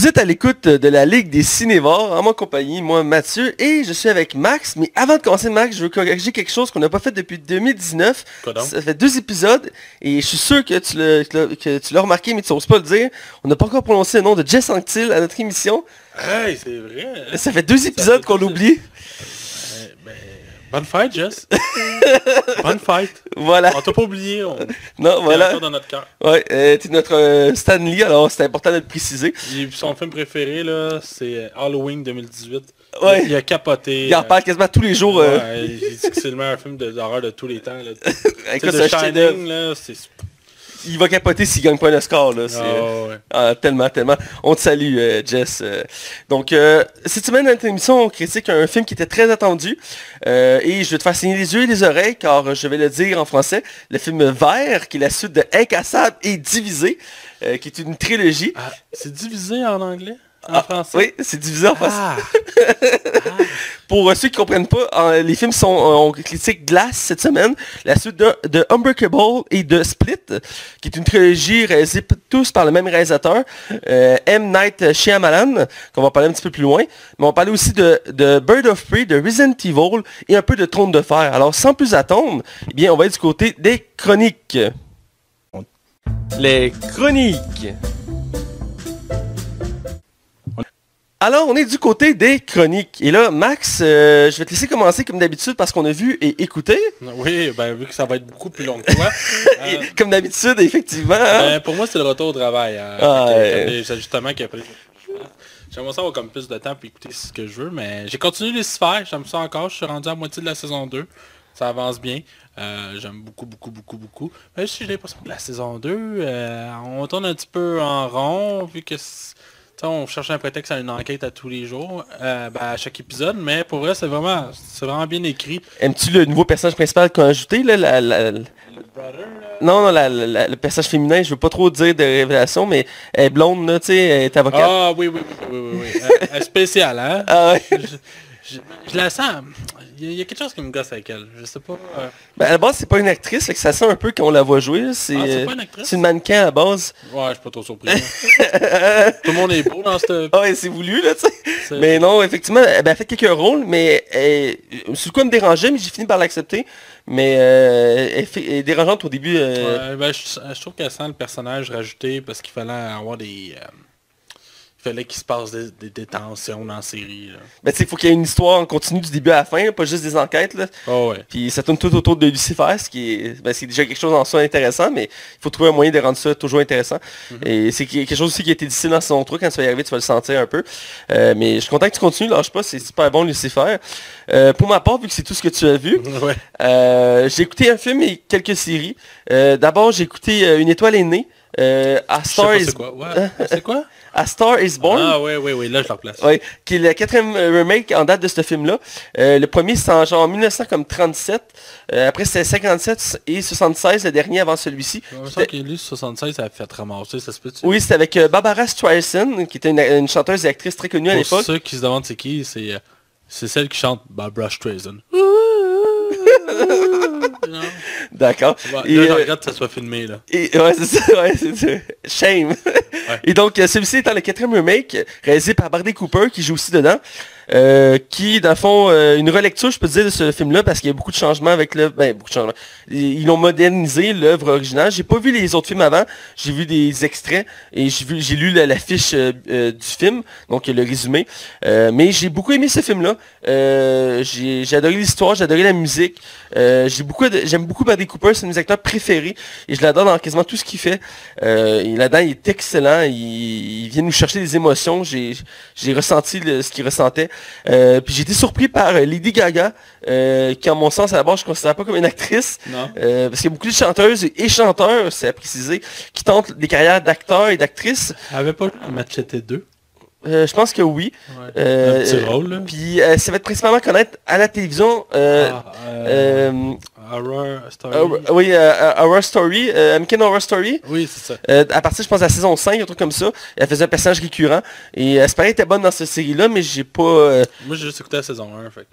Vous êtes à l'écoute de la Ligue des Cinévores, en mon compagnie, moi Mathieu, et je suis avec Max. Mais avant de commencer Max, je veux corriger quelque chose qu'on n'a pas fait depuis 2019. Quoi donc? Ça fait deux épisodes, et je suis sûr que tu l'as remarqué, mais tu n'oses pas le dire. On n'a pas encore prononcé le nom de Jess Anctil à notre émission. Hey, c'est vrai. hein? Ça fait deux épisodes qu'on l'oublie. Euh, bonne fête, Jess. bonne fête. Voilà. On t'a pas oublié. On... Non, voilà. dans notre cœur. Ouais, euh, t'es notre euh, Stanley, alors c'est important de le préciser. Son film préféré, là, c'est Halloween 2018. Ouais. Il a capoté. Il en parle quasiment tous les jours. euh, Ouais, il dit que c'est le meilleur film d'horreur de tous les temps. Là. Avec. Shining, là, c'est... Il va capoter s'il gagne pas un Oscar. Là. c'est, euh, Ah, ouais. Ah, tellement, tellement. On te salue, euh, Jess. euh. Donc, euh, cette semaine, dans notre émission, on critique un film qui était très attendu. Euh, et je vais te faire signer les yeux et les oreilles, car je vais le dire en français. Le film Vert, qui est la suite de Incassable et Divisé, qui est une trilogie. Ah, c'est divisé en anglais? En Ah, français Oui, c'est divisé en français. Ah, Pour euh, ceux qui comprennent pas, euh, les films sont, euh, on critique Glass cette semaine, la suite de, de Unbreakable et de Split, qui est une trilogie réalisée tous par le même réalisateur, euh, M. Night Shyamalan, qu'on va parler un petit peu plus loin. Mais on va parler aussi de, de Bird of Prey, de Resident Evil et un peu de Trône de Fer. Alors sans plus attendre, eh bien on va être du côté des chroniques. Les chroniques. Alors, on est du côté des chroniques. Et là, Max, euh, je vais te laisser commencer comme d'habitude parce qu'on a vu et écouté. oui, ben vu que ça va être beaucoup plus long que toi. Euh, comme d'habitude, effectivement. hein. ben, pour moi, c'est le retour au travail. hein. Ah, ajustements qui a pris. J'aimerais ça avoir comme plus de temps pour écouter ce que je veux, mais j'ai continué les faire, j'aime ça encore, je suis rendu à la moitié de la saison 2. Ça avance bien. Euh, j'aime beaucoup, beaucoup, beaucoup, beaucoup. Mais si j'ai l'impression que la saison 2, euh, on tourne un petit peu en rond, vu que c'est- on cherche un prétexte à une enquête à tous les jours, euh, ben, à chaque épisode, mais pour vrai, c'est vraiment, c'est vraiment bien écrit. Aimes-tu le nouveau personnage principal qu'on a ajouté, là, la- la- la- Non, non, la- la- la- le personnage féminin, je veux pas trop dire de révélation, mais elle est blonde, là, tu sais, elle est avocate. Ah oui, oui, oui, oui, oui, oui. Euh, spéciale, hein? Ah ouais. je, je- je la sens. Il y, a- il y a quelque chose qui me gosse avec elle. Je sais pas. euh, Ben, à la base, c'est pas une actrice, fait que ça sent un peu qu'on la voit jouer. C'est Ah, c'est euh, une c'est une mannequin à la base. Ouais, je suis pas trop surpris. Tout le monde est beau dans cette... Ah ouais, c'est voulu, là, tu sais. C'est- Mais non, effectivement, elle a fait quelques rôles, mais elle, sur le coup, elle me dérangeait, mais j'ai fini par l'accepter. Mais euh, elle, fait- elle est dérangeante au début. euh, ben, je, je trouve qu'elle sent le personnage rajouté parce qu'il fallait avoir des... il fallait qu'il se passe des, des- des tensions dans la série. Là. Tu sais, il faut qu'il y ait une histoire en continu du début à la fin, pas juste des enquêtes. Là. Oh ouais. Puis ça tourne tout autour de Lucifer, ce qui est, ben, c'est déjà quelque chose en soi intéressant, mais il faut trouver un moyen de rendre ça toujours intéressant. Et c'est quelque chose aussi qui a été difficile dans saison 3, quand tu vas y arriver, tu vas le sentir un peu. Euh, mais je suis content que tu continues, lâche pas, c'est super bon Lucifer. Euh, pour ma part, vu que c'est tout ce que tu as vu, ouais. euh, j'ai écouté un film et quelques séries. D'abord, j'ai écouté Une étoile est née. Sais Star c'est quoi. Ouais. Quoi? A Star is Born. Ah ouais, ouais, ouais. Là, je la replace. Ouais, qui est le quatrième euh, remake en date de ce film-là. Euh, le premier, c'est en genre 1937. Euh, après, c'était 57 et 76, le dernier avant celui-ci. Me semble qu'il lui, 76, ça a fait ramasser, ça se peut-tu? Oui, c'était avec euh, Barbara Streisand, qui était une, une chanteuse et actrice très connue à Pour l'époque. ceux qui se demandent c'est qui, c'est c'est celle qui chante Barbara Streisand. D'accord. Ouais, là, je euh, regarde que ça soit filmé, là. Et, ouais, c'est ça, ouais, c'est ça. Shame. Et donc, euh, celui-ci étant le quatrième remake, réalisé par Bradley Cooper, qui joue aussi dedans, euh, qui, dans le fond, euh, une relecture, je peux dire, de ce film-là, parce qu'il y a beaucoup de changements avec le... Ben, beaucoup de changements. Ils l'ont modernisé, l'œuvre originale. J'ai pas vu les autres films avant, j'ai vu des extraits, et j'ai lu la, euh, euh, du film, donc le résumé. Mais j'ai beaucoup aimé ce film-là. J'ai adoré l'histoire, j'ai adoré la musique. Beaucoup, j'aime beaucoup Bradley Cooper, c'est un de mes acteurs préférés, et je l'adore dans quasiment tout ce qu'il fait. Là-dedans, il est excellent. Il, vient nous chercher des émotions. J'ai, ressenti ce qu'il ressentait. Euh, puis j'ai été surpris par euh, Lady Gaga, euh, qui, en mon sens, à la base, je ne considère pas comme une actrice. Non. Euh, parce qu'il y a beaucoup de chanteuses et chanteurs, c'est à préciser, qui tentent des carrières d'acteurs et d'actrices. Elle avait pas Machete 2. Euh, je pense que oui. Ouais. Euh, un petit rôle, là. Puis euh, ça va être principalement connaître à la télévision. Euh, Ah, euh, euh, Horror Story. euh, oui, euh, euh, Horror Story, euh, American Horror Story. Oui, c'est ça. Euh, à partir, je pense, de la saison 5, un truc comme ça. Elle faisait un personnage récurrent. Et euh, c'est pareil, elle était bonne dans cette série-là, mais j'ai pas... euh, Moi, j'ai juste écouté la saison 1, fait.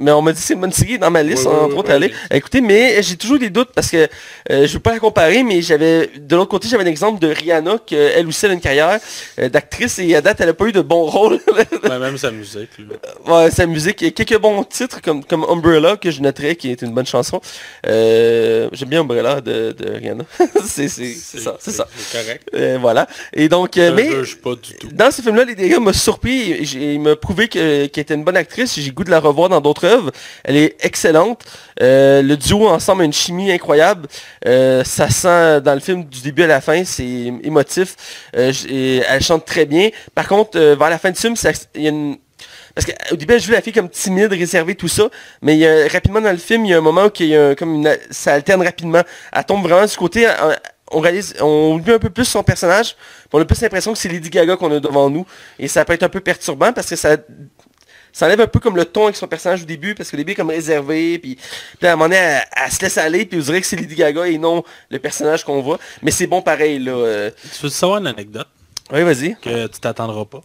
Mais on m'a dit c'est série dans ma liste, entre autres, aller. Écoutez, mais j'ai toujours des doutes parce que euh, je veux pas la comparer, mais j'avais de l'autre côté, j'avais un exemple de Rihanna, qui elle aussi elle a une carrière euh, d'actrice et à date, elle a pas eu de bons rôles. Ouais, même sa musique. là. ouais, sa musique, il y a quelques bons titres comme, comme Umbrella que je noterais, qui est une bonne chanson. Euh, J'aime bien Umbrella de, de Rihanna. c'est ça, c'est ça. C'est correct. Euh, voilà. Et donc, euh, mais juge pas du tout. dans ce film-là, les dégâts m'a surpris. Il m'a prouvé que- qu'elle était une bonne actrice. J'ai goût de la revoir dans d'autres œuvres. Elle est excellente. Euh, le duo ensemble a une chimie incroyable. Euh, ça sent dans le film du début à la fin, c'est émotif. Euh, elle chante très bien. Par contre, vers la fin du film, il y a une parce qu'au début, je vu la fille comme timide, réservée, tout ça. Mais rapidement dans le film, il y a un moment où il y a comme ça alterne rapidement. Elle tombe vraiment du côté. On réalise, on oublie un peu plus son personnage. On a plus l'impression que c'est Lady Gaga qu'on a devant nous. Et ça peut être un peu perturbant parce que ça, ça enlève un peu comme le ton avec son personnage au début. Parce que le début est comme réservé. Puis, puis à un moment donné, elle, elle se laisse aller. Puis vous direz que c'est Lady Gaga et non le personnage qu'on voit. Mais c'est bon pareil là. euh. Tu veux savoir une anecdote? Oui, vas-y. que tu t'attendras pas?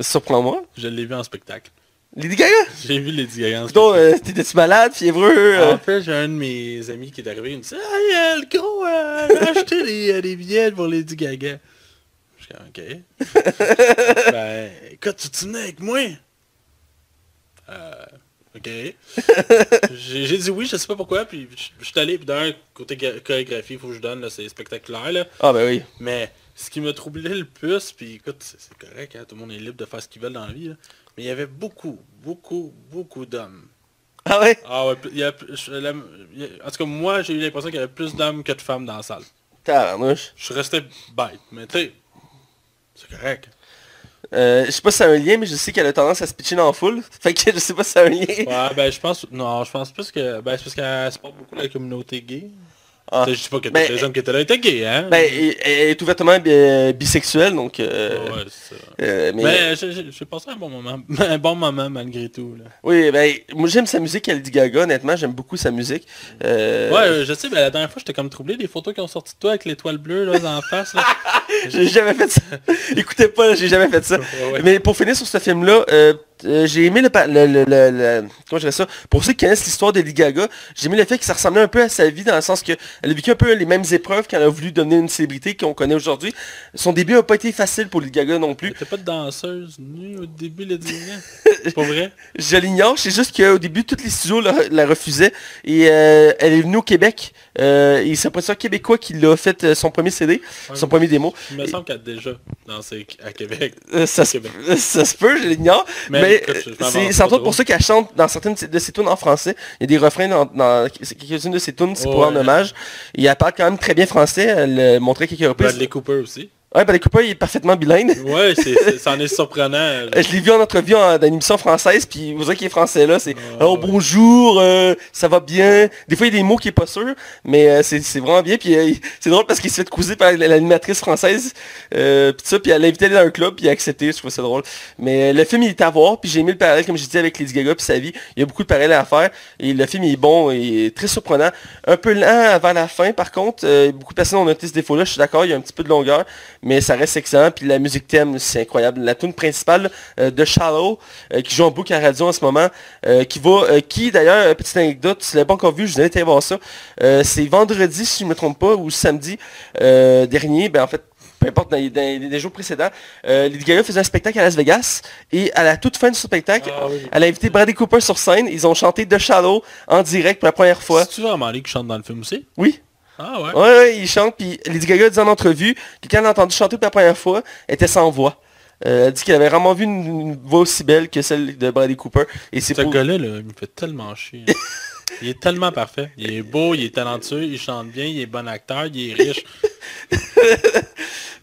Surprends-moi. Je l'ai vu en spectacle. Lady Gaga? J'ai vu Lady Gaga en Donc, spectacle. euh, t'étais-tu malade, fiévreux euh? En fait, j'ai un de mes amis qui est arrivé, il me dit euh, le gros, euh, des, euh, des billets pour Lady Gaga. Je suis comme, ok. ben, écoute, tu te avec moi? Euh, ok. j'ai dit oui, je sais pas pourquoi, puis je suis allé, puis d'un côté chorégraphie, il faut que je donne, là, c'est spectaculaire, là. Ah ben oui. Mais ce qui m'a troublé le plus, puis écoute, c'est correct, hein, tout le monde est libre de faire ce qu'ils veulent dans la vie, là, mais il y avait beaucoup, beaucoup, beaucoup d'hommes. Ah ouais? Ah ouais, il y a, je- la- il y a- en tout cas, moi, j'ai eu l'impression qu'il y avait plus d'hommes que de femmes dans la salle. Tabarnouche. Je restais bête, mais tu sais, c'est correct. Euh, je sais pas si a un lien, mais je sais qu'elle a tendance à se pitcher dans la foule. Fait que je sais pas si a un lien. Ouais, ben je pense, non, je pense plus que, ben c'est parce qu'elle supporte beaucoup la communauté gay. Ah. Je dis pas que tous les hommes qui étaient là étaient gays, hein. Ben, elle, est ouvertement bi- bisexuelle, donc... euh, ouais, c'est ça. euh, mais, j'ai- j'ai passé un bon moment, un bon moment malgré tout, là. Oui, ben, moi j'aime sa musique, elle dit Gaga, honnêtement, j'aime beaucoup sa musique. Euh, Ouais, euh, je sais, mais la dernière fois, j'étais comme troublé des photos qui ont sorti de toi avec l'étoile bleue, là, en face, là. J'ai jamais fait ça. Écoutez pas, j'ai jamais fait ça. Ouais, ouais. Mais pour finir sur ce film-là, euh, j'ai aimé le, le, le, comment je dirais ça? Pour ceux qui connaissent l'histoire de Lady Gaga, j'ai aimé le fait que ça ressemblait un peu à sa vie dans le sens que elle a vécu un peu les mêmes épreuves quand elle a voulu devenir une célébrité qu'on connaît aujourd'hui. Son début n'a pas été facile pour Lady Gaga non plus. T'es pas de danseuse nue au début, le C'est pas vrai? Je l'ignore, c'est juste qu'au début, tous les studios la, la refusaient. Et euh, elle est venue au Québec. Euh, c'est un producteur québécois qui l'a fait euh, son premier CD, son premier démo. Il me semble qu'elle a déjà dansé à Québec. Euh, ça, se, Québec. ça se peut, je l'ignore. Mais Mais, euh, c'est pas entre pour ça qu'elle chante dans certaines de ses- tunes en français. Il y a des refrains dans, dans quelques-unes de ses tunes, c'est pour Ouais. rendre hommage. Et elle parle quand même très bien français. Elle montrait quelques reprises. Bradley Cooper aussi. Ouais, Bradley Cooper, il est parfaitement bilingue. Ouais, ça en est surprenant. Euh, Je l'ai vu en entrevue en, dans une émission française, puis vous savez qu'il est français là, c'est Ah, Oh bonjour, euh, ça va bien. Des fois il y a des mots qui est pas sûr, mais euh, c'est c'est vraiment bien. Puis euh, c'est drôle parce qu'il se fait couser par l'animatrice française, puis ça, puis elle l'a invité à aller dans un club, puis il a accepté, je trouve ça drôle. Mais le film il est à voir, puis j'ai aimé le parallèle comme je disais avec Lady Gaga puis sa vie. Il y a beaucoup de parallèles à faire, et le film il est bon, et très surprenant. Un peu lent avant la fin, par contre, beaucoup de personnes ont noté ce défaut-là. Je suis d'accord, il y a un petit peu de longueur, mais ça reste excellent. Puis la musique thème, c'est incroyable. La tune principale euh, de Shallow, euh, qui joue en boucle à radio en ce moment, euh, qui va, euh, qui d'ailleurs, petite anecdote, si vous l'avez pas encore vu, je vous invite à aller voir ça. C'est vendredi, si je ne me trompe pas, ou samedi dernier, ben en fait, peu importe, dans, les- dans les- les jours précédents, euh, Lady Gaga faisait un spectacle à Las Vegas, et à la toute fin de ce spectacle, Ah oui. elle a invité Bradley Cooper sur scène, ils ont chanté The Shallow en direct pour la première fois. C'est-tu vraiment lui qui chante dans le film aussi? Oui, Ah ouais. Ouais, ouais, il chante, puis Lady Gaga dit en entrevue que quand elle a entendu chanter pour la première fois, elle était sans voix. Euh, elle dit qu'elle avait vraiment vu une, une voix aussi belle que celle de Bradley Cooper. Et c'est Ce pour... gars-là, là, il me fait tellement chier. il est tellement parfait. Il est beau, il est talentueux, il chante bien, il est bon acteur, il est riche.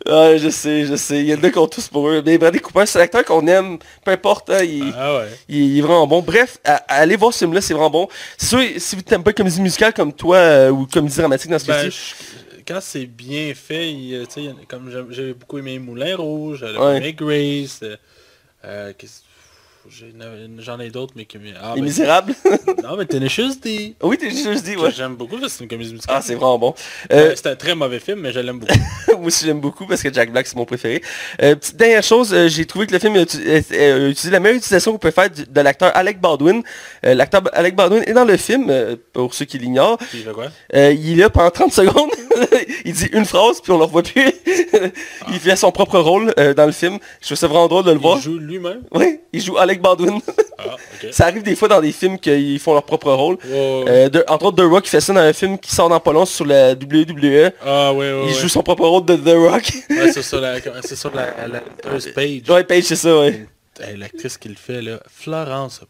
Ouais, je sais, je sais. Il y en a qui ont tous pour eux. Mais Bradley Cooper, c'est l'acteur qu'on aime. Peu importe, hein, il, Ah ouais. il- est vraiment bon. Bref, à- aller voir ce film-là, c'est vraiment bon. Sûr, si vous n'aimez pas comédie musicale comme toi, euh, ou comédie dramatique dans ce Ben, quand c'est bien fait, il, euh, comme j'ai- beaucoup aimé Moulin Rouge, j'ai Ouais. aimé Grace. euh, euh, qu'est-ce- J'en ai d'autres, mais. Ah, Les ben, Misérables? Non, mais Tenacious D. oui, t'es juste dit, que ouais. J'aime beaucoup, parce que c'est une comédie musicale. Ah, c'est vraiment bon. Euh, Euh, c'est un très mauvais film, mais je l'aime beaucoup. Moi aussi j'aime beaucoup parce que Jack Black c'est mon préféré. Euh, petite dernière chose, euh, j'ai trouvé que le film a, uti- utilisé la meilleure utilisation qu'on peut faire de l'acteur Alec Baldwin. L'acteur Alec Baldwin est dans le film, pour ceux qui l'ignorent. Il fait quoi? Il est là pendant 30 secondes. il dit une phrase puis on le revoit plus. il fait son propre rôle dans le film. Je trouve ça vraiment drôle de le voir. Il joue lui-même? Oui, il joue Alec Baldwin. Ah, ça arrive des fois dans des films qu'ils font leur propre rôle. Ouais, ouais. Euh, de- entre autres, The Rock fait ça dans un film qui sort dans pas long sur la WWE. Ah, ouais, ouais, il ouais. joue son propre rôle de The Rock. Ouais, c'est sur la, c'est la, page. Joy Page, c'est ça, ouais. Hey, L'actrice qui le fait, là, Florence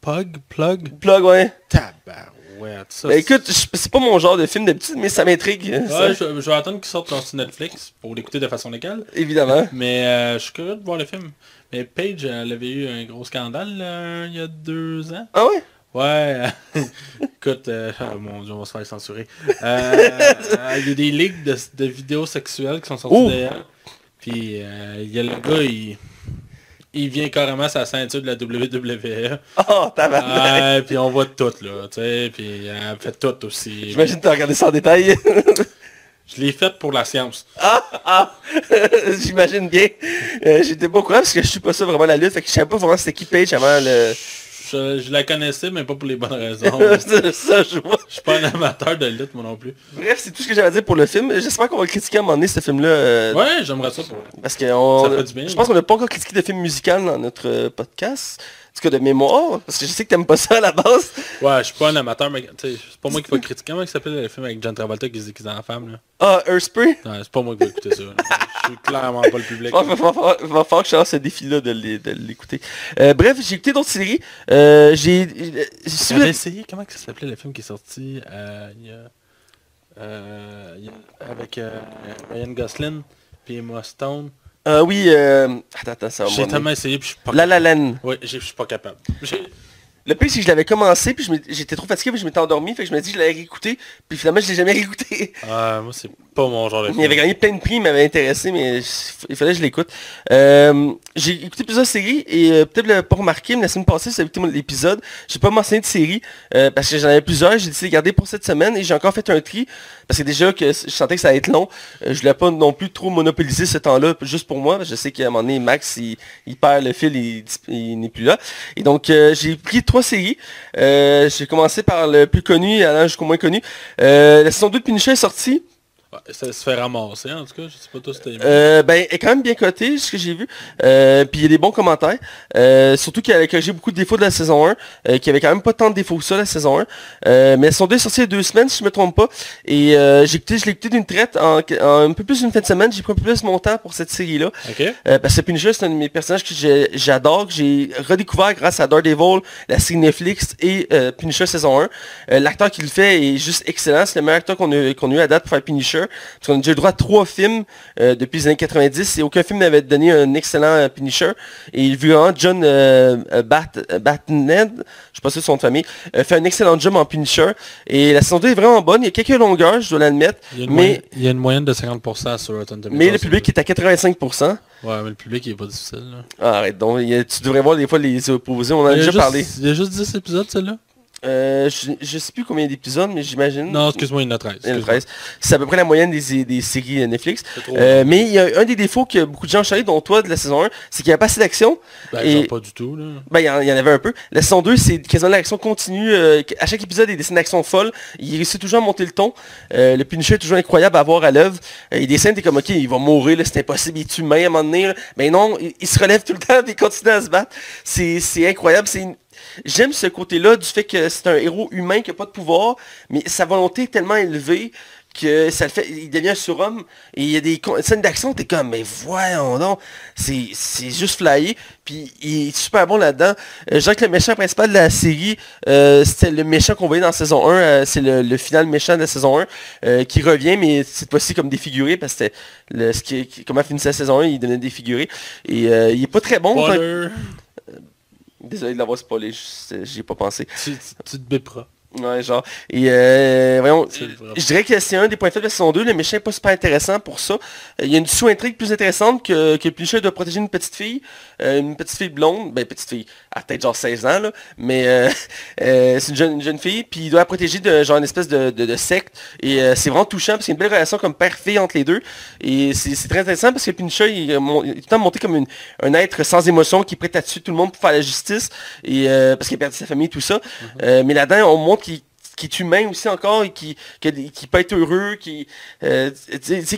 Pug, Plug, Plug, ouais. tabarouette. Ça, Ben, écoute, c'est pas mon genre de film d'habitude, mais ça m'intrigue. ça, Ouais, je vais attendre qu'il sorte sur Netflix pour l'écouter de façon légale. Évidemment. Mais euh, je suis curieux de voir le film. Mais Paige, elle avait eu un gros scandale euh, il y a deux ans. Ah ouais? Ouais, écoute, euh, oh mon dieu, on va se faire censurer. Euh, Il y a des ligues de, de vidéos sexuelles qui sont sorties d'ailleurs. Puis euh, il y a le gars, il, il vient carrément sa ceinture de la WWE. Oh, tabarnak. Euh, puis on voit tout là, tu sais, puis elle fait tout aussi. J'imagine que t'as regardé ça en détail. Je l'ai faite pour la science. ah, ah. J'imagine bien. Euh, J'étais pas au courant parce que je suis pas ça vraiment la lutte. Fait que je savais pas vraiment c'était qui Page avant le... Je, je la connaissais, mais pas pour les bonnes raisons. Ça, je vois. Je suis pas un amateur de lutte, moi non plus. Bref, c'est tout ce que j'avais à dire pour le film. J'espère qu'on va le critiquer à un moment donné, ce film-là. euh, Ouais, j'aimerais ça pour... Parce que on- Ça fait du bien. je pense qu'on n'a pas encore critiqué de film musical dans notre euh, podcast. Tout cas, de mémoire. Parce que je sais que t'aimes pas ça à la base. Ouais, je suis pas un amateur, mais c'est pas moi qui va critiquer. Comment il s'appelle le film avec John Travolta qui se déguise en femme, là? Ah, Earthspray. Non, c'est pas moi qui vais écouter ça. Je suis clairement pas le public. Il va, falloir que je lance ce défi-là de l'é- de l'écouter. Euh, bref, j'ai écouté d'autres séries. Euh, j'ai... euh, J'avais essayé, comment que ça s'appelait le film qui est sorti euh, il y a, avec Ryan Gosling puis Emma Stone. Ah oui, euh... Attends, attends, ça va J'ai m'en tellement essayé puis je suis pas La La Land. J'ai- je suis pas capable. Le pire, c'est que je l'avais commencé, puis j'étais trop fatigué, puis je m'étais endormi, fait que je me dis que je l'avais réécouté, puis finalement, je l'ai jamais réécouté. Ah, moi, c'est pas mon genre de Il film. avait gagné plein de prix, il m'avait intéressé, mais il fallait que je l'écoute. Euh, j'ai écouté plusieurs séries, et euh, peut-être vous l'avez pas remarqué, mais la semaine passée, j'ai écouté l'épisode. J'ai pas mentionné de séries, euh, parce que j'en avais plusieurs, j'ai décidé de garder pour cette semaine, et j'ai encore fait un tri, parce que déjà que je sentais que ça allait être long. Euh, je voulais pas non plus trop monopoliser ce temps-là, juste pour moi, je sais qu'à un moment donné, Max, il, il perd le fil, il, il n'est plus là. Et donc, euh, j'ai pris trois séries. Euh, j'ai commencé par le plus connu, allant jusqu'au moins connu. Euh, la saison 2 de Punisher est sortie. Ça se fait ramasser, en tout cas. Je sais pas toi si. Euh, ben, elle est quand même bien cotée, ce que j'ai vu. Euh, puis il y a des bons commentaires. Euh, surtout qu'elle a corrigé beaucoup de défauts de la saison 1. Euh, qu'il y avait quand même pas tant de défauts que ça, la saison 1. Euh, mais la saison 2 est sortie il y a deux semaines, si je me trompe pas. Et euh, j'ai écouté, je l'ai écouté d'une traite en, en un peu plus d'une fin de semaine. J'ai pris un peu plus mon temps pour cette série-là. Ok. Euh, parce que Punisher, c'est un de mes personnages que j'adore, que j'ai redécouvert grâce à Daredevil, la série Netflix et Punisher saison 1. Euh, L'acteur qui le fait est juste excellent. C'est le meilleur acteur qu'on a, qu'on a eu à date pour faire Punisher. Parce qu'on a déjà eu le droit à trois films euh, depuis les années 90 et aucun film n'avait donné un excellent euh, Punisher. Et vu vraiment John euh, euh, Bat, Batned, je sais pas si c'est son de famille, fait un excellent job en Punisher. Et la saison 2 est vraiment bonne. Il y a quelques longueurs, je dois l'admettre. Il y, a une Mais, moyenne, il y a une moyenne de 50% sur Rotten Tomatoes. mais le public est à 85%. Ouais, mais le public il est pas difficile. Là. Ah, arrête donc, il tu devrais voir des fois les opposés, on en a il, déjà juste, parlé. il y a juste 10 épisodes, celle-là Euh, je, je sais plus combien d'épisodes, mais j'imagine. Non, excuse-moi, il y en a 13. Il y en a excuse-moi. 13. C'est à peu près la moyenne des, des séries Netflix. Euh, mais il y a un des défauts que beaucoup de gens charrié, dont toi de la saison 1, c'est qu'il n'y a pas assez d'action. Ben, et- genre, pas du tout, là. Ben, il y, en, il y en avait un peu. La saison 2, c'est quasiment l'action continue. euh, à chaque épisode, il y a des scènes d'action folles. Il réussit toujours à monter le ton. Le Punisher est toujours incroyable à voir à l'œuvre. Il y a des scènes, t'es comme, ok, il va mourir, là, c'est impossible, il est humain à un moment donné. Mais non, il, il se relève tout le temps et il continue à se battre. C'est c'est incroyable. C'est une- J'aime ce côté-là du fait que c'est un héros humain qui n'a pas de pouvoir, mais sa volonté est tellement élevée que ça le fait, il devient un surhomme, et il y a des scènes d'action, t'es comme, mais voyons donc, c'est c'est juste flyé, puis il est super bon là-dedans. Euh, je dirais que le méchant principal de la série, euh, c'était le méchant qu'on voyait dans saison 1, euh, c'est le, final méchant de la saison 1, euh, qui revient, mais cette fois-ci comme défiguré, parce que ce qui, comment finissait la saison 1, il donnait défiguré, et il est pas très bon. Désolé de l'avoir spoilé, je- j'y ai pas pensé. Tu, tu, tu te biperas. Ouais, genre. Et euh, voyons, je dirais que c'est un des points faibles de la saison 2. Le méchant n'est pas super intéressant pour ça. Il y a une sous-intrigue plus intéressante que, que Punisher doit protéger une petite fille. une petite fille blonde. Ben, petite fille. A peut-être genre 16 ans, là. Mais c'est une jeune, une jeune fille. Puis il doit la protéger de genre une espèce de, de, secte. Et c'est vraiment touchant parce qu'il y a une belle relation comme père-fille entre les deux. Et c'est très intéressant parce que Punisher, il, est tout le temps monté comme une, un être sans émotion qui est prêt à tuer tout le monde pour faire la justice. Et parce qu'il a perdu sa famille, tout ça. Mm-hmm. mais là-dedans, on montre qui, est humain aussi encore et qui, qui, peut être heureux, qui, euh,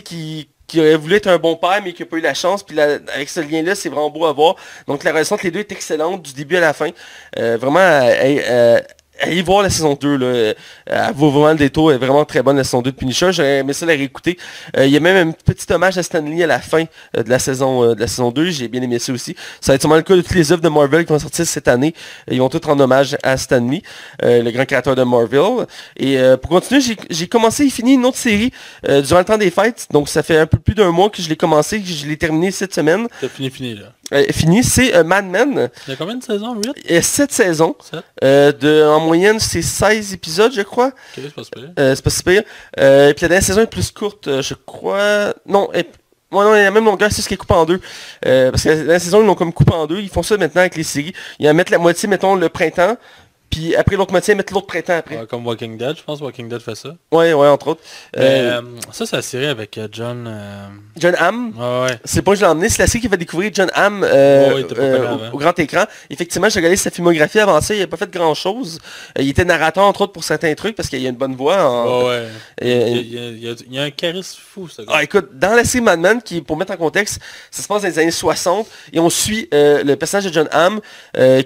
qui, qui aurait voulu être un bon père mais qui n'a pas eu la chance. Puis avec ce lien-là, c'est vraiment beau à voir. Donc la relation entre les deux est excellente du début à la fin. Euh, vraiment, euh, allez voir la saison 2. Là. Euh, elle vaut vraiment le détour. Elle est vraiment très bonne la saison 2 de Punisher. J'aurais aimé ça la réécouter. Euh, il y a même un petit hommage à Stanley à la fin euh, de, la saison, de la saison 2. J'ai bien aimé ça aussi. Ça va être sûrement le cas de toutes les œuvres de Marvel qui vont sortir cette année. Ils vont toutes rendre hommage à Stanley, le grand créateur de Marvel. Et pour continuer, j'ai commencé et fini une autre série durant le temps des fêtes. Donc ça fait un peu plus d'un mois que je l'ai commencé, que je l'ai terminé cette semaine. T'as fini, fini là. Euh, fini, c'est euh, Mad Men. Il y a combien de saisons 8 Il y a 7 saisons. Euh, de, en moyenne, c'est 16 épisodes, je crois. C'est pas super. c'est pas super. et puis la dernière saison est plus courte, je crois. Non, et... non, il y a même longueur, c'est ce qui est coupé en deux. parce que la, la saison, ils l'ont comme coupé en deux. Ils font ça maintenant avec les séries. Ils en mettent la moitié, mettons, le printemps. Puis après l'autre moitié, mettre l'autre printemps après. comme Walking Dead, je pense Walking Dead fait ça. Ouais, ouais, entre autres. Euh, ça, c'est la série avec euh, John... Euh, John Hamm. Ouais, ouais. C'est pas je l'ai emmené, c'est la série qui va découvrir John Hamm au, grand écran. Effectivement, j'ai regardé sa filmographie avant ça, il n'a pas fait grand-chose. il était narrateur, entre autres, pour certains trucs, parce qu'il y a une bonne voix. En... ouais, il, y a, un charisme fou, ça. Ah, écoute, dans la série Mad Men, qui, pour mettre en contexte, ça se passe dans les années 60, et on suit le personnage de John Hamm,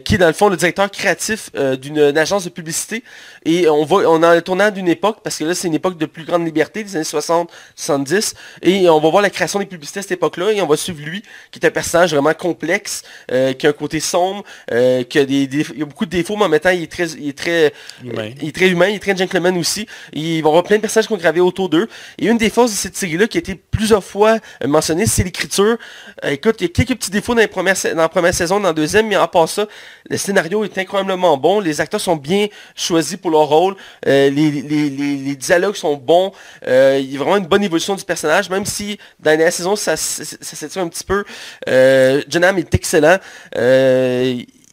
qui est dans le fond le directeur créatif d'une une agence de publicité. Et on va, on a le tournant d'une époque, parce que là, c'est une époque de plus grande liberté, des années 60, 70. Et on va voir la création des publicités à cette époque-là. Et on va suivre lui, qui est un personnage vraiment complexe, euh, qui a un côté sombre, euh, qui a des, il a beaucoup de défauts, mais en même temps, il est très, il est très, humain. il est très humain, il est très gentleman aussi. Et il va y avoir plein de personnages qui ont gravé autour d'eux. Et une des forces de cette série-là, qui a été plusieurs fois euh, mentionnée, c'est l'écriture. écoute, il y a quelques petits défauts dans, les premières, dans la première saison, dans la deuxième, mais à part ça, le scénario est incroyablement bon. Les acteurs sont bien choisis pour leur rôle. Euh, les, dialogues sont bons. Euh, il y a vraiment une bonne évolution du personnage, même si dans la saison, ça, ça, ça un petit peu. Euh, John Hamm est excellent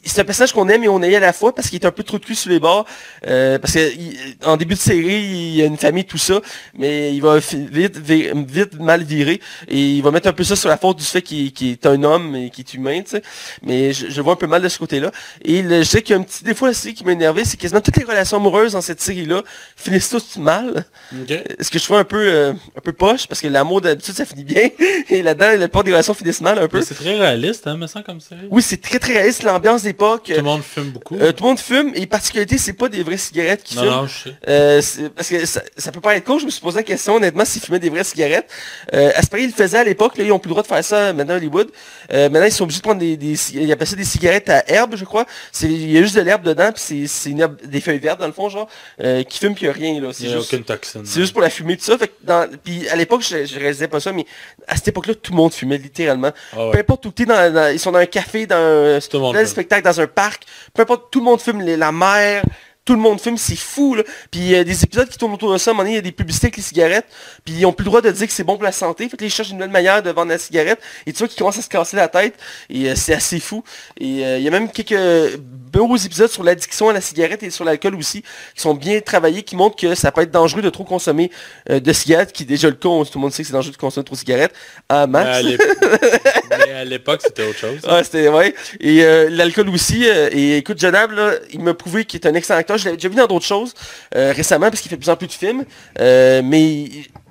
c'est un personnage qu'on aime et on aime à la fois parce qu'il est un peu trop de cul sur les bords. Euh, parce qu'en début de série, il y a une famille, tout ça, mais il va vite, vite, mal virer. Et il va mettre un peu ça sur la faute du fait qu'il est un homme et qu'il est humain, tu sais. Mais je, vois un peu mal de ce côté-là. Et je sais qu'il y a un petit défaut aussi qui m'a énervé, c'est quasiment toutes les relations amoureuses dans cette série-là finissent toutes mal. Ce que je trouve un peu euh, un peu poche, parce que l'amour d'habitude ça finit bien. et là-dedans, la plupart des relations finissent mal un peu. C'est très réaliste, hein, me semble comme ça. Oui, c'est très très réaliste, l'ambiance des tout le monde fume beaucoup. Euh, tout le monde fume, et particularité, c'est pas des vraies cigarettes qui fument. Non, je sais. Euh, parce que ça, ça, peut pas être con, je me suis posé la question, honnêtement, s'ils fumaient des vraies cigarettes. Euh, à ils le faisaient à l'époque, là, ils ont plus le droit de faire ça maintenant à Hollywood. Euh, maintenant, ils sont obligés de prendre des, des ils appellent ça des cigarettes à herbe, je crois. Il y a juste de l'herbe dedans, puis c'est une herbe, des feuilles vertes, dans le fond, genre, qui fument, puis rien, là. Il n'y a aucune toxine. C'est juste pour la fumer, tout ça. Fait que dans, puis à l'époque, je, je réalisais pas ça, mais à cette époque-là, tout le monde fumait, littéralement. Ah peu importe où tu es, dans, ils sont dans un café, dans un, spectacle, dans un parc, peu importe, tout le monde fume, la mer, tout le monde fume, c'est fou, là. Puis il y a des épisodes qui tournent autour de ça, à un moment donné, il y a des publicités avec les cigarettes, puis ils ont plus le droit de dire que c'est bon pour la santé, fait que ils cherchent une nouvelle manière de vendre la cigarette, et tu vois qu'ils commencent à se casser la tête, et euh, c'est assez fou. Et euh, il y a même quelques beaux épisodes sur l'addiction à la cigarette et sur l'alcool aussi, qui sont bien travaillés, qui montrent que ça peut être dangereux de trop consommer euh, de cigarettes, qui est déjà le cas, tout le monde sait que c'est dangereux de consommer trop de cigarettes, à max. Mais à l'époque, c'était autre chose. Ouais, c'était, ouais. Et l'alcool aussi, et écoute, Jonab, il m'a prouvé qu'il est un excellent acteur, je l'avais déjà vu dans d'autres choses euh, récemment parce qu'il fait de plus en plus de films. Euh, mais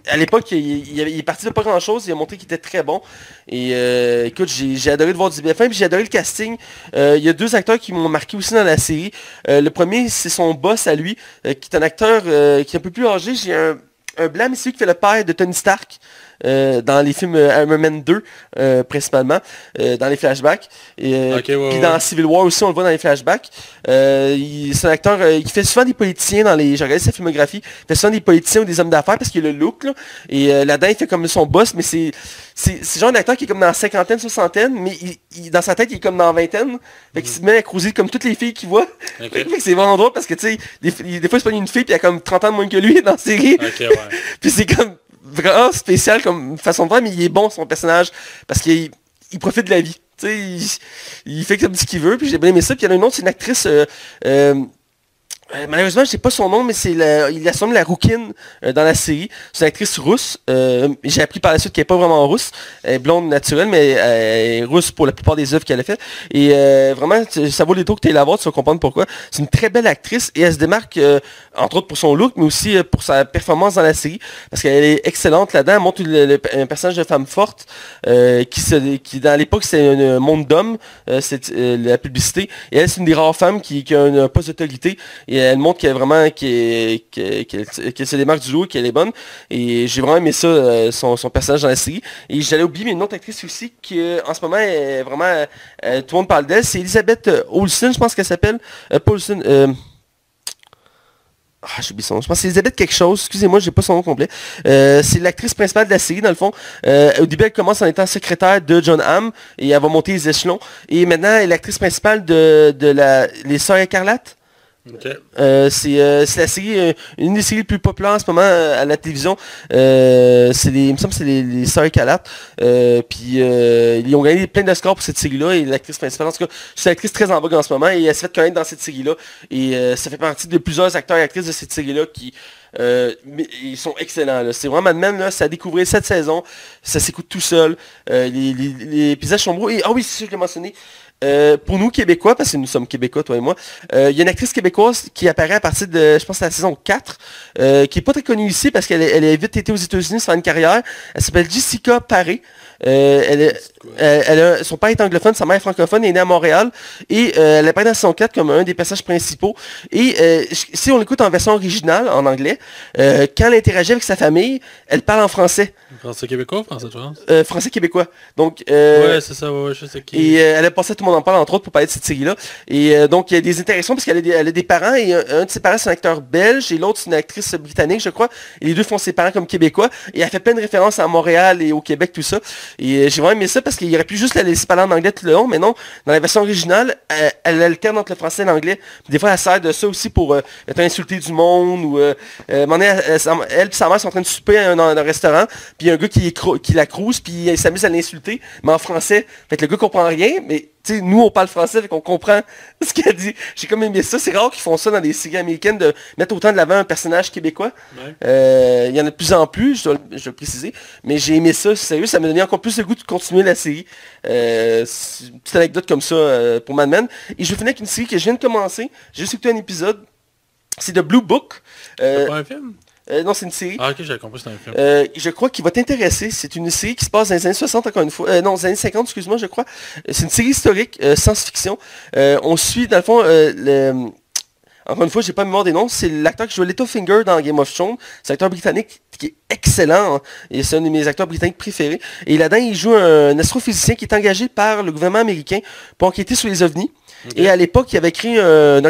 à l'époque, il, est parti de pas grand chose. Il a montré qu'il était très bon. Et euh, écoute, j'ai adoré de voir du BFM. Puis j'ai adoré le casting. il y a deux acteurs qui m'ont marqué aussi dans la série. le premier, c'est son boss à lui, qui est un acteur qui est un peu plus âgé. J'ai un, un blanc, qui fait le père de Tony Stark. Dans les films Iron Man 2, principalement, dans les flashbacks. Et, puis dans Civil War aussi, on le voit dans les flashbacks. c'est un acteur qui fait souvent des politiciens dans les... J'ai regardé sa filmographie. Il fait souvent des politiciens ou des hommes d'affaires parce qu'il a le look. et là-dedans, il fait comme son boss, mais c'est c'est genre un acteur qui est comme dans la cinquantaine, soixantaine, mais il, dans sa tête, il est comme dans la vingtaine. Fait qu'il se met à cruiser comme toutes les filles qu'il voit. que c'est vraiment drôle parce que, tu sais, des, fois, il se prend une fille, puis il a comme 30 ans de moins que lui dans la série. puis c'est comme vraiment spécial comme façon de voir, mais il est bon, son personnage, parce qu'il il profite de la vie. Il, il, fait comme ce qu'il veut, puis j'ai bien aimé ça. Puis il y en a une autre, c'est une actrice... Euh, euh, euh, malheureusement, je sais pas son nom, mais c'est il assume la rouquine euh, dans la série. C'est une actrice russe. Euh, j'ai appris par la suite qu'elle n'est pas vraiment russe. Elle est blonde naturelle, mais elle est russe pour la plupart des œuvres qu'elle a faites. Et vraiment, ça vaut les tours que tu es la voir, tu vas comprendre pourquoi. C'est une très belle actrice et elle se démarque, entre autres pour son look, mais aussi pour sa performance dans la série. Parce qu'elle est excellente là-dedans. Elle montre un personnage de femme forte qui dans l'époque, c'est un monde d'hommes, c'est la publicité. Et elle, c'est une des rares femmes qui, a un, poste d'autorité elle montre qu'elle vraiment qu'elle se démarque du lot, qu'elle est bonne. Et j'ai vraiment aimé ça, euh, son, personnage dans la série. Et j'allais oublier une autre actrice aussi qui euh, en ce moment est vraiment euh, tout le monde parle d'elle. C'est Elisabeth Olsen, je pense qu'elle s'appelle. Paulson. Ah, j'ai oublié son nom. Je pense que c'est Elisabeth quelque chose. Excusez-moi, j'ai pas son nom complet. c'est l'actrice principale de la série, dans le fond. au début, elle commence en étant secrétaire de John Hamm et elle va monter les échelons. Et maintenant, elle est l'actrice principale de, de la, Les Sœurs écarlates. Euh, euh, c'est la série, euh, une des séries les plus populaires en ce moment à la télévision. c'est il me semble que c'est les, les Sœurs puis ils ont gagné plein de scores pour cette série-là. Et l'actrice principale, en tout cas, c'est une actrice très en vogue en ce moment. Et elle s'est fait connaître dans cette série-là. Et ça fait partie de plusieurs acteurs et actrices de cette série-là qui ils sont excellents. C'est vraiment Mad Men, là, ça a découvert cette saison. Ça s'écoute tout seul. les, les, épisodes sont beaux. Ah oui, c'est sûr que je l'ai mentionné. Euh, pour nous, Québécois, parce que nous sommes Québécois, toi et moi, euh, il y a une actrice québécoise qui apparaît à partir de, je pense, la saison 4, euh, qui est pas très connue ici parce qu'elle elle a vite été aux États-Unis faire une carrière. Elle s'appelle Jessica Paré. Elle, son père est anglophone, sa mère est francophone, elle est née à Montréal. Et elle apparaît dans saison 4 comme un des passages principaux. Et si on l'écoute en version originale, en anglais, quand elle interagit avec sa famille, elle parle en français. Français québécois français de France Français québécois. Donc, ouais, c'est ça, ouais, je sais qui. Et elle a passé tout le monde en parle, entre autres, pour parler de cette série-là. Et donc, il y a des interactions parce qu'elle a, a, des parents. Et un, de ses parents, c'est un acteur belge. Et l'autre, c'est une actrice britannique, je crois. Et les deux font ses parents comme québécois. Et elle fait plein de références à Montréal et au Québec, tout ça. Et j'ai vraiment aimé ça parce qu'il aurait pu juste la laisser parler en anglais tout le long, mais non, dans la version originale, elle, alterne entre le français et l'anglais. Des fois, elle sert de ça aussi pour euh, insulter du monde ou euh, euh elle, et sa mère sont en train de souper dans un, restaurant, puis a un gars qui, qui la crouse, puis il s'amuse à l'insulter, mais en français. Fait que le gars comprend rien, mais nous, on parle français, et qu'on comprend ce qu'elle dit. J'ai comme aimé ça. C'est rare qu'ils font ça dans des séries américaines, de mettre autant de l'avant un personnage québécois. Euh, il y en a de plus en plus, je dois, le préciser. Mais j'ai aimé ça, sérieux, ça m'a donné encore plus le goût de continuer la série. Euh, une petite anecdote comme ça euh, pour Mad Men. Et je vais finir avec une série que je viens de commencer. J'ai juste écouté un épisode. C'est de Blue Book. C'est pas un film? Euh, non, c'est une série. Ah, ok, j'avais compris, c'est un film. Euh, je crois qu'il va t'intéresser. C'est une série qui se passe dans les années 60, encore une fois. Euh, non, dans les années 50, excuse-moi, je crois. C'est une série historique, science-fiction. on suit, dans le fond, le... Encore une fois, j'ai pas mémoire des noms. C'est l'acteur qui joue Littlefinger dans Game of Thrones. C'est un acteur britannique qui est excellent. Hein. Et c'est un de mes acteurs britanniques préférés. Et là-dedans, il joue un astrophysicien qui est engagé par le gouvernement américain pour enquêter sur les ovnis. Et à l'époque, il avait créé un,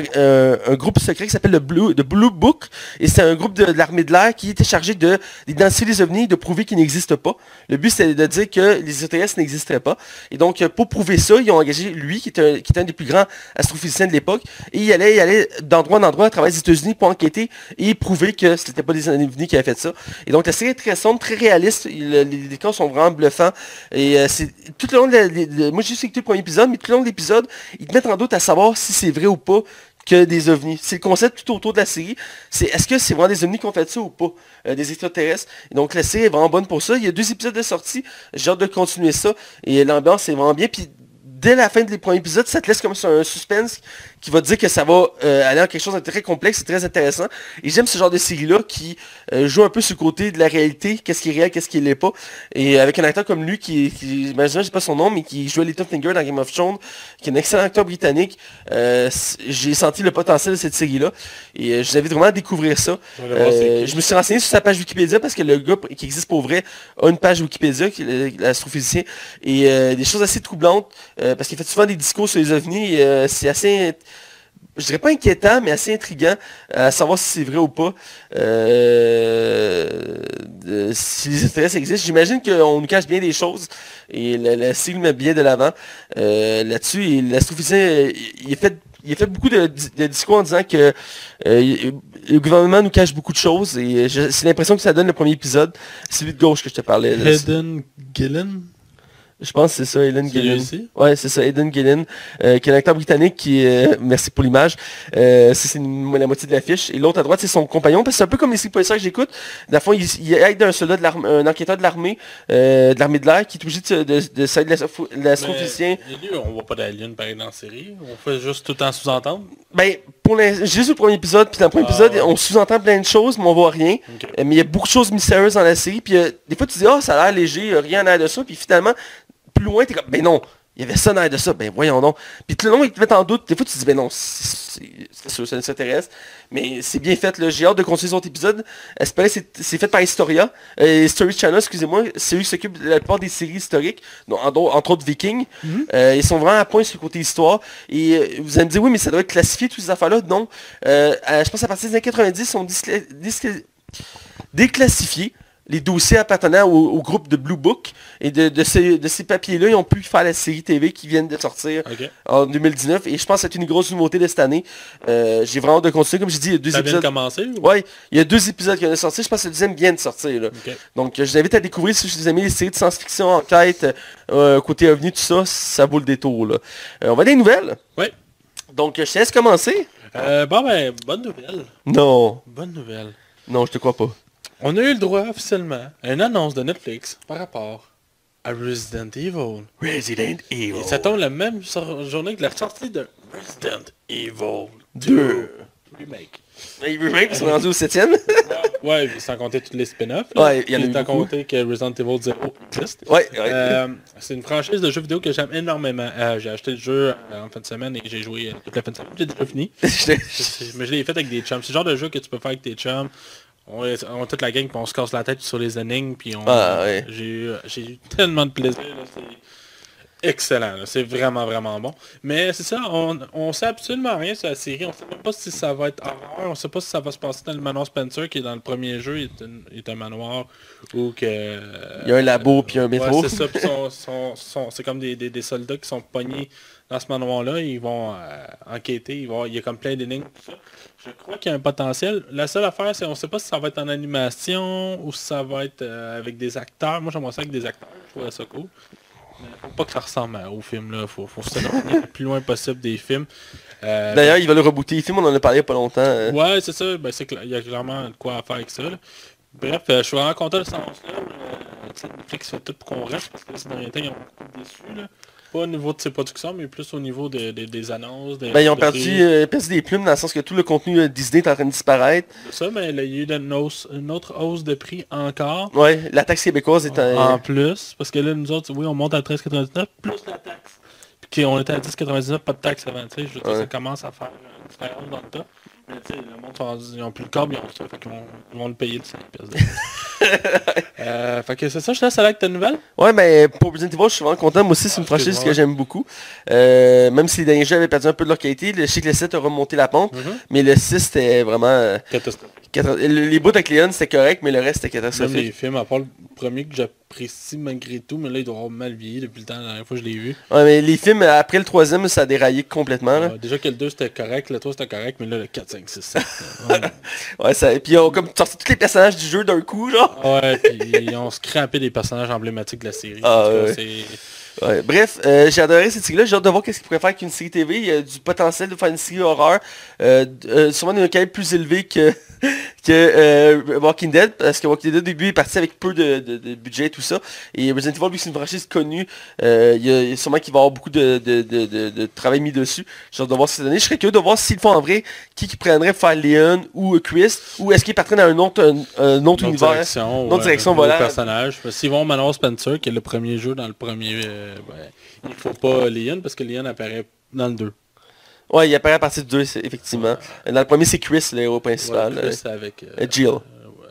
groupe secret qui s'appelle le Blue, Blue Book. Et c'est un groupe de, l'armée de l'air qui était chargé d'identifier les ovnis de prouver qu'ils n'existent pas. Le but, c'était de dire que les extraterrestres n'existeraient pas. Et donc, pour prouver ça, ils ont engagé lui, qui était un, des plus grands astrophysiciens de l'époque. Et il allait, il allait d'endroit en endroit à travers les États-Unis pour enquêter et prouver que ce n'était pas des ovnis qui avaient fait ça. Et donc, la série est très sombre, très réaliste. les, décors sont vraiment bluffants. Et euh, c'est tout le long de, moi, j'ai juste écouté le premier épisode, mais tout le long de l'épisode, ils te mettent en à savoir si c'est vrai ou pas que des ovnis. C'est le concept tout autour de la série. C'est est-ce que c'est vraiment des ovnis qui ont fait ça ou pas? Euh, Des extraterrestres. donc la série est vraiment bonne pour ça. Il y a deux épisodes de sortie. J'ai hâte de continuer ça. Et l'ambiance est vraiment bien. Puis dès la fin des premiers épisodes, ça te laisse comme ça un suspense qui va dire que ça va euh, aller en quelque chose de très complexe et très intéressant. Et j'aime ce genre de série-là qui euh, joue un peu sur le côté de la réalité, qu'est-ce qui est réel, qu'est-ce qui l'est pas. Et avec un acteur comme lui, qui, qui je sais pas son nom, mais qui jouait Littlefinger dans Game of Thrones, qui est un excellent acteur britannique, euh, j'ai senti le potentiel de cette série-là. Et je vous invite vraiment à découvrir ça. je me suis renseigné sur sa page Wikipédia parce que le gars qui existe pour vrai a une page Wikipédia, qui est l'astrophysicien, et des choses assez troublantes, parce qu'il fait souvent des discours sur les ovnis, c'est assez je dirais pas inquiétant, mais assez intriguant à savoir si c'est vrai ou pas. Euh, si les intérêts existent. J'imagine qu'on nous cache bien des choses et la, série met bien de l'avant euh, là-dessus. Et l'astrophysicien, il, a fait, il fait beaucoup de, discours en disant que euh, le gouvernement nous cache beaucoup de choses et c'est l'impression que ça donne le premier épisode. C'est lui de gauche que je te parlais. Je pense que c'est ça, Ellen Gillen. Ouais, c'est ça, Eden Gillen, euh, qui est un acteur britannique qui est... merci pour l'image. Euh, c'est la moitié de l'affiche. Et l'autre à droite, c'est son compagnon, parce que c'est un peu comme les séries que j'écoute. Dans le fond, il, aide un soldat, de un enquêteur de l'armée, euh, de l'armée de l'air, qui est obligé de, de, de, de l'astrophysicien. on voit pas d'alien pareil dans la série. On fait juste tout en sous-entendre? Ben, pour juste le premier épisode, puis dans le premier ah, épisode, on sous-entend plein de choses, mais on voit rien. mais il y a beaucoup de choses mystérieuses dans la série. Puis des fois, tu dis, oh, ça a l'air léger, rien à de ça. Puis finalement, plus loin, t'es comme, ben non, il y avait ça dans de ça, ben voyons donc. Puis tout le long, il te met en doute. Des fois, tu te dis, ben non, c'est sûr, ça ne s'intéresse. Mais c'est bien fait, là. J'ai hâte de continuer cet épisode. c'est fait par Historia. Euh, History Channel, excusez-moi. C'est eux qui s'occupent de la plupart des séries historiques, entre autres Vikings. Mm-hmm. Euh, ils sont vraiment à point sur le côté histoire. Et euh, vous allez me dire, oui, mais ça doit être classifié, toutes ces affaires-là. Non. je pense à partir des années 90, ils sont déclassifiés les dossiers appartenant au, groupe de Blue Book. Et de, ces, papiers-là, ils ont pu faire la série TV qui vient de sortir en 2019. Et je pense que c'est une grosse nouveauté de cette année. Euh, j'ai vraiment de continuer. Comme je dis, il y a deux épisodes. Vient de commencer Oui, il y a deux épisodes qui viennent de sortir. Je pense que le deuxième vient de sortir. Donc, je vous invite à découvrir si vous aimez les séries de science-fiction, enquête, euh, côté ovni, tout ça, ça vaut le détour. Là. Euh, on va des nouvelles? Oui. Donc, je te laisse commencer. bon, ben, bonne nouvelle. Non. Bonne nouvelle. Non, je te crois pas. On a eu le droit officiellement à une annonce de Netflix par rapport à Resident Evil. Resident Evil. Et ça tombe la même journée que la sortie de Resident Evil 2. Remake. Les remakes sont rendus au 7ème. ouais, sans compter tous les spin-offs. Ouais, il y en a eu Sans compter que Resident Evil 0 existe. Ouais, euh, c'est une franchise de jeux vidéo que j'aime énormément. Euh, j'ai acheté le jeu euh, en fin de semaine et j'ai joué toute la fin de semaine. J'ai déjà fini. mais je l'ai fait avec des chums. C'est le genre de jeu que tu peux faire avec tes chums. On est, toute la gang, puis on se casse la tête sur les énigmes, puis on, ah, j'ai, eu, tellement de plaisir. c'est excellent, c'est vraiment, vraiment bon. Mais c'est ça, on, on sait absolument rien sur la série. On sait même pas si ça va être horreur, on sait pas si ça va se passer dans le manoir Spencer, qui est dans le premier jeu, il est, un, manoir, ou que... il y a un labo, puis un métro. c'est ça, c'est comme des, des, soldats qui sont pognés dans ce manoir-là, ils vont euh, enquêter, ils vont, il y a comme plein d'énigmes, tout ça. Je crois qu'il y a un potentiel. La seule affaire, c'est on sait pas si ça va être en animation ou si ça va être euh, avec des acteurs. Moi, j'aimerais ça avec des acteurs. Je trouve ça cool. Mais faut pas que ça ressemble au film. Là. Faut, faut se le plus loin possible des films. Euh, D'ailleurs, il va le rebooter. Les films, on en a parlé il a pas longtemps. Hein. Ouais, c'est ça. Ben, il y a clairement de quoi faire avec ça. Bref, euh, je suis vraiment content de ce sens-là. Netflix fait tout pour qu'on reste parce que ces derniers temps, ils ont beaucoup déçu. Là. Pas au niveau de ses productions, mais plus au niveau des annonces. ben, ils ont euh, perdu, des plumes dans le sens que tout le contenu euh, Disney est en train de disparaître. Ça, mais il y a eu une, autre hausse de prix encore. Ouais, la taxe québécoise est en... En plus, parce que là, nous autres, oui, on monte à 13,99 plus la taxe. Puis on était à 10,99, pas de taxe avant, tu sais. Je veux dire, ça commence à faire une différence dans le tas. Mais tu sais, le monde, ils ont plus le corps, ils ont ça, fait qu'ils vont, ils vont le payer de 5 pièces. euh, fait que c'est ça, je te laisse avec ta nouvelle. Ouais, mais pour Resident Evil, je suis vraiment content. Moi aussi, c'est une franchise que j'aime beaucoup. Euh, même si les derniers jeux avaient perdu un peu de leur qualité, je sais que le 7 a remonté la pente, mm-hmm. mais le 6, c'était vraiment... Euh, Catastrophique. Les bouts avec Leon, c'était correct, mais le reste, c'était catastrophique. Même les films, à part le premier que j'apprécie malgré tout, mais là, il doit avoir mal vieilli depuis le temps, la dernière fois que je l'ai vu. Ouais, mais les films, après le troisième, ça a déraillé complètement. Là. déjà que le 2, c'était correct, le 3, c'était correct, mais là, le 4, 5, 6, 7. ouais, ça... Et puis, ils ont comme sorti tous les personnages du jeu d'un coup, genre. Ouais, puis ils ont scrappé des personnages emblématiques de la série. Ah, ouais. Ouais, bref, euh, j'ai adoré cette série-là. J'ai hâte de voir qu'est-ce qu'il pourrait faire avec une série TV. Il y a du potentiel de faire une série horreur. Euh, euh, sûrement d'une qualité plus élevée que que euh, Walking Dead, parce que Walking Dead au début est parti avec peu de, de, de budget et tout ça. Et Resident Evil, vu que c'est une franchise connue, euh, il y, a sûrement qu'il va y avoir beaucoup de, de, travail mis dessus. Hâte de voir ce que Je serais curieux de voir s'ils font en vrai qui qui prendrait faire Leon ou Chris, ou est-ce qu'ils partraient dans un autre, un, autre univers? Direction, voilà. personnage. S'ils vont Manor Spencer, qui est le premier jeu dans le premier... Euh, il ne faut pas Leon, parce que Leon apparaît dans le 2. Ouais, il apparaît à partir du 2, effectivement. Dans le premier, c'est Chris, le héros principal. Chris avec... Euh, Jill.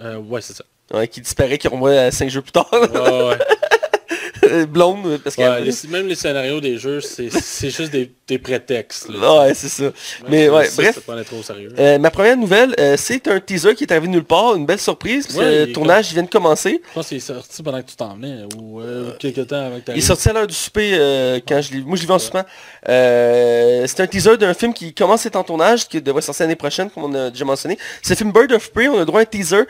Euh, ouais, c'est ça. Ouais, qui disparaît, qui revoit 5 jeux plus tard. ouais, ouais. blonde. Parce ouais, même les scénarios des jeux, c'est juste des, des prétextes. Là. Ouais, c'est ça. mais ouais, bref. trop sérieux. Euh, ma première nouvelle, euh, c'est un teaser qui est arrivé nulle part, une belle surprise, parce que le tournage vient de commencer. Je pense qu'il est sorti pendant que tu t'en venais, ou euh, quelques temps avec ta Il est sorti à l'heure du souper, quand je l'ai Moi, je l'ai vu en soupant. c'est un teaser d'un film qui commence être en tournage, qui devrait sortir l'année prochaine, comme on a déjà mentionné. C'est le film Bird of Prey, on a droit à un teaser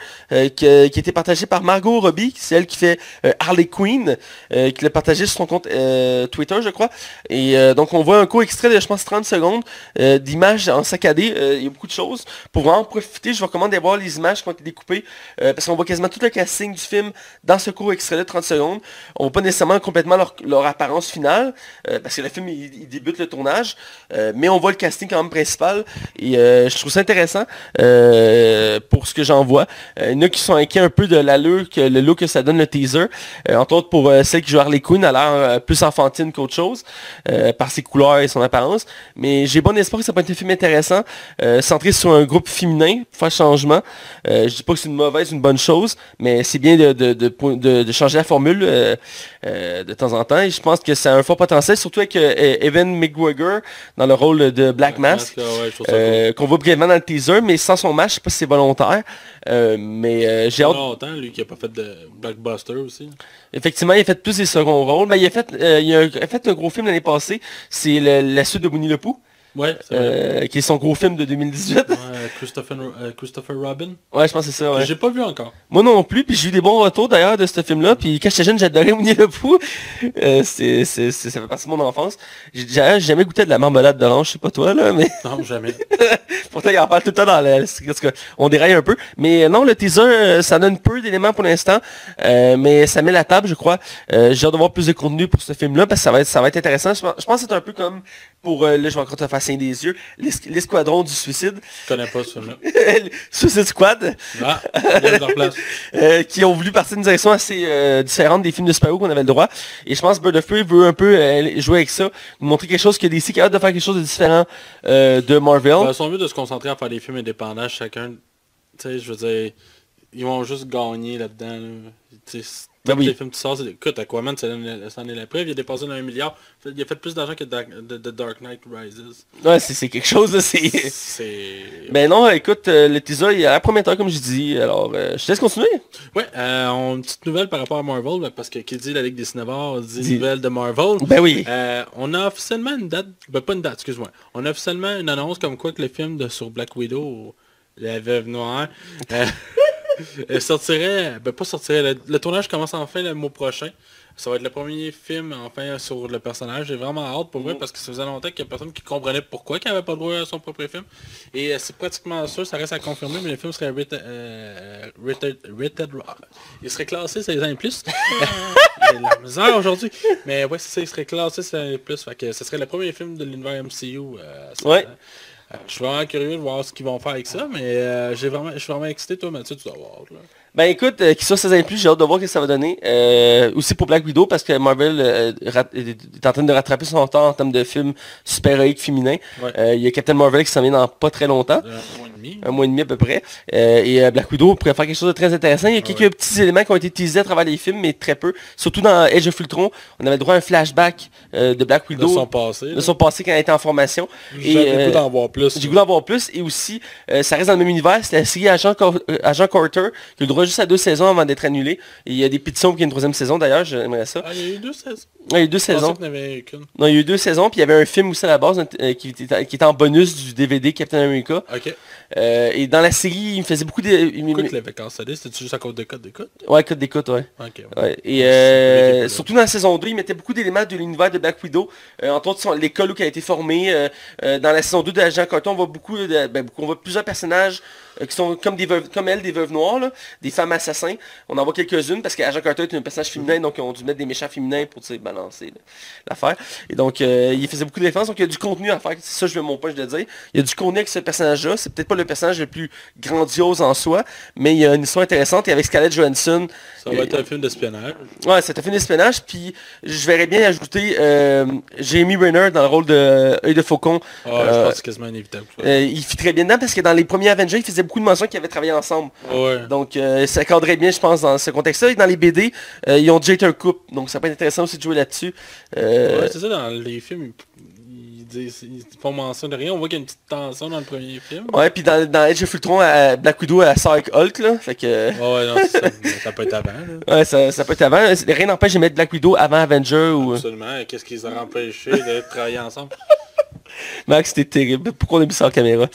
qui, a été partagé par Margot Robbie, c'est elle qui fait Harley Quinn, qui l'a partagé sur son compte Twitter, je crois. Et donc, on voit un court extrait de, je pense, 30 secondes d'images en saccadé. il y a beaucoup de choses. Pour vraiment profiter, je vous recommande d'aller voir les images qui ont été découpées, parce qu'on voit quasiment tout le casting du film dans ce court extrait de 30 secondes. On voit pas nécessairement complètement leur, apparence finale, parce que le film, il, débute le tournage, mais on voit le casting quand même principal. Et je trouve ça intéressant pour ce que j'en vois. il y en a qui sont inquiets un peu de l'allure, que le look que ça donne le teaser. entre autres pour celle qui joue Harley Quinn, elle a l'air plus enfantine qu'autre chose, par ses couleurs et son apparence. Mais j'ai bon espoir que ça peut être un film intéressant, centré sur un groupe féminin, pour faire changement. je dis pas que c'est une mauvaise, une bonne chose, mais c'est bien de, changer la formule de temps en temps. Et je pense que c'est un fort potentiel, surtout avec Evan McGregor dans le rôle de Black Mask, qu'on voit brièvement dans le teaser, mais sans son match, je sais pas si c'est volontaire. mais j'ai hâte... longtemps, lui, qui a pas fait de Blackbuster aussi. Effectivement, il a fait plus des seconds rôles. Mais il, a fait, il, a, fait un gros film l'année passée. C'est la suite de Winnie le Pooh. Ouais, euh, qui est son gros film de 2018. Ouais, Christopher, euh, Christopher Robin. Ouais, je pense que c'est ça, ouais. J'ai pas vu encore. Moi non plus, puis j'ai eu des bons retours d'ailleurs de ce film-là, puis quand j'étais jeune, j'adorais Winnie le Pooh. Euh, c'est, c'est, ça fait partie de mon enfance. J'ai jamais goûté de la marmelade d'orange, je sais pas toi, là, mais... Non, jamais. Pourtant, il en parle tout le temps dans la... On déraille un peu. Mais non, le teaser, euh, ça donne peu d'éléments pour l'instant, euh, mais ça met la table, je crois. j'ai hâte de voir plus de contenu pour ce film-là, parce que ça va être, ça va être intéressant. Je pense, que c'est un peu comme pour, là, je vais encore te faire des yeux, l'escadron du suicide. Je connais pas ce film Suicide Squad. Ah, place. euh, qui ont voulu partir d'une direction assez euh, différente des films de super qu'on avait le droit. Et je pense que Bird of Prey veut un peu euh, jouer avec ça, nous montrer quelque chose que DC capable de faire quelque chose de différent euh, de Marvel. Ils sont mieux de se concentrer à faire des films indépendants chacun. Tu sais, je veux dire, ils vont juste gagner là-dedans. Ben oui. les films qui sortent, écoute, Aquaman, c'en est la preuve, il a dépassé d'un milliard. Il a fait plus d'argent que The Dark Knight Rises. Ouais, c'est quelque chose, c'est... Ben non, écoute, euh, le teaser, il a la prometteur, comme je dis, alors euh, je te laisse continuer. Ouais, euh, on une petite nouvelle par rapport à Marvel, ben, parce que qui dit la Ligue des Cinévores dit nouvelle de Marvel. Ben oui. Euh, on a officiellement une date, ben pas une date, excuse-moi. On a officiellement une annonce comme quoi que le film de, sur Black Widow, La Veuve Noire... Elle sortirait, ben pas sortirait, le, tournage commence enfin le mois prochain. Ça va être le premier film enfin sur le personnage. J'ai vraiment hâte pour vrai mm. parce que ça faisait longtemps qu'il y a personne qui comprenait pourquoi il n'avait pas le droit à son propre film. Et euh, c'est pratiquement sûr, ça reste à confirmer, mais le film serait rated, euh, Il serait classé 16 ans et plus. il la misère aujourd'hui. Mais ouais, c'est ça, il serait classé 16 ans et plus. Fait que ce serait le premier film de l'univers MCU. Euh, ouais. Je suis vraiment curieux de voir ce qu'ils vont faire avec ça, mais euh, j'ai vraiment, je suis vraiment excité, toi Mathieu, tu dois voir. Là. Ben écoute, euh, qu'il soit 16 ans plus, j'ai hâte de voir ce que ça va donner. Euh, aussi pour Black Widow, parce que Marvel euh, est en train de rattraper son temps en termes de films super-héroïques féminins. Il y a Captain Marvel qui s'en vient dans pas très longtemps. Demi. Un mois et demi à peu près. et Black Widow pourrait faire quelque chose de très intéressant. Il y a quelques petits éléments qui ont été teasés à travers les films, mais très peu. Surtout dans Edge of Ultron, on avait droit à un flashback de Black Widow. De son passé. De son passé quand elle était en formation. J'ai goût d'en voir plus. J'ai goût d'en voir plus. Et aussi, ça reste dans le même univers. C'est la série Agent, Agent Carter, qui a le droit juste à deux saisons avant d'être annulé. il y a des pétitions pour qu'il y ait une troisième saison d'ailleurs, j'aimerais ça. Ah, il y a eu deux saisons. il y a eu deux saisons. Non, il y a eu deux saisons, puis il y avait un film aussi à la base euh, qui, était, qui, était, en bonus du DVD Captain America. Ok. Euh, et dans la série, il me faisait beaucoup de... il- Pourquoi tu l'avais cancellé C'était juste à cause de code d'écoute? Ouais, code d'écoute, ouais. Ok. Ouais, Et euh, surtout dans la saison 2, il mettait beaucoup d'éléments de l'univers de Black Widow. Euh, entre autres, l'école où elle a été formée. dans la saison 2 d'Agent Carter, on voit beaucoup, de, ben, on voit plusieurs personnages qui sont comme des veuves, comme elle, des veuves noires, là, des femmes assassins. On en voit quelques-unes parce qu'Agent Carter est un personnage féminin, donc ils ont dû mettre des méchants féminins pour balancer l'affaire. Et donc, il faisait beaucoup de défense, donc il y a du contenu à faire. C'est ça, je veux mon point de dire. Il y a du contenu avec ce personnage-là. C'est peut-être pas le personnage le plus grandiose en soi, mais il y a une histoire intéressante. Et avec Scarlett Johansson, Ça va être un film d'espionnage. Ouais, ça t'a fait d'espionnage, puis je verrais bien ajouter euh, Jamie Renner dans le rôle de euh, Œil de Faucon. Ah, je Euh, pense que c'est quasiment inévitable. Euh, il fit très bien dedans parce que dans les premiers Avengers, il faisait beaucoup de mentions qu'ils avaient travaillé ensemble. Ouais. Donc euh, ça cadrait bien, je pense, dans ce contexte-là. Et dans les BD, euh, ils ont déjà été un couple, donc ça peut être intéressant aussi de jouer là-dessus. Euh, Ouais, c'est ça, dans les films, disent, ils font mention de rien. On voit qu'il y a une petite tension dans le premier film. ouais, puis dans, dans Age of Ultron, euh, Black Widow, elle sort avec Hulk, là. Fait que, Ouais, non, ça, peut être avant. Là. ouais, ça, ça peut être avant. Rien n'empêche de mettre Black Widow avant Avenger ou... Absolument. Qu'est-ce qui les a empêchés de travailler ensemble? Max, c'était terrible. Pourquoi on a mis ça en caméra?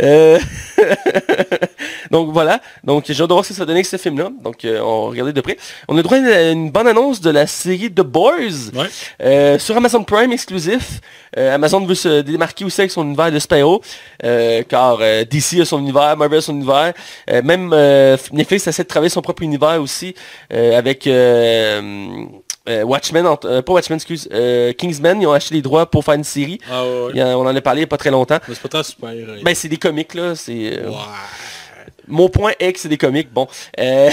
Euh, Donc voilà. Donc j'ai hâte de voir ce que ça va donner avec ce film-là. Donc euh, on va regarder de près. On a droit à une, une bonne annonce de la série The Boys. Ouais. Euh, sur Amazon Prime exclusif. Euh, Amazon veut se démarquer aussi avec son univers de euh, car DC a son univers, Marvel a son univers. Même Netflix essaie de travailler son propre univers aussi. avec Watchmen, pas Watchmen, excuse, Kingsman, ils ont acheté les droits pour faire une série. Ah ouais, ouais. On en a parlé il n'y a pas très longtemps. Mais c'est pas super héroïque. Ben c'est des comics là, c'est euh, mon point est que c'est des comics, bon. Euh,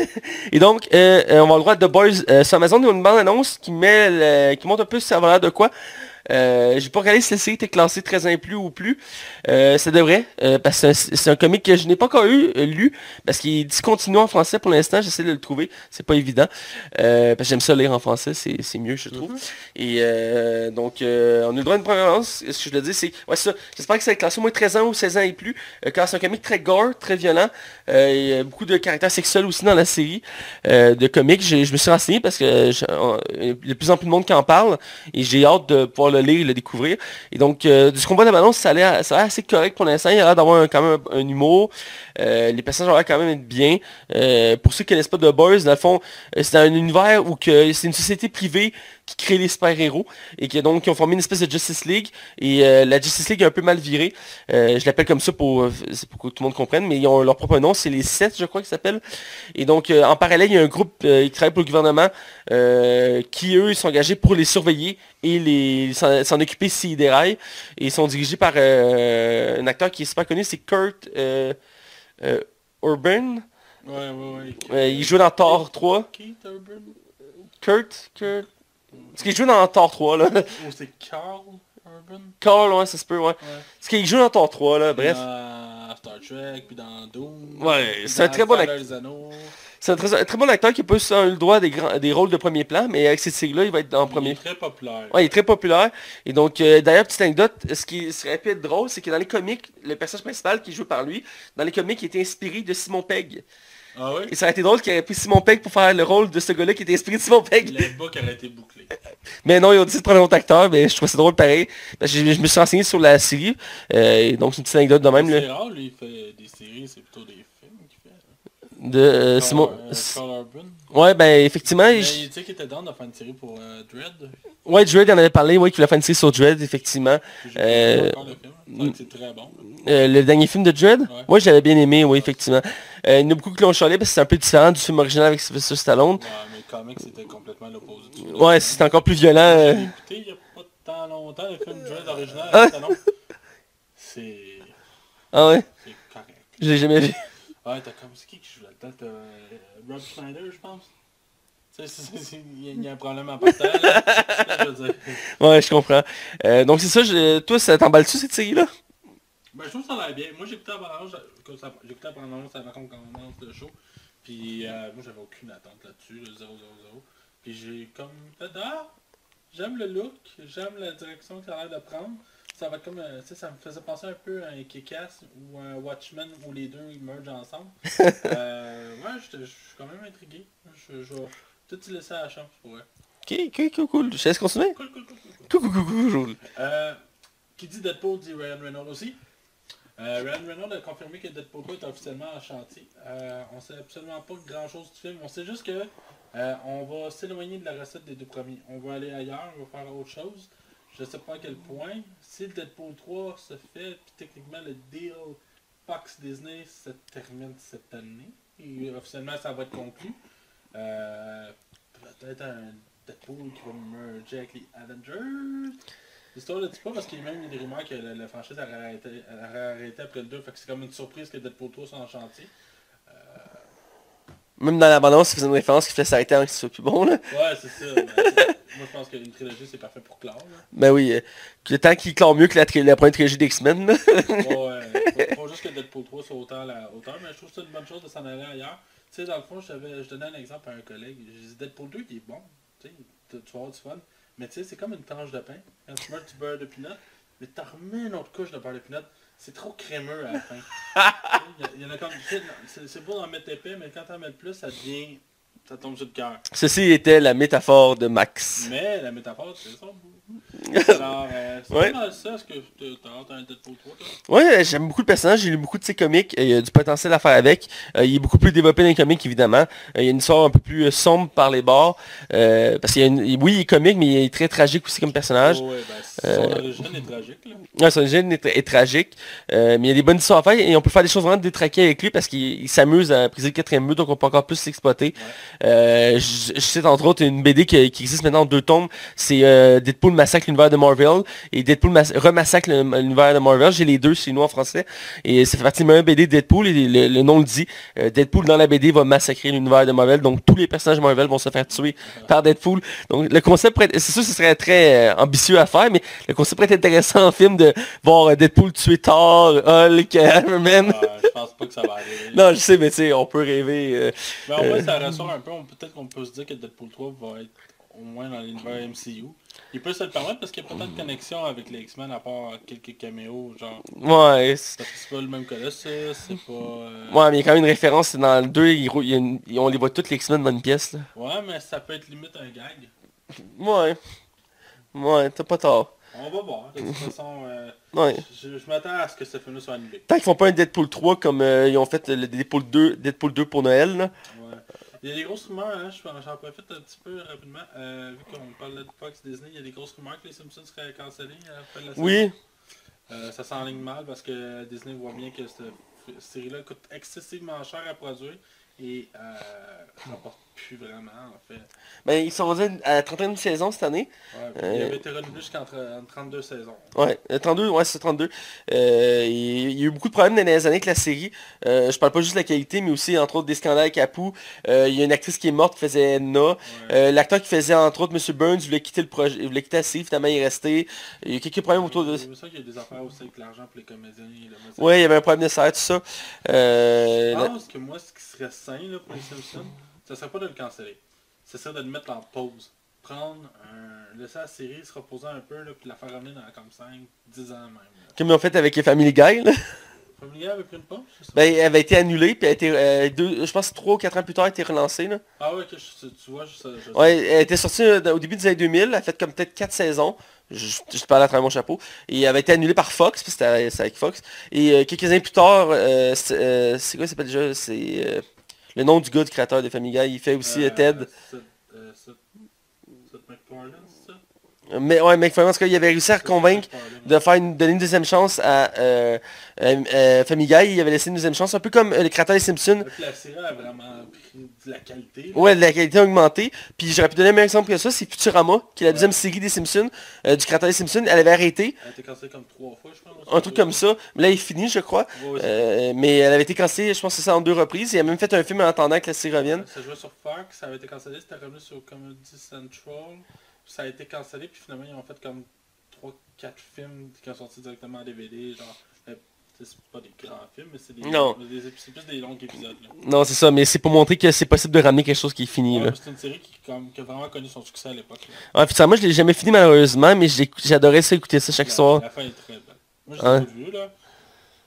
et donc euh, on va le droit de The Boys euh, sur Amazon, une bande annonce qui met le- qui montre un peu ça va de quoi. Euh, j'ai pas regardé si la série était classée très un plus ou plus. Euh, ça devrait, euh, parce que c'est c'est un comic que je n'ai pas encore eu euh, lu, parce qu'il est discontinué en français pour l'instant, j'essaie de le trouver, c'est pas évident. Euh, parce que j'aime ça lire en français, c'est mieux je trouve. Et euh, donc on a le droit à une première annonce, ce que je le dis c'est, ouais ça, j'espère que ça va être classé au moins 13 ans ou 16 ans et plus, car c'est un comic très gore, très violent, il y a beaucoup de caractères sexuels aussi dans la série de comics, je me suis renseigné parce que je- on- il y a de plus en plus de monde qui en parle, et j'ai hâte de pouvoir le lire le découvrir. Et donc, euh, ce qu'on voit de la balance, ça a l'air ça assez correct pour l'instant. Il a l'air d'avoir quand même un humour. Euh, les personnages ont l'air quand même être bien. Euh, pour ceux qui connaissent pas The Boys, dans le fond, euh, c'est un univers où que c'est une société privée qui crée les super-héros et qui donc qui ont formé une espèce de Justice League. Et euh, la Justice League est un peu mal virée. Euh, je l'appelle comme ça pour, pour que tout le monde comprenne, mais ils ont leur propre nom, c'est les 7 je crois qu'ils s'appellent. Et donc en parallèle, il y a un groupe qui travaille pour le gouvernement qui eux sont engagés pour les surveiller et les s'en occuper s'ils déraillent. Et ils sont dirigés par un acteur qui est super connu, c'est Kurt euh, Urban. Ouais, ouais, ouais. Euh, il joue dans Thor 3. Keith Urban? Kurt, Kurt. Parce qu'il joue dans Thor 3 là. Ou c'est Carl Urban? Carl, ouais, ça se peut, ouais. Parce qu'il joue dans Thor 3 là, bref. Dans Star Trek, puis dans Doom. Ouais, c'est un très bon acteur. C'est un très, bon acteur qui n'a pas eu le droit à des, grands, des rôles de premier plan, mais avec cette série-là, il va être en Il premier. est très populaire. Ouais, il est très populaire. Et donc, euh, d'ailleurs, petite anecdote, ce qui serait peut être drôle, c'est que dans les comics, le personnage principal qui est joué par lui, dans les comics, il était inspiré de Simon Pegg. Ah ouais Et ça aurait été drôle qu'il ait pris Simon Pegg pour faire le rôle de ce gars-là qui était inspiré de Simon Pegg. Le qui aurait été bouclé. Mais non, ils ont décidé de prendre un autre acteur, mais je trouve ça drôle pareil. Parce que je, je me suis renseigné sur la série. euh, et donc, c'est une petite anecdote de même. là, C'est rare, lui, il fait des séries, c'est plutôt des. De euh, Simon... euh. Ouais, ben effectivement, Mais je- tu sais qu'il était dans de faire une série pour euh, Dread. ouais, Dread il en avait parlé, ouais, qu'il voulait faire une série sur Dread, effectivement. Euh, le film. Très bon. Euh, le dernier film de Dread? Ouais. Je l'avais bien aimé, oui, effectivement. Il y en a beaucoup qui l'ont chialé parce que c'est un peu différent du film original avec Sylvester Stallone. Ouais, mais le comic, c'était complètement l'opposé. Ouais, c'est encore plus violent. J'ai euh. écouté il y a pas tant longtemps le film Dread original Ah. avec Stallone. C'est... Ah ouais? c'est correct. Je l'ai jamais vu. Ouais, t'as comme... C'est euh, Rob Schneider, je pense. Il y a- il y a un problème en partant, là. Je veux dire. Ouais, je comprends. Euh, donc c'est ça, je... toi, ça t'emballe-tu cette série-là? Ben, je trouve que ça a l'air bien. Moi, j'écoutais la bande-annonce, j'écoutais la bande-annonce avant qu'on commence le show. Puis, euh, moi, j'avais aucune attente là-dessus, le 000. Puis, j'ai comme ah, j'aime le look, j'aime la direction que ça a l'air de prendre. Ça va comme, euh, ça me faisait penser un peu à un Kick-Ass ou un Watchmen où les deux ils mergent ensemble. euh, ouais, je suis quand même intrigué. Je, vais tout laisser à la chance pour eux. Ok, ok, cool, cool. Je laisse continuer. Cool, cool, cool, cool, cool. Cool, cool, cool. Euh, qui dit Deadpool dit Ryan Reynolds aussi. Euh, Ryan Reynolds a confirmé que Deadpool 3 est officiellement en chantier. Euh, on sait absolument pas grand chose du film. On sait juste que euh, on va s'éloigner de la recette des deux premiers. On va aller ailleurs, on va faire autre chose. Je sais pas à quel point. Si le Deadpool 3 se fait, puis techniquement le deal Fox Disney se termine cette année. Et officiellement ça va être conclu. Euh, Peut-être un Deadpool qui va merger avec les Avengers. L'histoire ne dit pas parce qu'il y a même des rumeurs que la, la franchise aurait arrêté, arrêté après le 2. Fait que c'est comme une surprise que Deadpool 3 soit en chantier. Même dans l'abondance, il faisait une référence qui fait s'arrêter avant que ce soit plus bon. Là. Ouais, c'est ça. Ben, moi, je pense qu'une trilogie, c'est parfait pour clore. là. Ben oui, euh, le temps qu'il clore mieux que la, première trilogie d'X-Men. là. Ouais, ouais. Faut, juste que Deadpool 3 soit autant la hauteur, mais je trouve que c'est une bonne chose de s'en aller ailleurs. Tu sais, dans le fond, je, donnais un exemple à un collègue. Je dis Deadpool 2, il est bon. Tu sais, tu vas avoir du fun. Mais tu sais, c'est comme une tranche de pain. Quand tu meurs du beurre de pinot, mais t'en remets une autre couche de beurre de pinot. C'est trop crémeux à la fin. Il y, en a comme. tu sais, C'est c'est beau d'en mettre épais, mais quand t'en mets le plus, ça devient. Ça tombe sur le cœur. Ceci était la métaphore de Max. Mais la métaphore, c'est ça. Alors, euh, c'est Ouais. mal ça. Est-ce que t'as hâte à un Deadpool 3, toi? Ouais, j'aime beaucoup le personnage, j'ai lu beaucoup de ses comics, il y a du potentiel à faire avec. Euh, il est beaucoup plus développé dans les comics, évidemment. Euh, il y a une histoire un peu plus euh, sombre par les bords. euh, parce qu'il y a une... Oui, il est comique, mais il est très tragique aussi comme personnage. Oh, ouais, ben, son origine est tragique. Là. Ouais, son origine est, est tragique. euh, mais il y a des bonnes histoires à faire et on peut faire des choses vraiment détraquées avec lui parce qu'il il s'amuse à briser le quatrième mur, donc on peut encore plus l'exploiter. Euh, je, cite entre autres une BD qui, qui existe maintenant en deux tomes. C'est euh, Deadpool massacre l'univers de Marvel et Deadpool mas- remassacre l'univers de Marvel. J'ai les deux chez nous en français. Et partie de ma BD de Deadpool et le, le nom le dit. Euh, Deadpool dans la BD va massacrer l'univers de Marvel. Donc tous les personnages de Marvel vont se faire tuer par Deadpool. Donc le concept c'est sûr ce serait très euh, ambitieux à faire, mais le concept pourrait être intéressant en film de voir euh, Deadpool tuer Thor, Hulk, Iron Man. Euh, je pense pas que ça va arriver. non, je sais, mais tu sais, on peut rêver. euh, Mais en fait, ça ressort un peu. Peut-être qu'on peut se dire que Deadpool 3 va être au moins dans l'univers MCU. Il peut se le permettre parce qu'il y a pas tant de connexion avec les X-Men à part quelques caméos. Genre, ouais, c'est- parce que c'est pas le même colosse, ça, c'est pas... euh, ouais, mais il y a quand même une référence, c'est dans le 2, il rou- il y a une- on les voit toutes les X-Men dans une pièce. Là. Ouais, mais ça peut être limite un gag. Ouais. Ouais, t'as pas tort. On va voir. De toute façon, euh, Ouais. je, je m'attends à ce que ce film-là soit annulé. Tant qu'ils font pas un Deadpool 3 comme euh, ils ont fait le Deadpool 2, Deadpool 2 pour Noël, là. Ouais. Il y a des grosses rumeurs, hein, je- j'en profite un petit peu rapidement. Euh, vu qu'on parle de Fox Disney, il y a des grosses rumeurs que les Simpsons seraient cancellés à la fin de la saison. Oui. Euh, ça s'enligne mal parce que Disney voit bien que cette série-là coûte excessivement cher à produire et euh, rapporte plus vraiment en fait. Ben, ils sont rendus à la 31e saison cette année. Ouais, Euh. Il avait été renouvelé jusqu'en tre- en 32 saisons. Ouais, euh, 32, ouais, c'est 32. Euh, il y a eu beaucoup de problèmes dans les dernières années avec la série. Euh, je parle pas juste de la qualité, mais aussi, entre autres, des scandales avec Apu. Euh, il y a une actrice qui est morte qui faisait Edna. Ouais. Euh, L'acteur qui faisait, entre autres, M. Burns, voulait quitter le projet, il voulait quitter la série, finalement, il est resté. Il y a eu quelques problèmes autour de... C'est ça qu'il y a des affaires aussi avec l'argent pour les comédiens. Ouais, il y avait un problème de salaire, tout ça. Euh, Je la- pense que moi, ce qui serait sain là, pour les Simpsons, ce serait pas de le canceller. Ce serait de le mettre en pause. Prendre un... laisser la série se reposer un peu, là, puis la faire revenir dans comme 5, 10 ans même. là. Comme ils ont fait avec Family Guy, là. Family Guy avait pris une pause, sais pas. Ben, elle avait été annulée, puis elle a été, euh, deux, je pense 3 ou 4 ans plus tard, elle a été relancée, là. Ah ouais, que je- tu vois, je, je, Ouais, elle était sortie euh, au début des années 2000, elle a fait comme peut-être 4 saisons. Je, je parle à travers mon chapeau. Et elle avait été annulée par Fox, puis c'était avec Fox. Et euh, quelques années plus tard, euh, c'est c'est quoi ça s'appelle déjà? C'est le nom du gars du créateur de Family Guy. Il fait aussi euh, Ted. Seth, euh, Seth- Seth MacFarlane, c'est ça? Mais ouais, mec, vraiment, en tout cas, il avait réussi à convaincre de faire une, donner une deuxième chance à euh, euh, euh, Family Guy. Il avait laissé une deuxième chance, un peu comme euh, le créateur des Simpsons. La série a vraiment pris de la qualité. là. Ouais, la qualité a augmenté. Puis j'aurais pu donner un meilleur exemple que ça, c'est Futurama, qui est la deuxième série des Simpsons, euh, du créateur des Simpsons. Elle avait arrêté, Elle a été cancellée comme trois fois, je pense. un truc comme ça. Mais là, il est fini, je crois. Ouais, mais elle avait été cancellée, je pense que c'est ça en deux reprises. Il a même fait un film en attendant que la série revienne. Ça jouait sur Fox, ça avait été cancellé, c'était revenu sur Comedy Central. Ça a été cancellé, puis finalement ils ont fait comme 3-4 films qui sont sortis directement en DVD. Genre, c'est pas des grands films, mais c'est des, Non. des- c'est plus des longs épisodes. Là. Non, c'est ça, mais c'est pour montrer que c'est possible de ramener quelque chose qui est fini. Ouais, Là. c'est une série qui, comme, qui a vraiment connu son succès à l'époque. là. Ouais, Futurama, je l'ai jamais fini malheureusement, mais j'ai- j'adorais ça, écouter ça chaque La- soir. La fin est très belle. Moi, pas vu, là.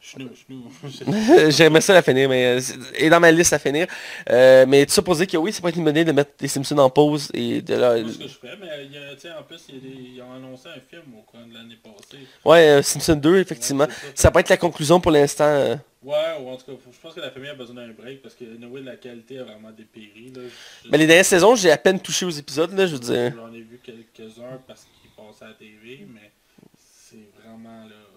Je J'aimerais ça la finir, mais et dans ma liste à finir. Euh, mais pour dire que oui, ça pourrait être une bonne idée de mettre les Simpsons en pause et de là. ce que je ferais, mais il y a, en plus, ils ont annoncé un film au cours de l'année passée. Ouais, euh, Simpson 2, effectivement. ça, ça peut être la conclusion pour l'instant. Euh. Ouais, ou en tout cas, je pense que la famille a besoin d'un break parce que oui, la qualité a vraiment dépéri. Là. Mais les dernières saisons, j'ai à peine touché aux épisodes, là, je veux dire. J'en ai vu quelques-uns parce qu'ils passaient à la TV, mais c'est vraiment là.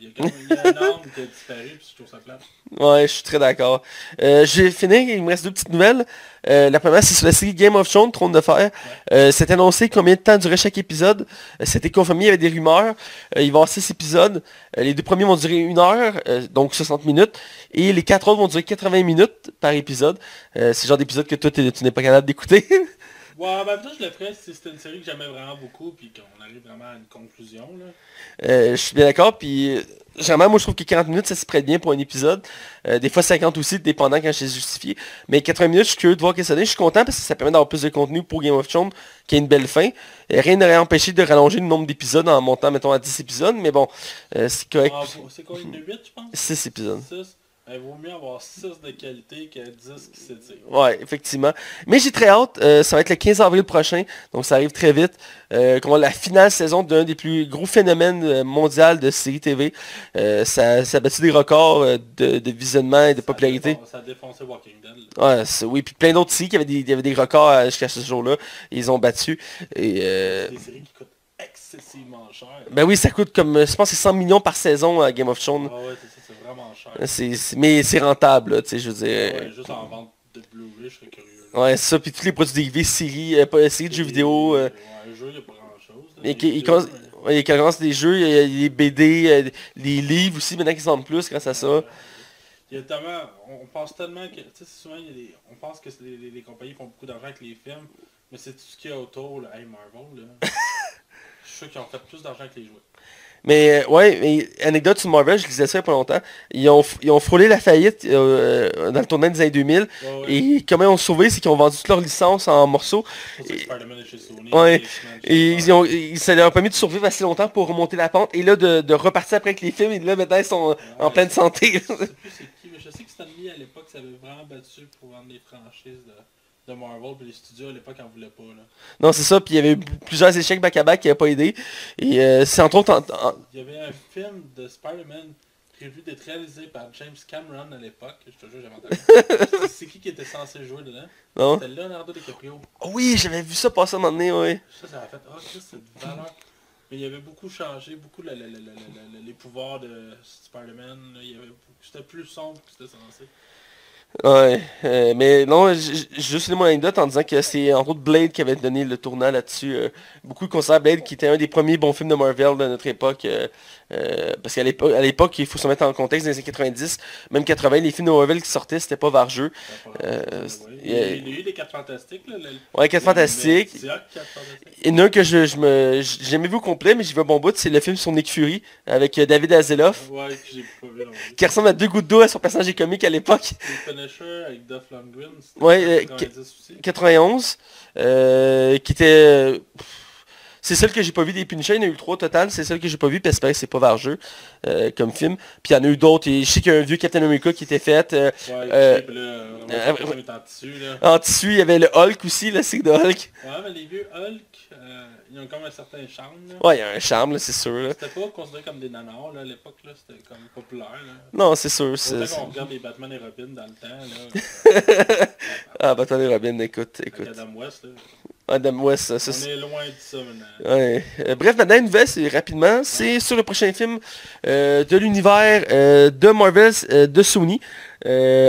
Il y a, quand même, un arme qui a disparu, puis je trouve ça plate. Ouais, je suis très d'accord. Euh, je vais finir, il me reste deux petites nouvelles. Euh, la première, c'est sur la série Game of Thrones, Trône de Fer. Euh, c'est annoncé combien de temps durait chaque épisode. Euh, c'était confirmé, il y avait des rumeurs. il va y avoir six épisodes. les deux premiers vont durer une heure, donc 60 minutes. Et les quatre autres vont durer 80 minutes par épisode. c'est le genre d'épisode que toi, tu n'es pas capable d'écouter. Ouais, en même temps, je le ferais si c'était une série que j'aimais vraiment beaucoup, puis qu'on arrive vraiment à une conclusion. Là. Euh, je suis bien d'accord, puis généralement, moi, je trouve que 40 minutes, ça se prête bien pour un épisode. Euh, des fois, 50 aussi, dépendant quand je suis justifié. Mais 80 minutes, je suis curieux de voir que ça donne. Je suis content parce que ça permet d'avoir plus de contenu pour Game of Thrones, qui a une belle fin. Et rien n'aurait empêché de rallonger le nombre d'épisodes en montant, mettons, à 10 épisodes, mais bon, euh, c'est correct. Ah, c'est quoi, une de 8, je pense? 6 épisodes. 6 il vaut mieux avoir 6 de qualité que 10 qui s'étirent. Ouais, effectivement. Mais j'ai très hâte. Euh, ça va être le 15 avril prochain. Donc ça arrive très vite. Euh, qu'on la finale saison d'un des plus gros phénomènes euh, mondiaux de série TV. Euh, ça, ça a battu des records de, de, visionnement et de popularité. ça a défoncé Walking Dead. Ouais, oui, puis plein d'autres séries qui avaient des, des records jusqu'à ce jour-là. Ils ont battu. Et, Des séries qui coûtent excessivement cher. Ben oui, ça coûte comme, je pense que c'est 100 millions par saison à Game of Thrones. Ah ouais, cher. mais c'est rentable, tu sais, je veux dire. Ouais, juste en vente de Blu-ray, je serais curieux. Ouais, ça, puis tous les produits dérivés, séries, euh, pas, séries de jeux vidéo. Euh, ouais, jeux, il n'y a pas grand-chose. Il, il, il, commence des jeux, il y a les BD, les livres aussi, maintenant qu'ils vendent plus grâce à ça. Il y a tellement, on pense tellement que, tu sais, souvent, il y a des, on pense que les, les, les compagnies font beaucoup d'argent avec les films, mais c'est tout ce qu'il y a autour, là. Hey, Marvel, là. je suis sûr qu'ils ont fait plus d'argent que les jouets. Mais ouais, mais anecdote sur Marvel, je lisais ça il n'y a pas longtemps. Ils ont, ils ont frôlé la faillite euh, dans le tournant des années 2000. Et comment ils ont sauvé, c'est qu'ils ont vendu toutes leurs licences en morceaux. Et, ouais. Et ils ont, ça leur a permis de survivre assez longtemps pour remonter la pente. Et là, de, de repartir après avec les films. Et là, maintenant, ils sont en pleine santé. je sais plus c'est qui, mais je sais que Stanley, à l'époque, ça avait vraiment battu pour vendre des franchises. De de Marvel, puis les studios à l'époque en voulaient pas. Là. Non, c'est ça, puis il y avait eu plusieurs échecs back-à-back qui n'avaient pas aidé. Et euh, c'est entre autres... Il y avait un film de Spider-Man prévu d'être réalisé par James Cameron à l'époque. Je te jure, j'avais entendu. c'est qui qui était censé jouer dedans? Non. C'était Leonardo DiCaprio. Oh oui, j'avais vu ça passer à un moment donné, oui. Ça, ça a fait... Ah, oh, c'est de valeur. Mais il y avait beaucoup changé, beaucoup la, la, la, les pouvoirs de Spider-Man. C'était plus sombre que c'était censé. Ouais, euh, mais non, juste une mon anecdote en disant que c'est en autres Blade qui avait donné le tournant là-dessus. Euh, beaucoup considèrent Blade qui était un des premiers bons films de Marvel de notre époque. Euh, parce qu'à l'époque, il faut se mettre en contexte, dans les années 90, même 80, les films de Marvel qui sortaient, c'était pas vargeux. il, y a, eu les 4 Fantastiques. Là, Ouais, 4 Fantastiques. Il y en a un que je, je me j'ai jamais vu au complet, mais j'y vais bon bout, c'est le film sur Nick Fury avec David Azeloff. Ouais, que pas vu, qui ressemble à deux gouttes d'eau à son personnage comique à l'époque avec Duff Lundgren. Ouais, 91. Euh, euh, qui était... C'est celle que j'ai pas vu des Punisher, il y en a eu trois total, c'est celle que j'ai pas vu, parce que c'est pas vargeux euh, comme film. Puis il y en a eu d'autres, je sais qu'il y a un vieux Captain America qui était fait. Euh, ouais, euh, là, en tissu. Là. En tissu, il y avait le Hulk aussi, le cycle de Hulk. Ouais, mais les vieux Hulk, ils ont comme un certain charme. Là. Ouais, il y a un charme, c'est sûr. C'était pas considéré comme des nanars à l'époque, c'était comme populaire. Là. Non, c'est sûr. C'est qu'on regarde les Batman et Robin dans le temps. Là. ah, Batman et Robin, écoute. écoute. Adam West. Là. Adam West, ça, On est loin de ça maintenant. Ouais. Euh, bref, maintenant, une nouvelle, c'est rapidement. C'est sur le prochain film euh, de l'univers euh, de Marvel, de Sony.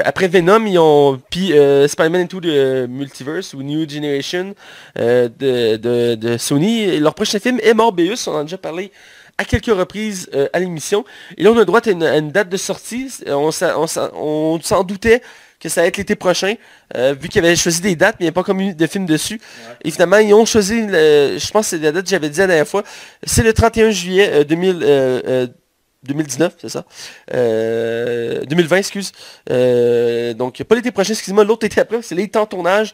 Après Venom, ils ont puis Spider-Man Into the Multiverse ou New Generation de, de, de, Sony. Leur prochain film est Morbius, on en a déjà parlé à quelques reprises à l'émission. Et là, on a droit à une, date de sortie. On, s'en doutait que ça allait être l'été prochain, vu qu'ils avaient choisi des dates, mais il n'y a pas comme de film dessus. Et finalement, ils ont choisi, je pense que c'est la date que j'avais dit la dernière fois, c'est le 31 juillet 2000. 2019, c'est ça. 2020, euh, excuse. Euh, donc, pas l'été prochain, excuse-moi, l'autre été après, c'est l'été en tournage.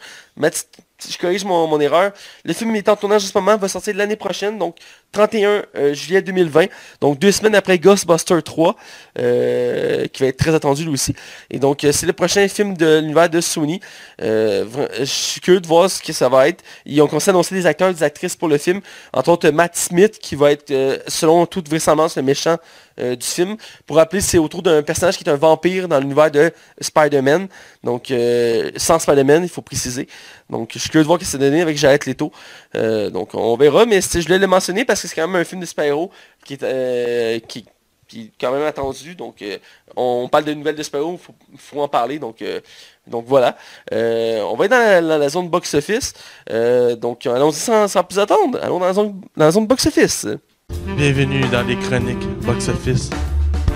Je corrige mon, erreur. Le film est en tournage en ce moment, va sortir l'année prochaine, donc 31 euh, juillet 2020, donc deux semaines après Ghostbusters 3, euh, qui va être très attendu lui aussi. Et donc euh, c'est le prochain film de l'univers de Sony. Je suis curieux de voir ce que ça va être. Ils ont commencé à annoncer des acteurs et des actrices pour le film, entre autres Matt Smith, qui va être, selon toute vraisemblance, le méchant du film. Pour rappeler, c'est autour d'un personnage qui est un vampire dans l'univers de Spider-Man. Donc, sans Spider-Man, il faut préciser. Donc, je suis curieux de voir ce que ça donné avec Jared Leto. Euh, donc, on verra. Mais je voulais le mentionner parce que c'est quand même un film de super-héros qui est, euh, qui, est quand même attendu. Donc, euh, on parle de nouvelles de super-héros, il faut, en parler. Donc, donc voilà. On va être dans la, zone box-office. Donc, allons-y sans, sans plus attendre. Allons dans la zone, dans la zone box-office. Bienvenue dans les chroniques box-office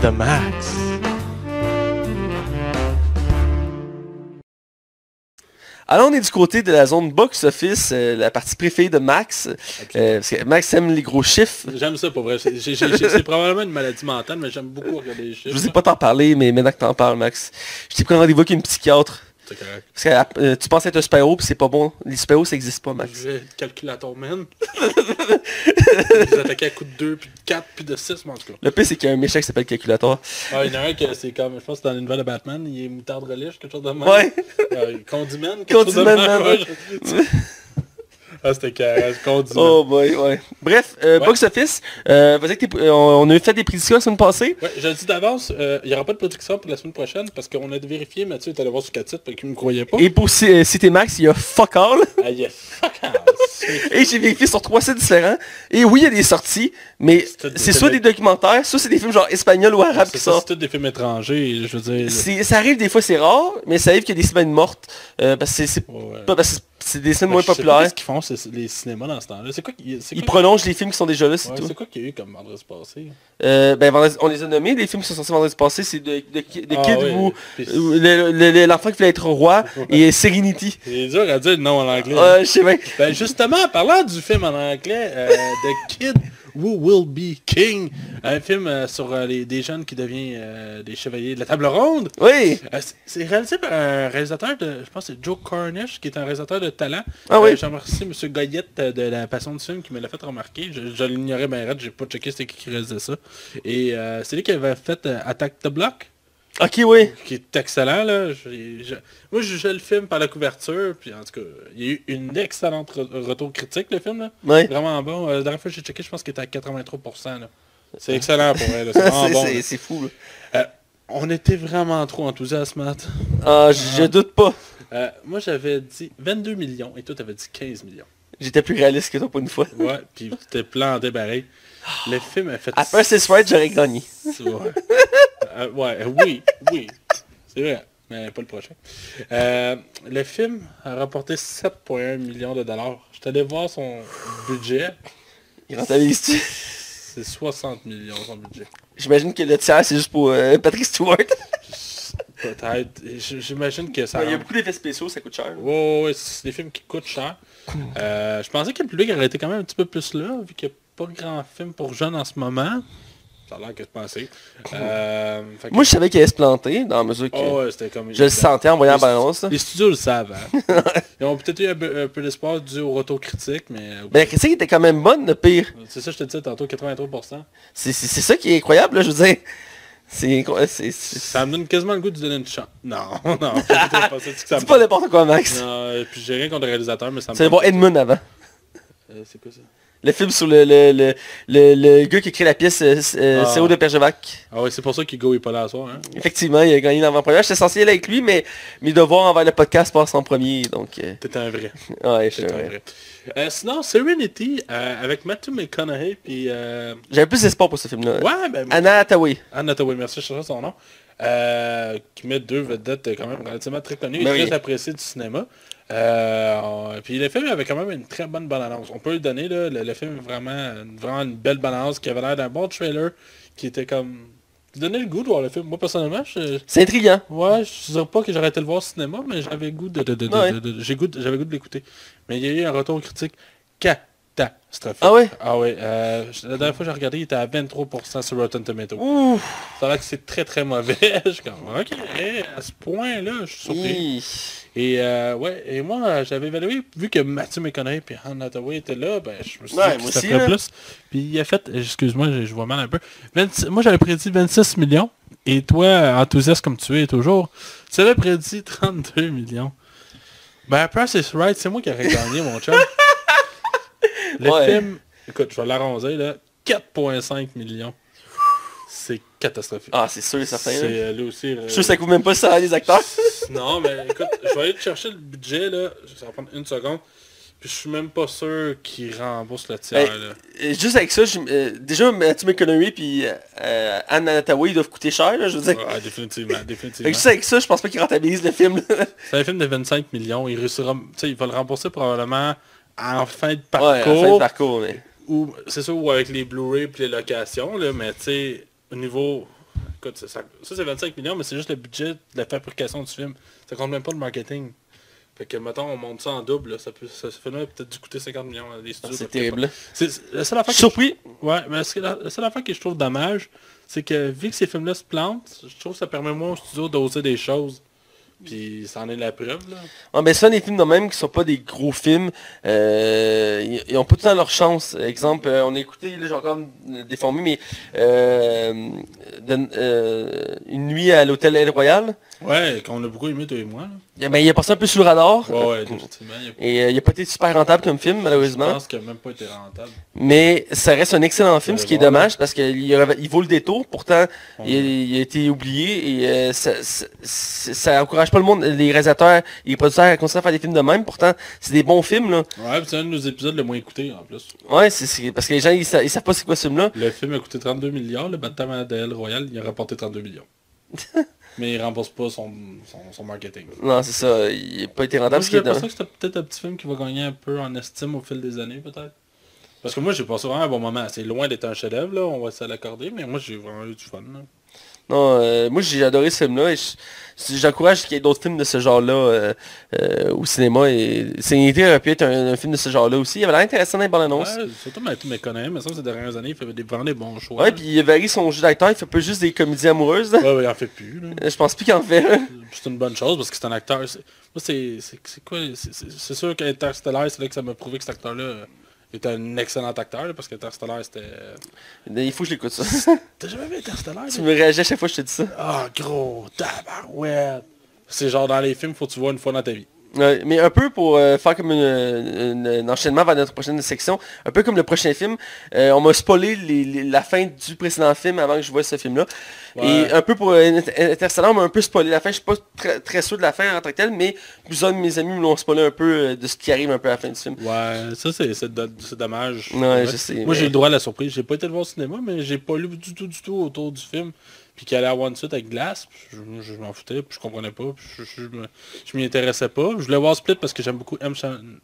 de Max. Alors on est du côté de la zone box-office, euh, la partie préférée de Max. Euh, parce que Max aime les gros chiffres. J'aime ça pour vrai. C'est probablement une maladie mentale, mais j'aime beaucoup regarder les chiffres. Je vous ai pas t'en parler, mais maintenant que t'en parles, Max. Je t'ai pris rendez-vous avec une psychiatre. C'est correct. Parce que euh, tu penses être un super-héros, puis c'est pas bon. Les super-héros, ça existe pas, Max. Je vais ton man. Vous attaquez à coups de 2, puis de 4, puis de 6, mais en tout cas. Le pire, c'est qu'il y a un méchant qui s'appelle Calculator. Ah, il y en a un que c'est comme, je pense que c'est dans l'univers de Batman, il est moutarde relish, quelque chose de même. Ouais. Euh, condiment, quelque chose de Condiment, même. man, ouais, ouais. je- Ah, c'était carré. Oh boy, ouais. Bref, euh, Ouais. Euh, avec tes- euh, on a fait des prédictions la semaine passée. Ouais, je le dis d'avance, euh, il n'y aura pas de production pour la semaine prochaine parce qu'on a vérifié, Mathieu est allé voir sur 4 titres et qu'il ne me croyait pas. Et pour euh, citer Max, il y a fuck all. Ah, fuck off. Et j'ai vérifié sur trois sites différents. Et oui, il y a des sorties, mais C'est soit des documentaires, soit c'est des films genre espagnols ou arabes qui ça, sortent. c'est tous des films étrangers, je veux dire. Ça arrive des fois, c'est rare, mais ça arrive qu'il y a des semaines mortes. euh, parce que c'est- pas parce que c'est des Ben, moins je sais pas populaires. Qu'est-ce qu'ils font, c'est les cinémas dans ce temps-là C'est quoi qui- c'est Ils prolongent les films qui sont déjà là, c'est Ouais, tout. c'est quoi qu'il y a eu comme vendredi passé? Euh, ben, vendredi- on les a nommés, les films qui sont sortis vendredi passé, c'est de, de, de Ah, Kid ouais, ou puis- ou le- le- le- l'enfant qui voulait être roi et Serenity. C'est dur à dire le nom en anglais. Euh, je sais bien. Ben justement, en parlant du film en anglais, euh, The Kid Who Will Be King, un film euh, sur euh, les, des jeunes qui deviennent euh, des chevaliers de la table ronde. Oui. C'est- réalisé par un réalisateur de, je pense que c'est Joe Cornish, qui est un réalisateur de talent. Ah oui. Je remercie M. Goyette de la passion du film qui me l'a fait remarquer. Je, je l'ignorais bien raide, j'ai pas checké c'était qui qui réalisait ça. Et c'est lui qui avait fait Attack the Block Ok, oui. qui est excellent là. Je- moi je jugeais le film par la couverture, puis en tout cas, il y a eu une excellente re- retour critique le film là. Vraiment bon. Euh, la dernière fois que j'ai checké, je pense qu'il était à 83%. là. C'est excellent pour elle. C'est bon. c'est fou. là. Euh, on était vraiment trop enthousiastes, Matt. Ah, je je doute pas. Euh, moi j'avais dit 22 millions et toi t'avais dit 15 millions. J'étais plus réaliste que toi pour une fois. Ouais, puis t'es planté pareil. Le film a fait... À First Right, j'aurais gagné. Ouais. Euh, ouais, oui, oui. C'est vrai, mais pas le prochain. Euh, le film a rapporté 7,1 millions de dollars. Je suis allé voir son budget. Il rentabilise-tu? C'est 60 millions son budget. J'imagine que le tiers, c'est juste pour euh, Patrick Stewart. Peut-être. J'imagine que ça... Il y a beaucoup d'effets spéciaux, ça coûte cher. Ouais, ouais, ouais, c'est des films qui coûtent cher. Euh, je pensais que le public aurait été quand même un petit peu plus là, vu a pas grand film pour jeunes en ce moment. Ça a l'air que je pensais. Euh, que- Moi, je savais qu'il allait se planter, dans la mesure que Oh, ouais, comme... je le sentais en voyant la balance. Les studios le savent. hein. Ils ont peut-être eu un peu, d'espoir dû au retour critique, mais euh, Mais la critique était quand même bonne, le pire. c'est ça que je te disais tantôt, 83%. C'est c'est- c'est ça qui est incroyable, là, je veux dire. C'est... c'est- c'est- Ça me donne quasiment le goût de donner une chance. Non, non, c'est pas c'est n'importe quoi, Max. Non, puis j'ai rien contre le réalisateur, mais ça me... Allais voir Edmund avant. Euh, c'est quoi ça? Le film sur le, le, le, le, gars qui écrit la pièce euh, euh, Ah. CO de Pergevac. Ah ouais, c'est pour ça qu'Hugo est pas là à soir. Hein? Effectivement, il a gagné l'avant-première. J'étais censé y aller avec lui, mais mes devoirs envers le podcast passent en premier. Donc, euh, T'es un vrai. ouais, je un vrai. Euh, sinon, Serenity, avec Matthew McConaughey, puis... J'avais plus d'espoir pour ce film-là. Ouais, ben... Anna Hathaway. Anne Hathaway, merci, je cherchais son nom. Qui met deux vedettes quand même relativement très connues et très oui. appréciées du cinéma. Euh, on- puis le film avait quand même une très bonne balance. On peut le donner, là, le, le film est vraiment, vraiment une belle balance qui avait l'air d'un bon trailer qui était comme... qui donnait le goût de voir le film. Moi personnellement, je... C'est intriguant. Ouais, je dirais pas que j'aurais été le voir au cinéma, mais j'avais goût de, de, de- de- Ouais. de- de- j'ai goût de- j'avais goût de l'écouter. Mais il y a eu un retour critique Ah ouais? Ah ouais. euh, la dernière fois que j'ai regardé, il était à 23% sur Rotten Tomatoes. Ouh! Ça a l'air que c'est très très mauvais. je suis comme, ok, à ce point-là, je suis surpris. Et euh, ouais, et moi, j'avais évalué, vu que Matthew McConaughey et Anne Hathaway étaient là, ben, je me suis Ouais, dit que ça aussi, ferait là. plus. Puis il a fait, excuse-moi, je, je vois mal un peu. 26 moi, j'avais prédit 26 millions. Et toi, enthousiaste comme tu es toujours, tu avais prédit 32 millions. Ben, Price is Right, c'est moi qui aurais gagné, mon chum. Le Ouais. film, écoute, je vais l'arrondir, là, 4,5 millions. C'est catastrophique. Ah, c'est sûr et certain. c'est là. euh, aussi... euh, Je suis sûr que ça coûte même pas ça les acteurs. non, mais écoute, je vais aller chercher le budget, là. Ça va prendre une seconde. Puis je suis même pas sûr qu'il rembourse le tiers, là. Euh, Juste avec ça, je- euh, déjà Matthew McConaughey puis euh, Anne Hathaway ils doivent coûter cher, là, je veux dire. Ouais, définitivement, définitivement. juste avec ça, je pense pas qu'ils rentabilisent le film. C'est un film de 25 millions. Il réussira... Tu sais, il va le rembourser probablement en fin de ouais, parcours. fin de parcours, mais... ou c'est sûr, ou avec les Blu-ray et les locations, là, mais tu sais, au niveau... Écoute, ça, ça, ça, c'est 25 millions, mais c'est juste le budget de la fabrication du film. Ça compte même pas le marketing. Fait que, mettons, on monte ça en double, là, ça peut, ça, ce film-là a peut-être dû coûter 50 millions à des studios. C'est terrible. C'est la seule Je affaire suis que surpris. Ouais, mais la, la seule affaire que je trouve dommage, c'est que vu que ces films-là se plantent, je trouve que ça permet moins aux studios d'oser des choses. Puis ça en est la preuve, là. Ah, ben ça, des films de même qui sont pas des gros films, euh, ils, ont pas tout le leur chance. Exemple, euh, on a écouté, là j'ai encore déformé, mais euh, euh, Une nuit à l'hôtel El Royal, Ouais, qu'on a beaucoup aimé, toi et moi. Là. il, ben, il a passé un peu sur le radar. Ouais, ouais, effectivement. Il a, Et euh, il a pas été super rentable comme film, je malheureusement. pense qu'il a même pas été rentable. Mais ça reste un excellent film, ce qui est dommage, parce qu'il il vaut le détour. Pourtant, il, il a été oublié et euh, ça, ça, ça- ça encourage pas le monde, les réalisateurs et les producteurs à continuer à faire des films de même. Pourtant, c'est des bons films, là. Ouais, c'est un de nos épisodes le moins écoutés, en plus. Ouais, c'est parce que les gens, ils, sa- ils savent pas c'est quoi ce film-là. Le film a coûté 32 milliards, le Batman de Royal, il a rapporté 32 millions. Mais il rembourse pas son, son, son marketing. Non, c'est ça. Il n'a pas été rentable. j'ai l'impression que c'était peut-être un petit film qui va gagner un peu en estime au fil des années, peut-être. Parce que moi, j'ai passé vraiment un bon moment. C'est loin d'être un chef-d'œuvre, là, on va se l'accorder, mais moi, j'ai vraiment eu du fun. là. Non, euh, moi j'ai adoré ce film-là et je- j'encourage qu'il y ait d'autres films de ce genre-là euh, euh, au cinéma. Et Sénité aurait pu être un, un film de ce genre-là aussi. Il avait l'air intéressant dans les bandes annonces. Ouais, surtout Mathieu McConaughey, mais ça, ces dernières années, il fait des, vraiment des bons choix. Ouais, puis il varie son jeu d'acteur. Il fait pas juste des comédies amoureuses. là. Ouais, ouais, il en fait plus. là. Je pense plus qu'il en fait. C'est une bonne chose parce que c'est un acteur. Moi, c'est quoi c'est sûr qu'Interstellar, c'est là que ça m'a prouvé que cet acteur-là est un excellent acteur, là, parce qu'Interstellar, c'était... euh, Il faut que je l'écoute ça. T'as jamais vu Interstellar tu me réagis à chaque fois que je te dis ça. Ah, gros, tabarouette. C'est genre dans les films, faut que tu vois une fois dans ta vie. Mais un peu pour euh, faire comme un enchaînement vers notre prochaine section, un peu comme le prochain film, euh, on m'a spoilé les- les- la fin du précédent film avant que je voie ce film-là. Ouais. Et un peu pour euh, Inter- Interstellar, on m'a un peu spoilé la fin. Je suis pas très, très sûr de la fin en tant que tel, mais plusieurs de mes amis me l'ont spoilé un peu de ce qui arrive un peu à la fin du film. Ouais, ça c'est c'est do- c'est dommage. Ouais, Ouais. je sais. Moi mais- j'ai le droit à la surprise. J'ai pas été le voir au cinéma, mais j'ai pas lu du tout du tout autour du film. Puis qu'il allait à One Suite avec Glace, puis je, m'en foutais, puis je comprenais pas, puis je, je, m'y intéressais pas. Je voulais voir Split parce que j'aime beaucoup M.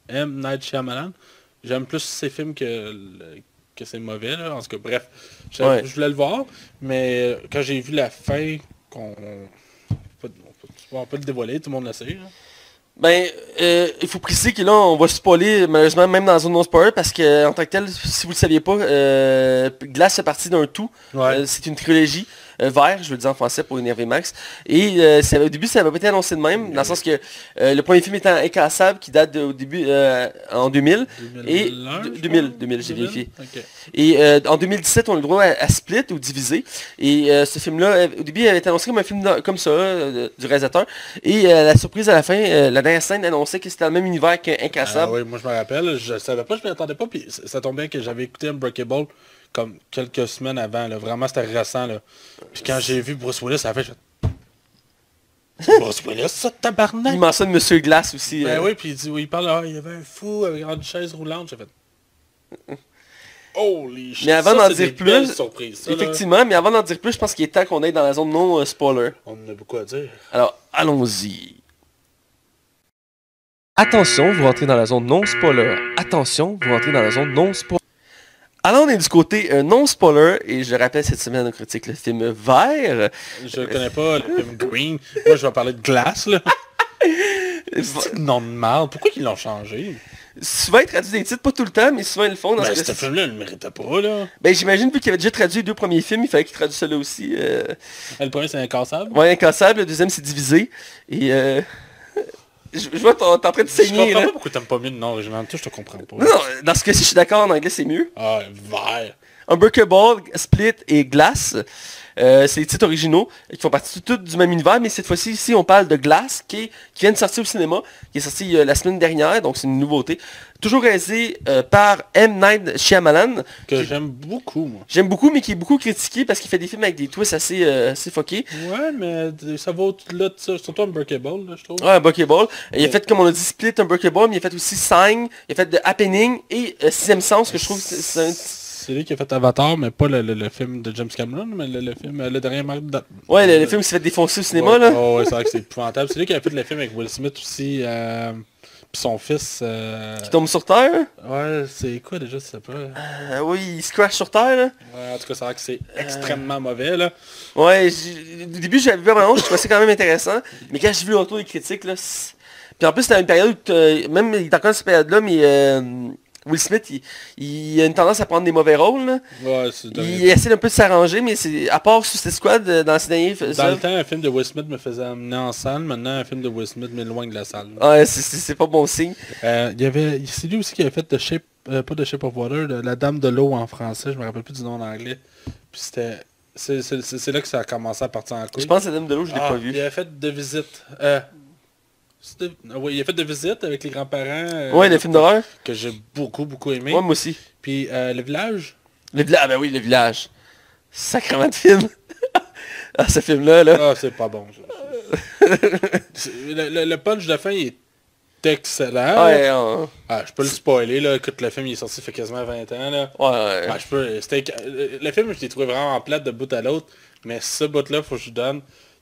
M. Night Shyamalan. J'aime plus ses films que, le- que c'est mauvais, là. En tout cas, bref. Je, Ouais. voulais le voir, mais quand j'ai vu la fin, qu'on... On peut, le dévoiler, tout le monde le sait. là. Ben, euh, il faut préciser que là, on va spoiler, malheureusement, même dans la zone non-spoiler, parce que en tant que tel, si vous le saviez pas, euh, Glace fait partie d'un tout. Euh, c'est une trilogie euh, vert, je veux le dire en français pour énerver Max. Et euh, ça- au début, ça n'avait pas été annoncé de même, dans le sens que euh, le premier film étant Incassable, qui date de- au début euh, en 2000. Et 2001, je 2000, crois? 2000, j'ai vérifié. Et en 2017, on a le droit à, à Split ou Divisé. Et euh, ce film-là, au début, il avait été annoncé comme un film comme ça, euh, du réalisateur. Et euh, la surprise à la fin, la dernière scène annonçait que c'était dans le même univers Ah qu'Incassable. oui, moi je me rappelle, je savais pas, je m'y attendais pas, puis ça bien que j'avais écouté Unbreakable comme quelques semaines avant, là. vraiment c'était récent. Là. Puis quand j'ai vu Bruce Willis, ça a fait... je Bruce Willis, ça, tabarnak! Il mentionne Monsieur Glass aussi. Ben euh. oui, puis il dit, oui, il parle, ah, il y avait un fou avec une chaise roulante, j'ai fait... Holy shit! Mais avant d'en dire plus, là. Effectivement, mais avant d'en dire plus, je pense qu'il est temps qu'on aille dans la zone non euh, spoiler. On en a beaucoup à dire. Alors, allons-y. Attention, vous rentrez dans la zone non spoiler. Attention, vous rentrez dans la zone non spoiler. Alors, on est du côté euh, non spoiler, et je rappelle cette semaine, on critique le film Vert. Je connais pas le film Green. Moi, je vais parler de glace, là. C'est nom de merde. Pourquoi ils l'ont changé? Souvent, ils traduisent des titres, pas tout le temps, mais souvent, ils le font dans Ben, ce film-là, il le méritait pas, là. Ben, j'imagine, vu qu'il avait déjà traduit les deux premiers films, il fallait qu'il traduise celui-là aussi. Euh... Le premier, c'est incassable? Ouais, incassable, le deuxième, c'est divisé. Et euh... je, je vois, t'es en train de Je saigner, comprends là. pas pourquoi t'aimes pas mieux le nom original. Toi, je te comprends pas. Non, non, dans ce cas-ci, je suis d'accord, en anglais, c'est mieux. Ah, vert. Unbreakable, Split et Glass. Euh, c'est les titres originaux qui font partie tout du même univers, mais cette fois-ci, ici, on parle de Glass, qui, est- qui vient de sortir au cinéma, qui est sorti euh, la semaine dernière, donc c'est une nouveauté. Toujours réalisé euh, par M. Night Shyamalan. Que j'aime beaucoup, moi. J'aime beaucoup, mais qui est beaucoup critiqué parce qu'il fait des films avec des twists assez, assez fuckés. Ouais, mais ça va au-delà de ça. Surtout Unbreakable, là, je trouve. Ouais, Unbreakable. Il a fait, comme on a dit, Split, Unbreakable, mais il a fait aussi Sign, il a fait The Happening et Sixième Sens, que je trouve c'est un... C'est lui qui a fait Avatar, mais pas le, le- le film de James Cameron, mais le, le film, euh, le dernier Mark... Ouais, le, film qui s'est fait défoncer au cinéma, ouais, là. oh, ouais, c'est vrai que c'est épouvantable. C'est lui qui a fait le film avec Will Smith aussi. Euh, puis son fils... euh, Qui tombe sur Terre? Ouais, c'est quoi déjà, ça Euh, oui, il se crash sur Terre, là. Ouais, en tout cas, c'est vrai que c'est extrêmement mauvais, là. Ouais, au début j'avais vu vraiment, je trouvais ça quand même intéressant. Mais quand j'ai vu autour des critiques, là, puis en plus c'était une période où, même il est encore cette période-là, mais euh, Will Smith, il, il a une tendance à prendre des mauvais rôles. là. Ouais, Il essaie un peu de s'arranger, mais c'est à part Suicide Squad dans ses derniers Dans le temps, un film de Will Smith me faisait amener en salle. Maintenant, un film de Will Smith m'éloigne de la salle. là. Ouais, c'est- pas bon signe. Euh, il y avait, c'est lui aussi qui avait fait The Shape, euh, pas The Shape of Water, de La Dame de l'eau en français, je me rappelle plus du nom en anglais. Puis c'était, c'est, là que ça a commencé à partir en couille. Je pense que la Dame de l'eau, je l'ai Ah, pas vu. Il avait fait De Visite. Euh, ah il a fait De Visite avec les grands-parents. euh, Ouais, le film d'horreur. Que j'ai beaucoup, beaucoup aimé. Ouais, moi aussi. Puis euh, Le Village. Le village, ah ben oui, le village. Sacrement de film. ah, ce film-là, là. Ah, c'est pas bon. le, le- le punch de fin, il est excellent. Ouais, hein. Ah, je peux le spoiler, là. Écoute, le film, il est sorti il fait quasiment 20 ans, là. ouais, ouais. Ah, je peux, le film, je l'ai trouvé vraiment plate de bout à l'autre, mais ce bout-là, faut que je donne.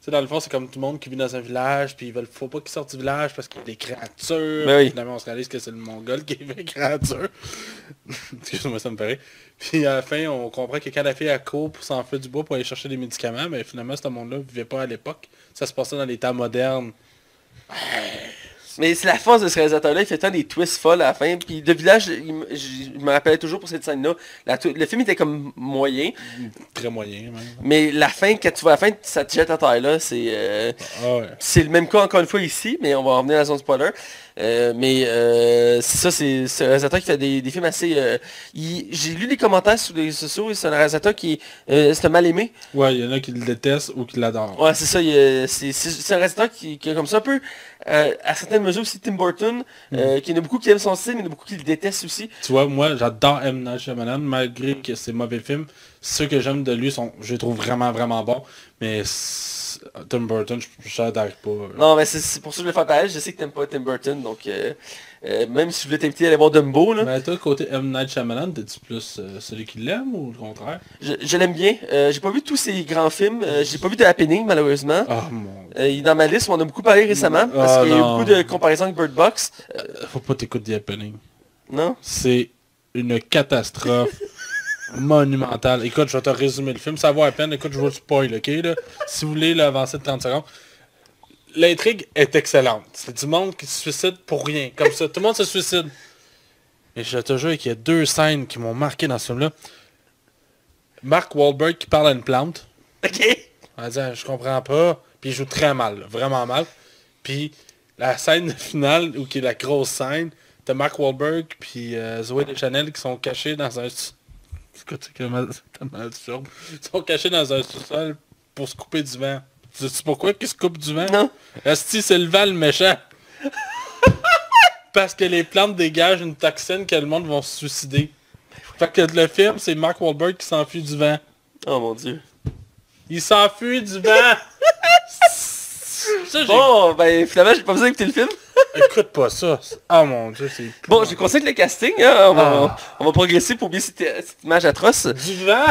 Sais, dans le fond, c'est comme tout le monde qui vit dans un village, puis ils veulent, faut pas qu'ils sortent du village parce qu'il y a des créatures. Ben oui. Puis Finalement, on se réalise que c'est le mongol qui est les créatures. Excuse-moi, ça me paraît. Puis à la fin, on comprend que quand la fille a court pour s'enfuir du bois pour aller chercher des médicaments, mais finalement, ce monde-là ne vivait pas à l'époque. Ça se passait dans les temps modernes. Mais c'est la force de ce réalisateur-là, il fait tant des twists folles à la fin. Puis le village, je je me rappelais toujours pour cette scène-là. Le film était comme moyen, Très moyen, même. mais la fin, quand tu vois la fin, ça te jette à terre là. C'est euh, Ah ouais. le même cas encore une fois ici, mais on va en venir à la zone spoiler. Euh, mais euh, c'est ça, c'est c'est un réalisateur qui fait des, des films assez... euh, J'ai lu des commentaires sur les réseaux sociaux, et c'est un réalisateur qui... Euh, c'est un mal aimé. Ouais, il y en a qui le détestent ou qui l'adorent. Ouais, c'est ça. euh, C'est c'est- c'est un réalisateur qui, qui est comme ça un peu, euh, à certaines mesures aussi, Tim Burton, euh, qui en a beaucoup qui aiment son style, mais il y en a beaucoup qui le détestent aussi. Tu vois, moi, j'adore M. Night Shyamalan, malgré que ses mauvais films. Ceux que j'aime de lui, sont, je les trouve vraiment, vraiment bons. Mais c'est- Tim Burton, je j'adore pas. Non, mais c'est- pour ça que je vais faire pareil. Je sais que t'aimes pas Tim Burton, donc euh, euh, même si je voulais t'inviter à aller voir Dumbo, là, Mais toi, côté M. Night Shyamalan, t'es-tu plus euh, celui qui l'aime ou le contraire? Je, je l'aime bien. Euh, j'ai pas vu tous ses grands films. Euh, j'ai pas vu de Happening, malheureusement. Ah mon... Euh, il est dans ma liste, on en a beaucoup parlé récemment, parce Ah, qu'il y a eu beaucoup de comparaisons avec Bird Box. Euh, Faut pas t'écouter The Happening. non? C'est une catastrophe monumentale. Écoute, je vais te résumer le film. Ça vaut à peine. Écoute, je vais le spoil, ok là? Si vous voulez l'avancer de 30 secondes. L'intrigue est excellente. C'est du monde qui se suicide pour rien. Comme ça, tout le monde se suicide. Mais je te jure qu'il y a deux scènes qui m'ont marqué dans ce film-là. Mark Wahlberg qui parle à une plante. Ok. On va dire, je comprends pas. Puis il joue très mal, là, vraiment mal. Puis la scène finale, ou qui est la grosse scène, t'as Mark Wahlberg puis euh, Zoé Deschanel qui sont cachés dans un... absurde. Ils sont cachés dans un sous-sol pour se couper du vent. Tu sais pourquoi qu'ils se coupent du vent? Non. Asti, c'est le vent le méchant. Parce que les plantes dégagent une toxine que le monde va se suicider. Fait que le film, c'est Mark Wahlberg qui s'enfuit du vent. Oh mon dieu. Il s'enfuit du vent. Ça, Bon, ben finalement, j'ai pas besoin d'écouter le film. Écoute pas ça. Ah mon dieu, c'est... Bon, je conseille le casting, hein, on, va, Ah. on va progresser pour bien cette, cette image atroce. Du vent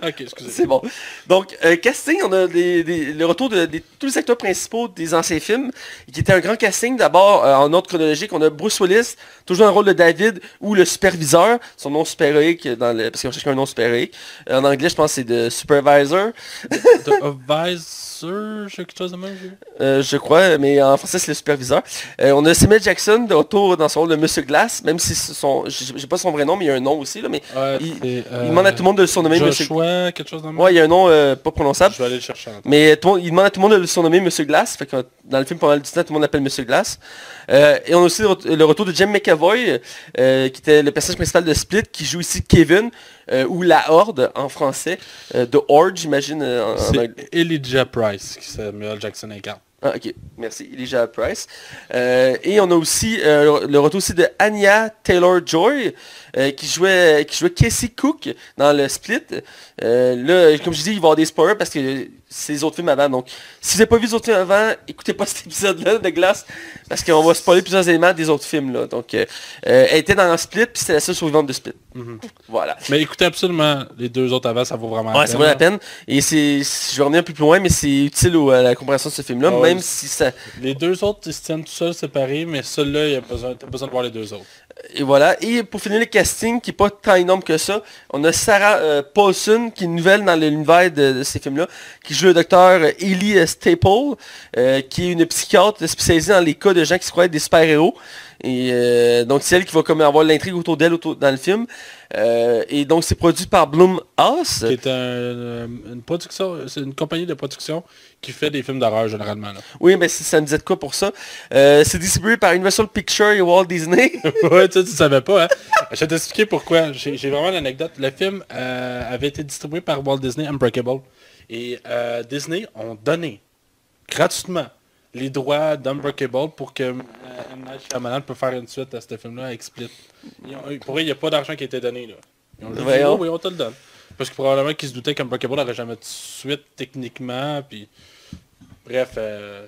Ok, excusez. C'est bon. Donc, euh, casting, on a des- des- le retour de, des- tous les acteurs principaux des anciens films, qui était un grand casting. D'abord, euh, en ordre chronologique, on a Bruce Willis, toujours dans le rôle de David, ou le superviseur, son nom super-héroïque, dans le, parce qu'on cherche un nom super-héroïque. Euh, En anglais, je pense que c'est de Supervisor. The j'ai quelque chose de même. Euh, je crois, mais en français c'est le superviseur. Euh, on a Samuel Jackson de retour dans son rôle de Monsieur Glass, même si son, j'ai pas son vrai nom, mais il y a un nom aussi là, mais Ouais, Il- c'est, euh, il demande à tout le monde de le surnommer Monsieur. Joshua, quelque chose de. Ouais, il y a un nom euh, pas prononçable. Je vais aller le chercher. Mais tout il demande à tout le monde de le surnommer Monsieur Glass. Fait que dans le film, pendant le temps, tout le monde l'appelle Monsieur Glass. Et on a aussi le, ret- le retour de Jim McAvoy, qui était le personnage principal de Split, qui joue ici Kevin, euh, ou La Horde en français. Euh, The Horde, j'imagine. euh, en. C'est Elijah Price qui Samuel Jackson incarne. Ah, ok, merci. Elijah Price. Euh, et on a aussi euh, le, retour aussi de Anya Taylor-Joy, euh, qui jouait qui jouait Casey Cook dans le Split. Là, comme je dis, il va avoir des spoilers parce que c'est les autres films avant. Donc, si vous n'avez pas vu les autres films avant, écoutez pas cet épisode-là de Glace, parce qu'on va spoiler plusieurs éléments des autres films. Là. Donc, euh, euh, elle était dans Split, puis c'était la seule survivante de Split. Voilà. Mais écoutez absolument les deux autres avant, ça vaut vraiment Ouais, ça vaut la peine. Et c'est, je vais revenir un peu plus loin, mais c'est utile à la compréhension de ce film-là, même si ça, Les deux autres, ils se tiennent tout seuls séparés, mais celui-là, il a besoin, t'as besoin de voir les deux autres. Et voilà. Et pour finir le casting, qui est pas tant énorme que ça, on a Sarah euh, Paulson, qui est nouvelle dans l'univers de, de ces films-là, qui joue le docteur euh, Ellie Staple, euh, qui est une psychiatre spécialisée dans les cas de gens qui se croient être des super-héros. Et donc c'est elle qui va comme avoir l'intrigue autour d'elle dans le film. Euh, et donc c'est produit par Blumhouse. Qui est un- euh, une production, c'est une compagnie de production qui fait des films d'horreur généralement. Là. Oui, mais ça me disait de quoi pour ça? Euh, c'est distribué par Universal Pictures et Walt Disney. ouais, tu, tu savais pas, hein? Je vais t'expliquer pourquoi. J'ai vraiment l'anecdote. Le film euh, avait été distribué par Walt Disney Unbreakable. Et Disney ont donné gratuitement les droits d'Unbreakable pour que euh, M. Night Shyamalan peut faire une suite à ce film-là avec Split. Ont- pour eux, il n'y a pas d'argent qui a été donné. Là. Ils ont dit, oh, oui, on te le donne. Parce que probablement qu'ils se doutaient qu'Unbreakable n'aurait jamais de suite techniquement. Puis... Bref, euh,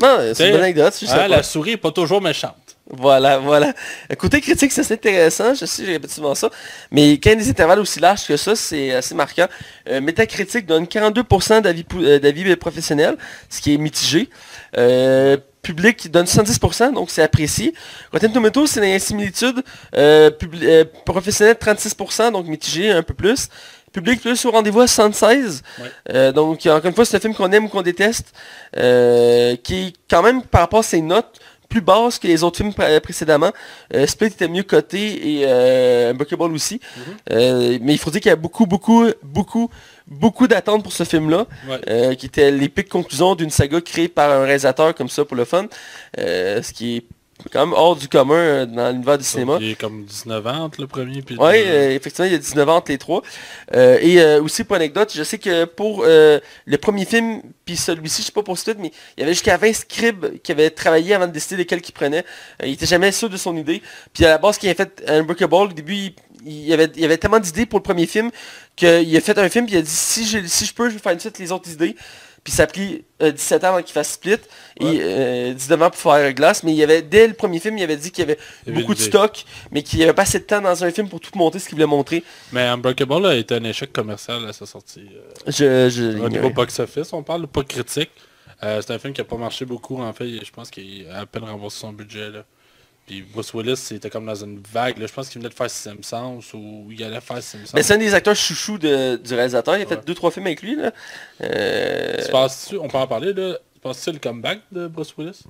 non, c'est une bonne anecdote. hein, la souris est pas toujours méchante. Voilà, voilà. Côté critique, c'est intéressant, je sais, je répète souvent ça, mais quand des intervalles aussi larges que ça, c'est assez marquant. Euh, Metacritic donne 42% d'avis euh, d'avis professionnels, ce qui est mitigé. Euh, public donne 110%, donc c'est apprécié. Rotten Tomatoes, c'est une similitude. Euh, euh, professionnel, 36%, donc mitigé un peu plus. Public plus au rendez-vous à 76. Ouais. Euh, donc encore une fois, c'est un film qu'on aime ou qu'on déteste, qui est quand même par rapport à ses notes plus basse que les autres films pré- précédemment. Euh, Split était mieux coté et euh, aussi. Euh, mais il faut dire qu'il y a beaucoup, beaucoup, beaucoup, beaucoup d'attentes pour ce film-là, Ouais. euh, qui était l'épique conclusion d'une saga créée par un réalisateur comme ça pour le fun. Euh, ce qui est quand même hors du commun euh, dans l'univers du cinéma. Il est comme 19 ans entre le premier puis le Oui, effectivement, il y a 19 ans entre les trois. Euh, et euh, aussi, pour anecdote, je sais que pour le premier film, puis celui-ci, je sais pas pour suite, mais il y avait jusqu'à 20 scribes qui avaient travaillé avant de décider lequel qu'il prenait. Il était jamais sûr de son idée. Puis à la base, quand il a fait Unbreakable, au début, il, il y avait, il y avait tellement d'idées pour le premier film qu'il a fait un film, puis il a dit, si je, si je peux, je vais faire une suite les autres idées. Puis ça a pris euh, 17 ans avant qu'il fasse Split Ouais. et euh, 19 ans pour faire Glace. Mais il y avait, dès le premier film, il avait dit qu'il y avait beaucoup de stock, mais qu'il n'y avait pas assez de temps dans un film pour tout montrer ce qu'il voulait montrer. Mais Unbreakable a été un échec commercial à sa sortie. euh, Je, je, au niveau box-office, on parle pas critique. Euh, c'est un film qui a pas marché beaucoup en fait. Je pense qu'il a à peine remboursé son budget. Là. Puis Bruce Willis, c'était comme dans une vague. là. Je pense qu'il venait de faire Simpsons ou il allait faire Simpsons. Mais c'est un des acteurs chouchous de- du réalisateur. Il a Ouais. fait deux trois films avec lui. Là. Euh, Tu on peut en parler là? Tu penses-tu le comeback de Bruce Willis?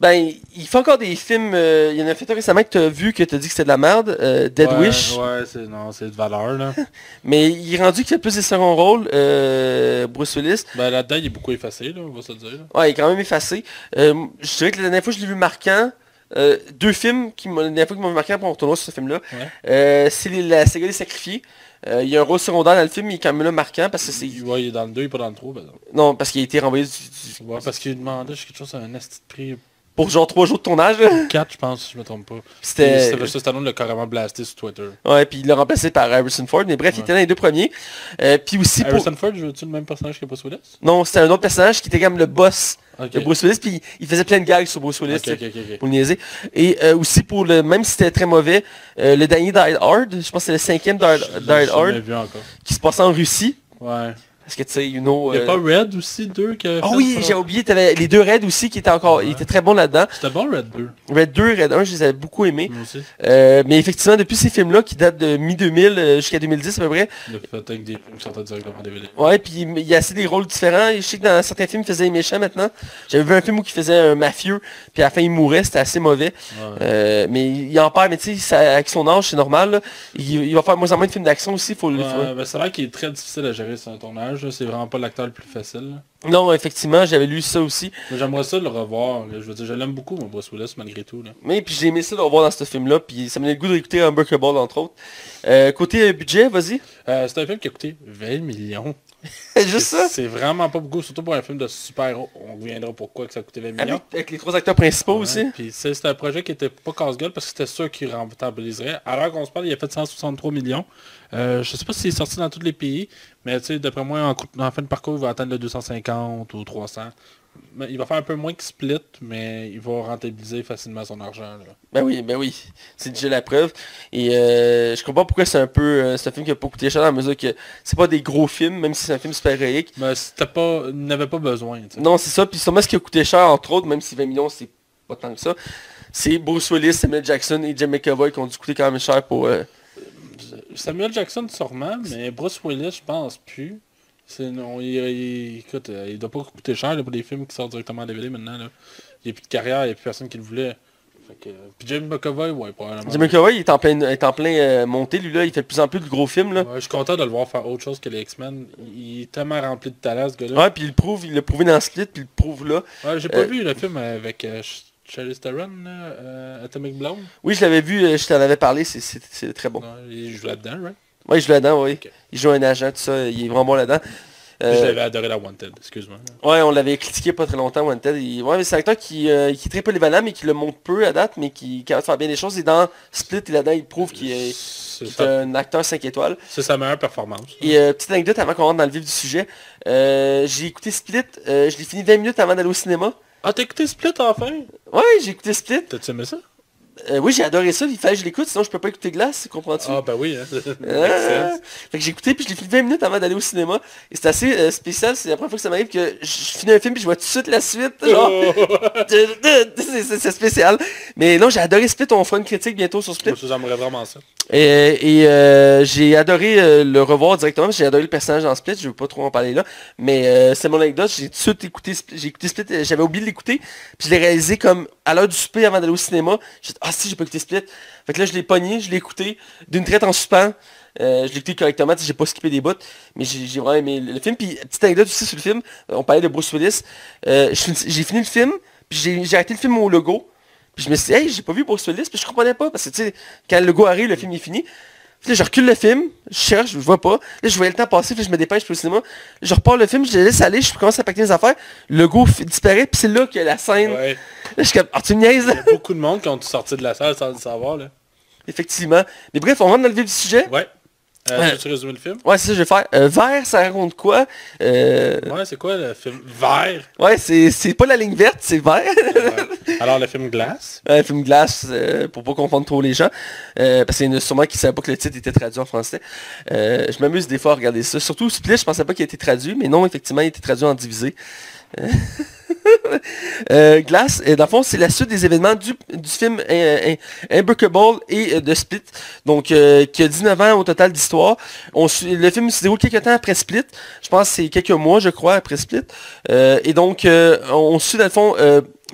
Ben, il fait encore des films. euh, il y en a fait un récemment que tu as vu que tu as dit que c'était de la merde. euh, Dead ouais, Wish. Ouais, c'est non, c'est de valeur là. Mais il est rendu qu'il fait plus des seconds rôles. euh, Bruce Willis. ben là-dedans, il est beaucoup effacé, là, on va se le dire. là. Ouais, il est quand même effacé. Je dirais que la dernière fois que je l'ai vu marquant, euh, deux films qui m'ont qui marquant pour retourner sur ce film-là, Ouais. euh, c'est la saga des sacrifiés. Euh, il y a un rôle secondaire dans le film, il est quand même là marquant parce que c'est. Il, ouais, il est dans le 2, il est pas dans le 3. Ben, non. Non, parce qu'il a été renvoyé du- du- Ouais, parce qu'il demandait quelque chose à un esti de prix. Pour genre trois jours de tournage. là. 4, je pense, si je me trompe pas. C'était. Sylvester Stallone l'a carrément blasté sur Twitter. Ouais, puis il l'a remplacé par Harrison Ford. Mais bref, il était dans les deux premiers. Euh, puis aussi pour... Harrison Ford, joue-tu le même personnage que Bruce Willis? Non, c'était un autre personnage qui était comme le boss Ok. de Bruce Willis. Puis il faisait plein de gags sur Bruce Willis. Pour le niaiser. Et euh, aussi pour le... Même si c'était très mauvais, euh, le dernier Die Hard, je pense que c'est le cinquième Die, Hard, vu encore. qui se passait en Russie. Ouais. Parce que tu sais, you know... Il y a euh, pas Red aussi, 2 qui a Ah fait oui, j'ai oublié, t'avais les deux Raids aussi qui étaient encore... Ils étaient très bons là-dedans. C'était bon Red 2. Red 2, Red 1, je les avais beaucoup aimés. Moi aussi. Euh, mais effectivement, depuis ces films-là, qui datent de mi-2000 jusqu'à 2010 à peu près, Il a fait avec des films qui sortaient directement en DVD. ouais, puis il y a assez des rôles différents. Je sais que dans certains films, il faisait les méchants maintenant. J'avais vu un film où il faisait un mafieux, puis à la fin, il mourait, c'était assez mauvais. Ouais. Euh, mais il en perd, mais tu sais, avec son âge, c'est normal. Il, il va faire moins en moins de films d'action aussi, faut le... Faut- ben, c'est vrai qu'il est très difficile à gérer sur un tournage. C'est vraiment pas l'acteur le plus facile. là. Non, effectivement, j'avais lu ça aussi. J'aimerais ça le revoir. là. Je veux dire, je l'aime beaucoup, mon Bruce Willis, malgré tout. Là. Mais puis j'ai aimé ça le revoir dans ce film-là, puis ça me donné le goût d'écouter Unbreakable, entre autres. Euh, côté euh, budget, vas-y. Euh, c'est un film qui a coûté 20 millions. Juste ça? C'est vraiment pas beaucoup, surtout pour un film de super-héros. On reviendra pourquoi que ça coûté 20 millions. Avec, avec les trois acteurs principaux aussi. Puis c'est un projet qui était pas casse-gueule parce que c'était sûr qu'il rentabiliserait. Alors qu'on se parle, il a fait 163 millions. Euh, je sais pas s'il est sorti dans tous les pays, mais tu sais, d'après moi, en, en fin de parcours, il va atteindre le 250 ou 300. Il va faire un peu moins que Split, mais il va rentabiliser facilement son argent. là. Ben oui, ben oui. C'est déjà la preuve. Et euh, je comprends pourquoi c'est un peu... euh, c'est un film qui a pas coûté cher dans la mesure que c'est pas des gros films, même si c'est un film super héroïque. Mais c'était pas, n'avait pas besoin. Non, c'est ça. Puis sûrement ce qui a coûté cher, entre autres, même si 20 millions, c'est pas tant que ça, c'est Bruce Willis, Samuel Jackson et Jim McAvoy qui ont dû coûter quand même cher pour... euh, Samuel Jackson sûrement, mais Bruce Willis, je pense plus. C'est, non, il, il- écoute, euh, il doit pas coûter cher là, pour des films qui sortent directement en DVD maintenant. Là. Il n'y a plus de carrière, il n'y a plus personne qui le voulait. Fait que, euh, puis Jim McAvoy, ouais, probablement. Jim McAvoy, il est en plein, est en plein euh, montée, lui là, il fait de plus en plus de gros films là. Ouais, je suis content de le voir faire autre chose que les X-Men. Il, est tellement rempli de talent, ce gars-là. Ouais, puis il le prouve, il l'a prouvé dans Split, puis il le prouve là. Ouais, j'ai pas Euh, vu le film avec euh, Ch- Charlize Theron, Atomic Blonde. Oui, je l'avais vu, je t'en avais parlé, c'est- très bon. Ouais, il joue là-dedans, right? Ouais, il joue là-dedans, oui. Il joue un agent, tout ça, il est vraiment bon là-dedans. Euh, Je l'avais adoré la Wanted, excuse-moi. ouais, on l'avait critiqué pas très longtemps, Wanted. Il- Ouais, c'est un acteur qui, euh, qui est très polyvalent, mais qui le montre peu à date, mais qui, qui a faire bien des choses. Et dans Split, et là-dedans, il prouve qu'il est, est sa, un acteur 5 étoiles. c'est sa meilleure performance. Et euh, petite anecdote avant qu'on rentre dans le vif du sujet. Euh, j'ai écouté Split, euh, je l'ai fini 20 minutes avant d'aller au cinéma. Ah, t'as écouté Split enfin? Ouais, j'ai écouté Split. T'as-tu aimé ça? Euh, oui, j'ai adoré ça. Il fallait que je l'écoute, sinon je peux pas écouter Glace, comprends-tu? Ah, bah oui, hein. Ah. Fait que j'ai écouté puis je l'ai fini 20 minutes avant d'aller au cinéma. Et c'est assez euh, spécial, c'est la première fois que ça m'arrive que je finis un film puis je vois tout de suite la suite. Genre, c'est spécial. Mais non, j'ai adoré Split, on fera une critique bientôt sur Split. J'aimerais vraiment ça. Et, et, euh, j'ai adoré le revoir directement, j'ai adoré le personnage dans Split, je veux pas trop en parler là. Mais c'est mon anecdote, j'ai tout de suite écouté Split, j'ai écouté Split, j'avais oublié de l'écouter, puis je l'ai réalisé comme à l'heure du souper avant d'aller au cinéma. Ah si, j'ai pas écouté Split. Fait que là, je l'ai pogné, je l'ai écouté d'une traite en suspens. Euh, je l'ai écouté correctement, j'ai pas skippé des bouts, mais j'ai vraiment aimé le, film. Puis, petite anecdote aussi sur le film, euh, on parlait de Bruce Willis. Euh, j'ai fini le film, puis j'ai arrêté le film au logo. Puis je me suis dit, hey, j'ai pas vu Bruce Willis, puis je comprenais pas, parce que tu sais, quand le logo arrive, le film est fini. Puis là, je recule le film, je cherche, je vois pas. Là, je voyais le temps passer, puis je me dépêche pour le cinéma. Je repars le film, je le laisse aller, je commence à paquer mes affaires. Le f- disparaît, puis c'est là qu'il y a la scène. Ouais. Là, je suis comme, ah, tu me niaises, là? Il y a beaucoup de monde qui ont sorti de la salle sans le savoir, là. Effectivement. Mais bref, on rentre dans le vif du sujet. Ouais. Euh. Peux-tu résumer le film? Ouais, c'est ça je vais faire. Euh, vert, ça raconte quoi? Euh, Ouais, c'est quoi le film? Vert? Ouais, c'est pas la ligne verte, c'est vert. Ouais. Alors, le film Glace? Un film glace, euh, pour pas confondre trop les gens. Euh, parce qu'il y en a sûrement qui ne savaient pas que le titre était traduit en français. Je m'amuse des fois à regarder ça. Surtout Split, je pensais pas qu'il été traduit, mais non, effectivement, il été traduit en divisé. Euh, euh, Glass, euh, dans le fond, c'est la suite des événements du, film euh, euh, et de Split, donc qui a 19 ans au total d'histoire. Le film se déroule quelques temps après Split, je pense que c'est quelques mois, je crois, après Split. Et donc, on suit dans le fond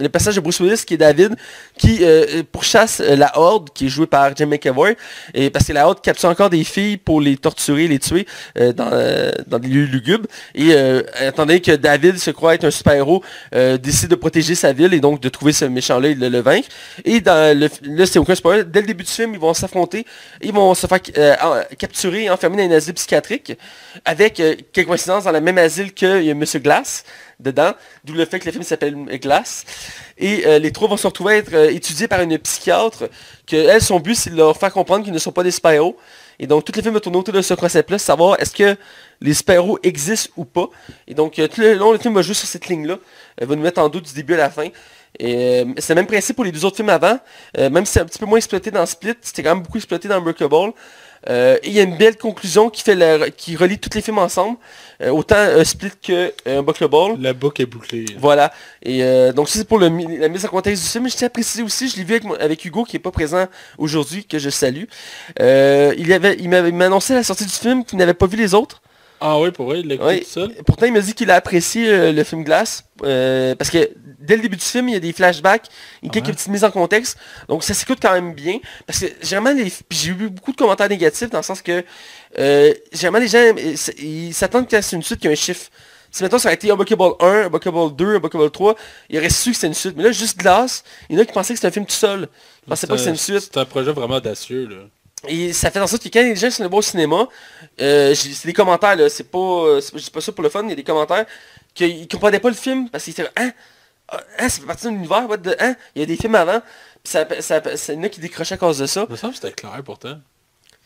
le passage de Bruce Willis, qui est David, qui euh, pourchasse euh, la Horde, qui est jouée par Jim McAvoy, et parce que la Horde capture encore des filles pour les torturer, les tuer euh, dans, euh, dans des lieux lugubres. Et euh, donné que David se croit être un super-héros, euh, décide de protéger sa ville et donc de trouver ce méchant-là et de le vaincre. Et dans le, là, c'est aucun spoiler, dès le début du film, ils vont s'affronter, ils vont se faire euh, capturer enfermer dans un asile psychiatrique, avec euh, quelques coïncidences dans le même asile a Monsieur Glass dedans, d'où le fait que le film s'appelle Glass. Et euh, les trois vont se retrouver à être euh, étudiés par une psychiatre, que elle, son but, c'est de leur faire comprendre qu'ils ne sont pas des super-héros. Et donc, tout le film va tourner autour de ce concept-là, savoir est-ce que les super-héros existent ou pas. Et donc, euh, tout le long, le film va jouer sur cette ligne-là. Va nous mettre en doute du début à la fin. Et euh, c'est le même principe pour les deux autres films avant. Même si c'est un petit peu moins exploité dans Split, c'était quand même beaucoup exploité dans Unbreakable. Euh, et il y a une belle conclusion qui fait la- qui relie tous les films ensemble. Euh, autant euh, Split que euh, Buckle Ball. La boucle est bouclée. Voilà. Et euh, donc ça, c'est pour le la mise en contexte du film. Je tiens à préciser aussi, je l'ai vu avec, Hugo qui est pas présent aujourd'hui, que je salue. Euh, il avait, il m'avait il m'a annoncé à la sortie du film qu'il n'avait pas vu les autres. Ah oui, pour vrai, il l'a écouté seul. Pourtant, il m'a dit qu'il a apprécié euh, le film Glace. euh, parce que dès le début du film, il y a des flashbacks, il y a quelques petites mises en contexte. Donc ça s'écoute quand même bien. Parce que généralement, les- j'ai eu beaucoup de commentaires négatifs dans le sens que euh, généralement les gens ils s'attendent que c'est une suite qui a un chiffre. Si maintenant ça aurait été Unbuckable 1, Unbuckable 2, Unbuckable 3, il aurait su que c'était une suite. Mais là, juste Glace, il y en a qui pensaient que c'était un film tout seul. Ils pensaient pas que c'était une suite. C'est un projet vraiment audacieux, là. Et ça fait en sorte que quand les gens sont au cinéma, euh, c'est des commentaires, là, c'est pas, pas ça pour le fun, il y a des commentaires qu'ils comprenaient pas le film parce qu'ils étaient hein, ah, hein, ça fait partie de l'univers, the- hein, il y a des films avant, puis ça, ça, ça, il y en a qui décrochaient à cause de ça. Il me semble que c'était clair pourtant.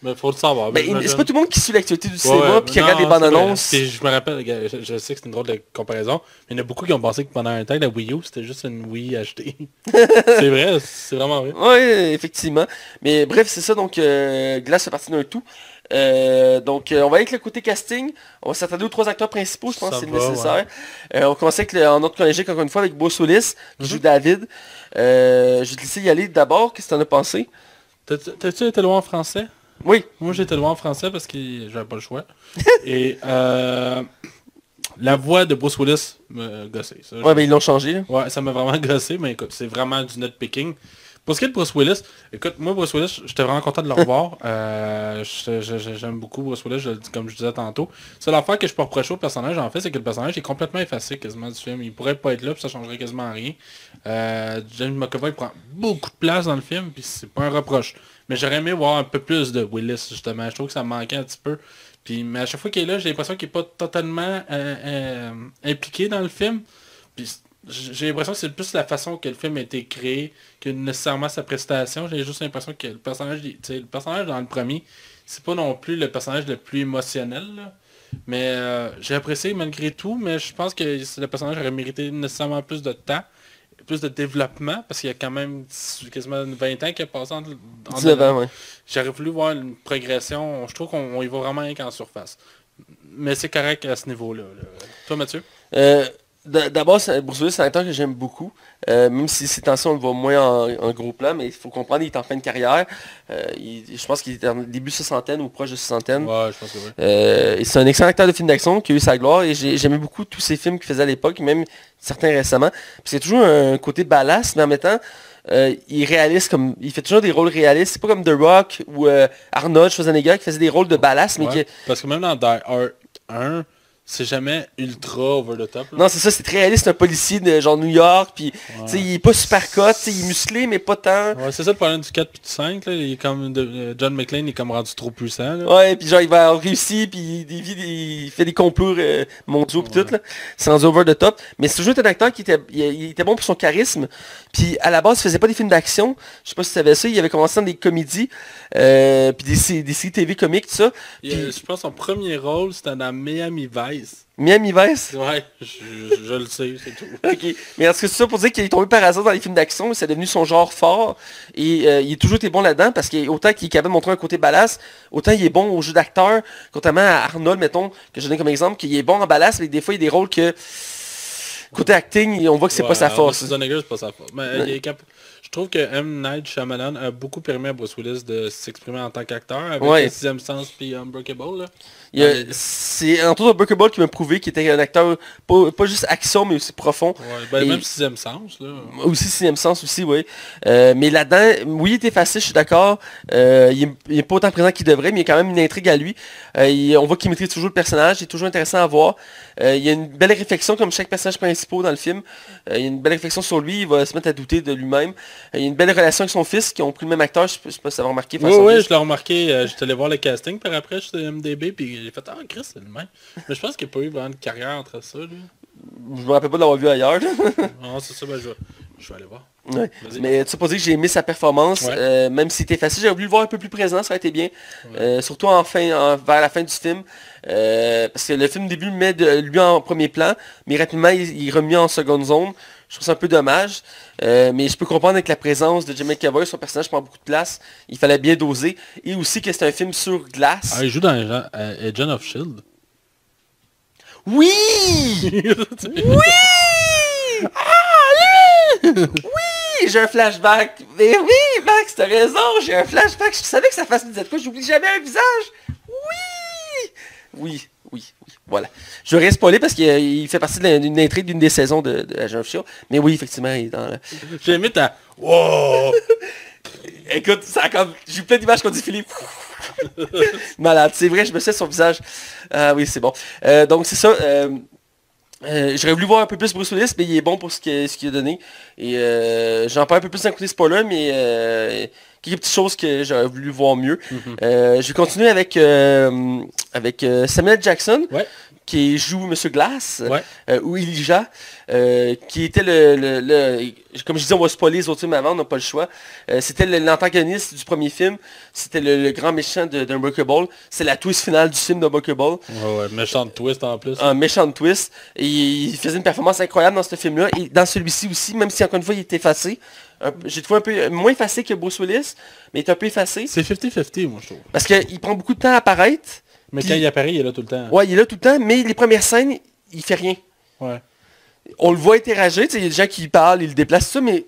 Mais faut le savoir. Mais c'est pas tout le monde qui suit l'actualité du Ouais, cinéma ouais, puis qui non, regarde les bandes annonces. Puis je me rappelle, je, je sais que c'est une drôle de comparaison, mais il y en a beaucoup qui ont pensé que pendant un temps, la Wii U, c'était juste une Wii achetée. c'est vrai, c'est vraiment vrai. Oui, effectivement. Mais bref, c'est ça, donc euh, Glace fait partie d'un tout. Euh, donc euh, on va avec le côté casting. On va s'attarder aux trois acteurs principaux, je pense que c'est nécessaire. Euh, on commence avec le- en ordre chronologique encore une fois avec Bruce Willis, qui Mhm. joue David. Je vais te laisser y aller d'abord, qu'est-ce que t'en as pensé? T'as- T'as-tu été loin en français? Oui. Moi j'étais loin en français parce que j'avais pas le choix. Et euh, la voix de Bruce Willis me gossait. Ça, Ouais, mais ils l'ont changé. là. Ouais, ça m'a vraiment gossé, mais écoute, c'est vraiment du nitpicking. Pour ce qui est de Bruce Willis, écoute, moi Bruce Willis, j'étais vraiment content de le revoir. Euh, J'aime beaucoup Bruce Willis, je le dis comme je disais tantôt. C'est l'affaire que je peux reprocher au personnage, en fait, c'est que le personnage est complètement effacé quasiment du film. Il pourrait pas être là, puis ça changerait quasiment rien. Euh, James McAvoy prend beaucoup de place dans le film, puis c'est pas un reproche. Mais j'aurais aimé voir un peu plus de Willis, justement. Je trouve que ça me manquait un petit peu. Puis, mais à chaque fois qu'il est là, j'ai l'impression qu'il est pas totalement euh, euh, impliqué dans le film. Puis j'ai l'impression que c'est plus la façon que le film a été créé que nécessairement sa prestation. J'ai juste l'impression que le personnage, le personnage dans le premier, c'est pas non plus le personnage le plus émotionnel. Mais euh, j'ai apprécié malgré tout, mais je pense que le personnage aurait mérité nécessairement plus de temps, plus de développement, parce qu'il y a quand même quasiment 20 ans qui a passé entre 19 ans, ouais. J'aurais voulu voir une progression. Je trouve qu'on on y va vraiment rien qu'en surface. Mais c'est correct à ce niveau-là. là. Toi, Mathieu? Euh, D'abord, Bruce Willis, c'est un acteur que j'aime beaucoup. Euh, même si ces temps-ci, on le voit moins en, en gros plan, mais il faut comprendre, il est en fin de carrière. Euh, il- je pense qu'il est en début soixantaine ou proche de soixantaine. Ouais, je pense que oui. Euh, et c'est un excellent acteur de film d'action qui a eu sa gloire et j'ai- j'aimais beaucoup tous ces films qu'il faisait à l'époque, même certains récemment. C'est toujours un côté ballast, mais en même temps, euh, il est réaliste comme. Il fait toujours des rôles réalistes. C'est pas comme The Rock ou euh, Arnold Schwarzenegger qui faisait des rôles de ballast, mais Ouais, qui. Parce que même dans Die Hard 1, c'est jamais ultra over the top. là. Non, c'est ça, c'est très réaliste, un policier de genre New York, puis tu sais, il est pas super cut, il est musclé, mais pas tant. Ouais, c'est ça le problème du 4 puis du 5. Là. Il est comme de- euh, John McClane il est comme rendu trop puissant. Là. Ouais, puis genre il va réussir, puis il, il- il fait des complots euh, mondiaux pis tout là. C'est rendu over the top. Mais c'est toujours un acteur qui était, il, il était bon pour son charisme. Puis à la base, il faisait pas des films d'action. Je sais pas si tu savais ça. Il avait commencé dans des comédies, euh, puis des, sé- des séries TV comiques, tout ça. Puis je pense que son premier rôle c'était dans Miami Vice. Miami Vice? Ouais, je, je- je le sais, c'est tout. Ok. Mais est-ce que c'est ça pour dire qu'il est tombé par hasard dans les films d'action, c'est devenu son genre fort et euh, il est toujours été bon là-dedans parce qu'autant qu'il est capable de montrer un côté ballast, autant il est bon au jeu d'acteur, contrairement à Arnold, mettons, que je donne comme exemple, qu'il est bon en ballast, mais des fois il y a des rôles que côté acting, on voit que c'est Ouais, pas sa force. C'est pas sa force. Mais il est cap- Je trouve que M. Night Shyamalan a beaucoup permis à Bruce Willis de s'exprimer en tant qu'acteur avec Ouais. le sixième sens puis Unbreakable. Là. C'est entre autres Buckable qui m'a prouvé qu'il était un acteur pas, pas juste action mais aussi profond. Ouais, ben, Et- même sixième sens. Là. Aussi sixième sens aussi, oui. Euh, mais là-dedans, oui, il était facile, je suis d'accord. Euh, il, est, il est pas autant présent qu'il devrait, mais il y a quand même une intrigue à lui. Euh, il- on voit qu'il maîtrise toujours le personnage, il est toujours intéressant à voir. Il y a une belle réflexion, comme chaque personnage principal dans le film. Il y a une belle réflexion sur lui, il va se mettre à douter de lui-même. Il y a une belle relation avec son fils, qui ont pris le même acteur, je je sais pas si ça va remarquer. Oui, oui, je l'ai remarqué. J'étais allé voir le casting par après sur MDB puis j'ai fait Ah Chris, c'est le même. Mais je pense qu'il n'y a pas eu vraiment de carrière entre ça. Lui. Je me rappelle pas de l'avoir vu ailleurs. Non, c'est ça, ben, je vais- Je vais aller voir. Ouais. Mais tu sais pas dire que j'ai aimé sa performance, Ouais. euh, même si c'était facile, j'aurais voulu le voir un peu plus présent, ça aurait été bien. Euh, surtout en fin, en- vers la fin du film. Euh, parce que le film début met de, lui en premier plan, mais rapidement il, il est remis en seconde zone. Je trouve ça un peu dommage. Euh, mais je peux comprendre avec la présence de Jimmy Cavoy, son personnage prend beaucoup de place. Il fallait bien doser. Et aussi que c'est un film sur glace. Ah, il joue dans Agent euh, Agent of Shield. Oui Oui Ah, lui Oui J'ai un flashback. Mais oui, Max, t'as raison, j'ai un flashback. Je savais que ça fasse une quoi, j'oublie jamais un visage. Oui, oui. Voilà. Je rien spoiler parce qu'il il fait partie d'une intrigue d'une des saisons de, de Agent of Shield. Mais oui, effectivement, il est dans le... J'ai aimé ta... Wow! Écoute, ça a comme... J'ai eu plein d'images qu'on dit Philippe. Malade, c'est vrai, je me sais son visage. Ah oui, c'est bon. Euh, donc c'est ça. euh, euh, J'aurais voulu voir un peu plus Bruce Willis, mais il est bon pour ce qu'il ce a donné. Et euh, j'en parle un peu plus d'un côté spoiler, mais euh, quelques petites choses que j'aurais voulu voir mieux. Euh, je vais continuer avec, euh, avec euh, Samuel Jackson, Ouais. Qui joue Monsieur Glass, Ouais. euh, ou Elijah, euh, qui était le, le- le- Comme je disais, on va spoiler les autres films avant, on n'a pas le choix. Euh, c'était l'antagoniste du premier film, c'était le, le grand méchant de- d'Unbreakable. C'est la twist finale du film d'Unbreakable Ouais, ouais, méchant twist en plus. un méchant twist. Et il faisait une performance incroyable dans ce film-là. Et dans celui-ci aussi, même si encore une fois il est effacé. J'ai trouvé un peu moins effacé que Bruce Willis, mais il est un peu effacé. C'est 50-50, moi, je trouve. Parce qu'il prend beaucoup de temps à apparaître. Mais Puis- quand il apparaît, il est là tout le temps. Ouais, il est là tout le temps, mais les premières scènes, il fait rien. Ouais. On le voit interagir, il y a des gens qui parlent, ils le déplacent, ça, mais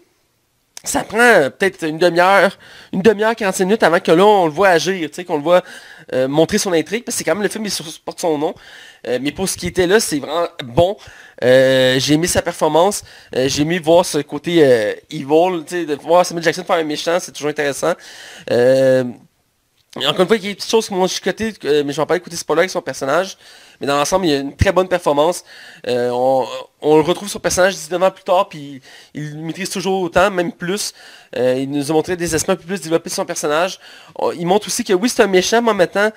ça prend euh, peut-être une demi-heure, une demi-heure, 45 minutes avant que là, on le voit agir, qu'on le voit euh, montrer son intrigue, parce que c'est quand même le film, il porte son nom. Euh, mais pour ce qui était là, c'est vraiment bon. J'ai aimé sa performance. J'ai aimé voir ce côté evil, de voir Samuel Jackson faire un méchant, c'est toujours intéressant. Et encore une fois, il y a des petites choses qui m'ont chicoté, euh, mais je vais pas écouter spoiler avec son personnage. Mais dans l'ensemble, il y a une très bonne performance. Euh, on, on le retrouve son personnage 19 ans plus tard, puis il, il maîtrise toujours autant, même plus. Euh, il nous a montré des aspects un peu plus développés de son personnage. On- il montre aussi que oui, c'est un méchant, mais en même temps,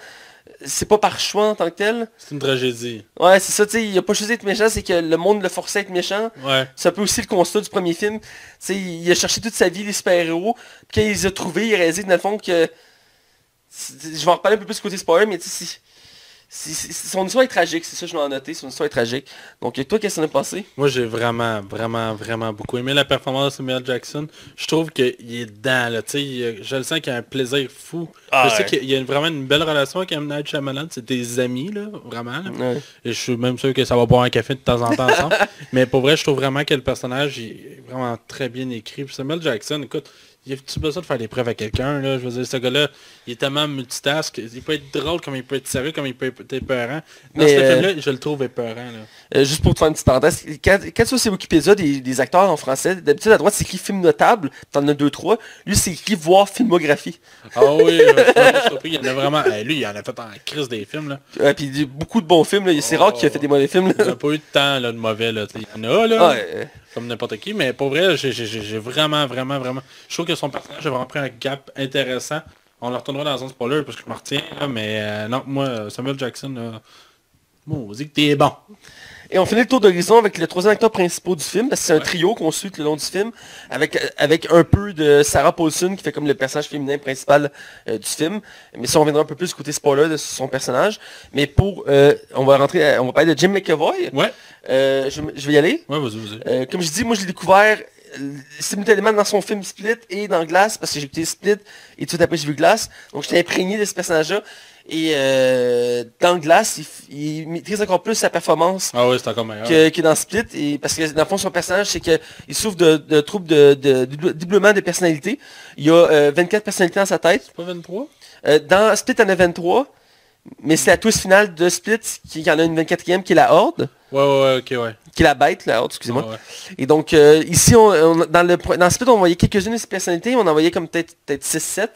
c'est pas par choix en tant que tel. C'est une tragédie. Ouais, c'est ça, tu sais, il a pas choisi d'être méchant, c'est que le monde le forçait à être méchant. Ouais. C'est un peu aussi le constat du premier film. Tu sais, il a cherché toute sa vie les super-héros. Puis quand il les a trouvés, il a réalisé dans le fond que... Je vais en reparler un peu plus côté spoiler, mais tu sais, son histoire est tragique, c'est ça que je l'ai noté, son histoire est tragique. Donc toi, qu'est-ce que t'en as pensé? Moi, j'ai vraiment, vraiment, vraiment beaucoup aimé la performance de Samuel Jackson. Je trouve qu'il est dedans, là. Tu sais, il- je le sens qu'il a un plaisir fou. Ah je sais qu'il y a vraiment une belle relation avec M. Night Shyamalan. C'est des amis, là, vraiment. là. Ouais. Et je suis même sûr que ça va boire un café de temps en temps ensemble. Mais pour vrai, je trouve vraiment que le personnage il est vraiment très bien écrit. Puis Samuel Jackson, écoute, il a-tu besoin de faire des preuves à quelqu'un, là? Je veux dire, ce gars-là, il est tellement multitask. Il peut être drôle comme il peut être sérieux, comme il peut être épeurant. Dans Mais, ce euh, film-là, je le trouve épeurant, là. Euh, juste pour te faire une petite parenthèse, quand, quand tu vois sur Wikipédia des, des acteurs en français, d'habitude à droite c'est écrit film notable, t'en as deux, trois. Lui c'est écrit voir filmographie. Ah oui, je surpris. Il y en a vraiment... Eh, lui, il en a fait en crise des films, là. Puis il beaucoup de bons films, là. c'est Oh. rare qu'il a fait des mauvais films. Il Là. n'a pas eu de temps là, de mauvais, là. Il y en a, là. Comme n'importe qui, mais pour vrai, j'ai- vraiment, vraiment, vraiment... Je trouve que son personnage a vraiment pris un gap intéressant. On le retournera dans un spoiler parce que je me retiens, mais euh, non, moi, Samuel Jackson, là, que t'es bon. Et on finit le tour d'horizon avec les trois acteurs principaux du film, parce que c'est un trio qu'on suit tout le long du film, avec, avec un peu de Sarah Paulson qui fait comme le personnage féminin principal euh, du film. Mais ça, on viendra un peu plus du côté spoiler de son personnage. Mais pour, euh, on va rentrer, on va parler de Jim McAvoy. Ouais, Euh, je, je vais y aller. ouais, vas-y, vas-y. Comme je dis, moi je l'ai découvert simultanément dans son film Split et dans Glass, parce que j'ai écouté Split et tout après j'ai vu Glass. Donc j'étais imprégné de ce personnage-là. Et euh, dans Glass, il, maîtrise encore plus sa performance Ah encore que, que dans Split. Et parce que dans le fond, son personnage, c'est qu'il souffre de, de troubles de, de, de doublement de personnalité. Il y a euh, 24 personnalités dans sa tête. C'est pas 23 Euh, dans Split, il y en a 23. Mais c'est la twist finale de Split qui en a une 24e qui est la Horde. Ouais, ouais, ok, ouais. Qui est la bête, la Horde, excusez-moi. Ouais, ouais. Et donc, euh, ici, on, on- dans le dans Split, on voyait quelques-unes de ses personnalités, on en voyait comme peut-être peut 6-7.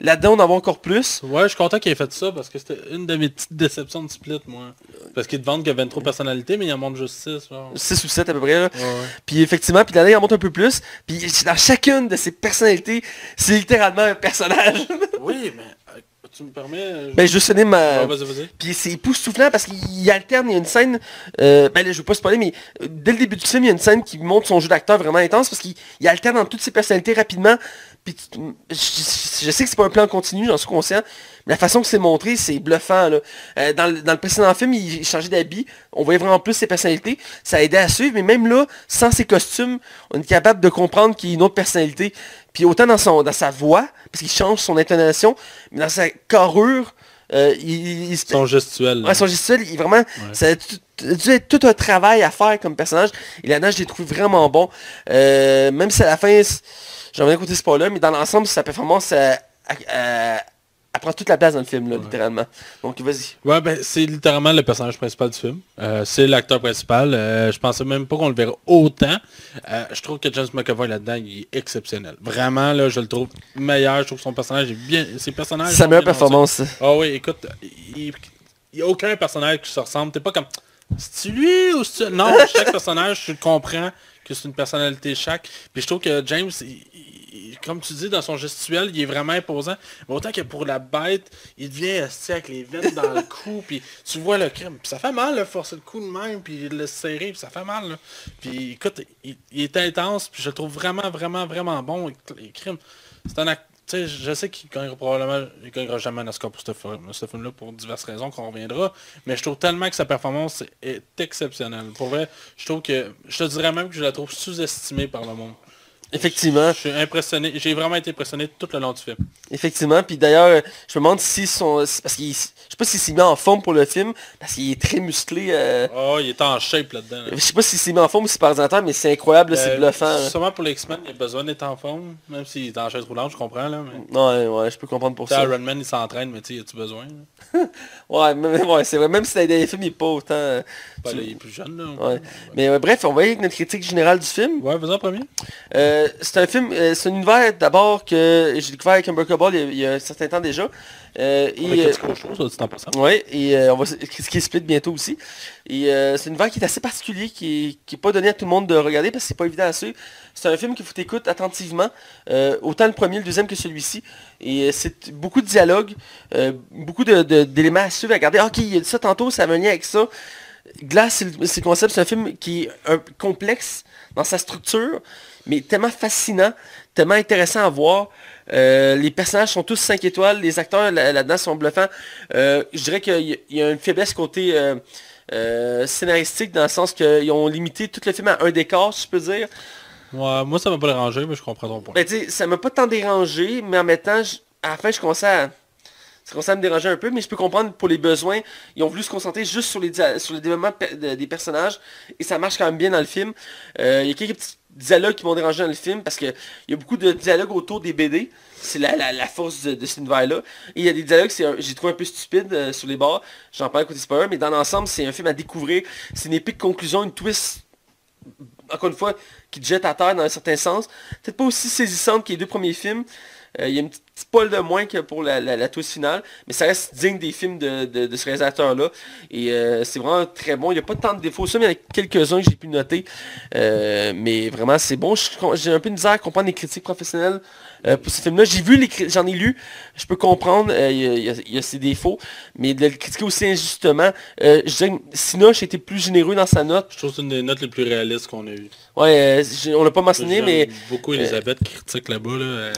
Là-dedans, on en voit encore plus. Ouais, je suis content qu'il ait fait ça parce que c'était une de mes petites déceptions de Split, moi. Parce qu'il te vendent qu'il y a 23 personnalités, mais il en montre juste 6. Genre. 6 ou 7 à peu près. Là. Ouais, ouais. Puis effectivement, puis là, il en monte un peu plus. Puis dans chacune de ces personnalités, c'est littéralement un personnage. Oui, mais euh, tu me permets Ben, je vais ma... Ah. Puis c'est époustouflant parce qu'il alterne, il y a une scène... Euh, ben là, je veux pas spoiler, mais euh, dès le début du film, il y a une scène qui montre son jeu d'acteur vraiment intense parce qu'il il alterne dans toutes ses personnalités rapidement. Puis tu- je, je sais que c'est pas un plan continu, j'en suis conscient. Mais la façon que c'est montré, c'est bluffant. Là. Euh, dans, le, dans le précédent film, il changeait d'habit. On voyait vraiment plus ses personnalités. Ça aidait à suivre. Mais même là, sans ses costumes, on est capable de comprendre qu'il y a une autre personnalité. Puis autant dans, son, dans sa voix, parce qu'il change son intonation, mais dans sa carrure, euh, il, il- Son gestuel. Ouais, son gestuel, il vraiment, ça a tout- dû être tout un travail à faire comme personnage. Et là-dedans, je l'ai trouvé vraiment bon. Euh, même si à la fin, c'est- j'en viens côté spoiler, mais dans l'ensemble, sa performance, euh, elle, elle- elle prend toute la place dans le film, là, littéralement. Donc, vas-y. Ouais, ben c'est littéralement le personnage principal du film. Euh, c'est l'acteur principal. Euh, je pensais même pas qu'on le verrait autant. Euh, je trouve que James McAvoy là-dedans, il est exceptionnel. Vraiment, là, je le trouve meilleur. Je trouve que son personnage est bien. Ses personnages. C'est sa meilleure performance. Ah oui, écoute, il n'y a aucun personnage qui se ressemble. T'es pas comme. C'est-tu lui ou c'est Non, chaque personnage, tu comprends que c'est une personnalité chaque. Puis je trouve que James, comme tu dis, dans son gestuel, il est vraiment imposant. Mais autant que pour la bête, il devient avec les veines dans le cou. Puis tu vois le crime. Puis ça fait mal, forcer le cou de même. Puis le serrer. Puis ça fait mal. là. Puis écoute, il, est intense. Puis je le trouve vraiment, vraiment, vraiment bon. Les crimes. C'est un acteur. Je sais qu'il gagnera probablement, jamais un Oscar pour ce ce film-là pour diverses raisons qu'on reviendra, mais je trouve tellement que sa performance est exceptionnelle. Pour vrai, je trouve que, je te dirais même que je la trouve sous-estimée par le monde. Effectivement. Je suis impressionné, j'ai vraiment été impressionné tout le long du film. Effectivement. Puis d'ailleurs, euh, je me demande si son... Parce qu'il... Je sais pas s'il s'est mis en forme pour le film, parce qu'il est très musclé. euh, Oh, il est en shape là-dedans. là. Je sais pas s'il s'est mis en forme ou si c'est par ordinateur, mais c'est incroyable, là, c'est Euh, bluffant. là. Sûrement pour les X-Men, il a besoin d'être en forme, même s'il est en chaise roulante, je comprends là. Mais... Ouais, ouais, je peux comprendre pour ça. Iron Man, il s'entraîne, mais tu sais, as-tu besoin? Ouais, même- ouais, c'est vrai. Même si dans les films, il est pas autant... tu- les plus jeunes là. Ouais. Mais euh, bref, on va y aller avec notre critique générale du film. Ouais, vas-y en premier. Euh, c'est un film, euh, c'est un univers d'abord que j'ai découvert avec il y, a, il y a un certain temps déjà. Euh, et, dit ouais, et on va s- critiquer Split bientôt aussi. Et c'est un univers qui est assez particulier, qui est, qui est pas donné à tout le monde de regarder parce que c'est pas évident à suivre. C'est un film qu'il faut t'écouter attentivement, autant le premier, le deuxième que celui-ci. Et c'est beaucoup de dialogues, beaucoup de- de- d'éléments à suivre, à regarder. Ah, ok, il y a ça tantôt, ça a un lien avec ça. Glace, c'est le, concept, c'est un film qui est un, complexe dans sa structure, mais tellement fascinant, tellement intéressant à voir. Euh, les personnages sont tous 5 étoiles, les acteurs là- là-dedans sont bluffants. Euh, je dirais qu'il y, a- il y a une faiblesse côté euh, scénaristique dans le sens qu'ils ont limité tout le film à un décor, si je peux dire. Ouais, moi ça m'a pas dérangé, mais je comprends ton point. Ben, ça m'a pas tant dérangé, mais en même temps, je- à la fin, je commençais à... Ça commençait à me déranger un peu, mais je peux comprendre pour les besoins. Ils ont voulu se concentrer juste sur les, sur le développement de pe- de- des personnages, et ça marche quand même bien dans le film. Euh, Il y a quelques petits dialogues qui m'ont dérangé dans le film, parce qu'il y a beaucoup de dialogues autour des BD. C'est la, force de, de cet univers-là. Et il y a des dialogues, j'ai trouvé un peu stupide euh, sur les bords. J'en parle côté spoiler, mais dans l'ensemble, c'est un film à découvrir. C'est une épique conclusion, une twist encore une fois, qui te jette à terre dans un certain sens. Peut-être pas aussi saisissante que les deux premiers films. Euh, Il y a une petite petite de moins que pour la, la, twist finale, mais ça reste digne des films de, de- ce réalisateur-là. Et euh, c'est vraiment très bon. Il n'y a pas tant de défauts. Ça, mais il y en a quelques-uns que j'ai pu noter. Euh, mais vraiment, c'est bon. J'ai un peu de misère à comprendre les critiques professionnelles euh, pour ce film-là. J'ai vu j'en ai lu. Je peux comprendre. euh, Il y, a- y y ses défauts. Mais de le critiquer aussi injustement. euh, je dirais que Sinoche été plus généreux dans sa note. Je trouve que c'est une des notes les plus réalistes qu'on a eues. Ouais, euh, on l'a pas mentionné, mais Beaucoup Elisabeth qui critique là-bas. Là,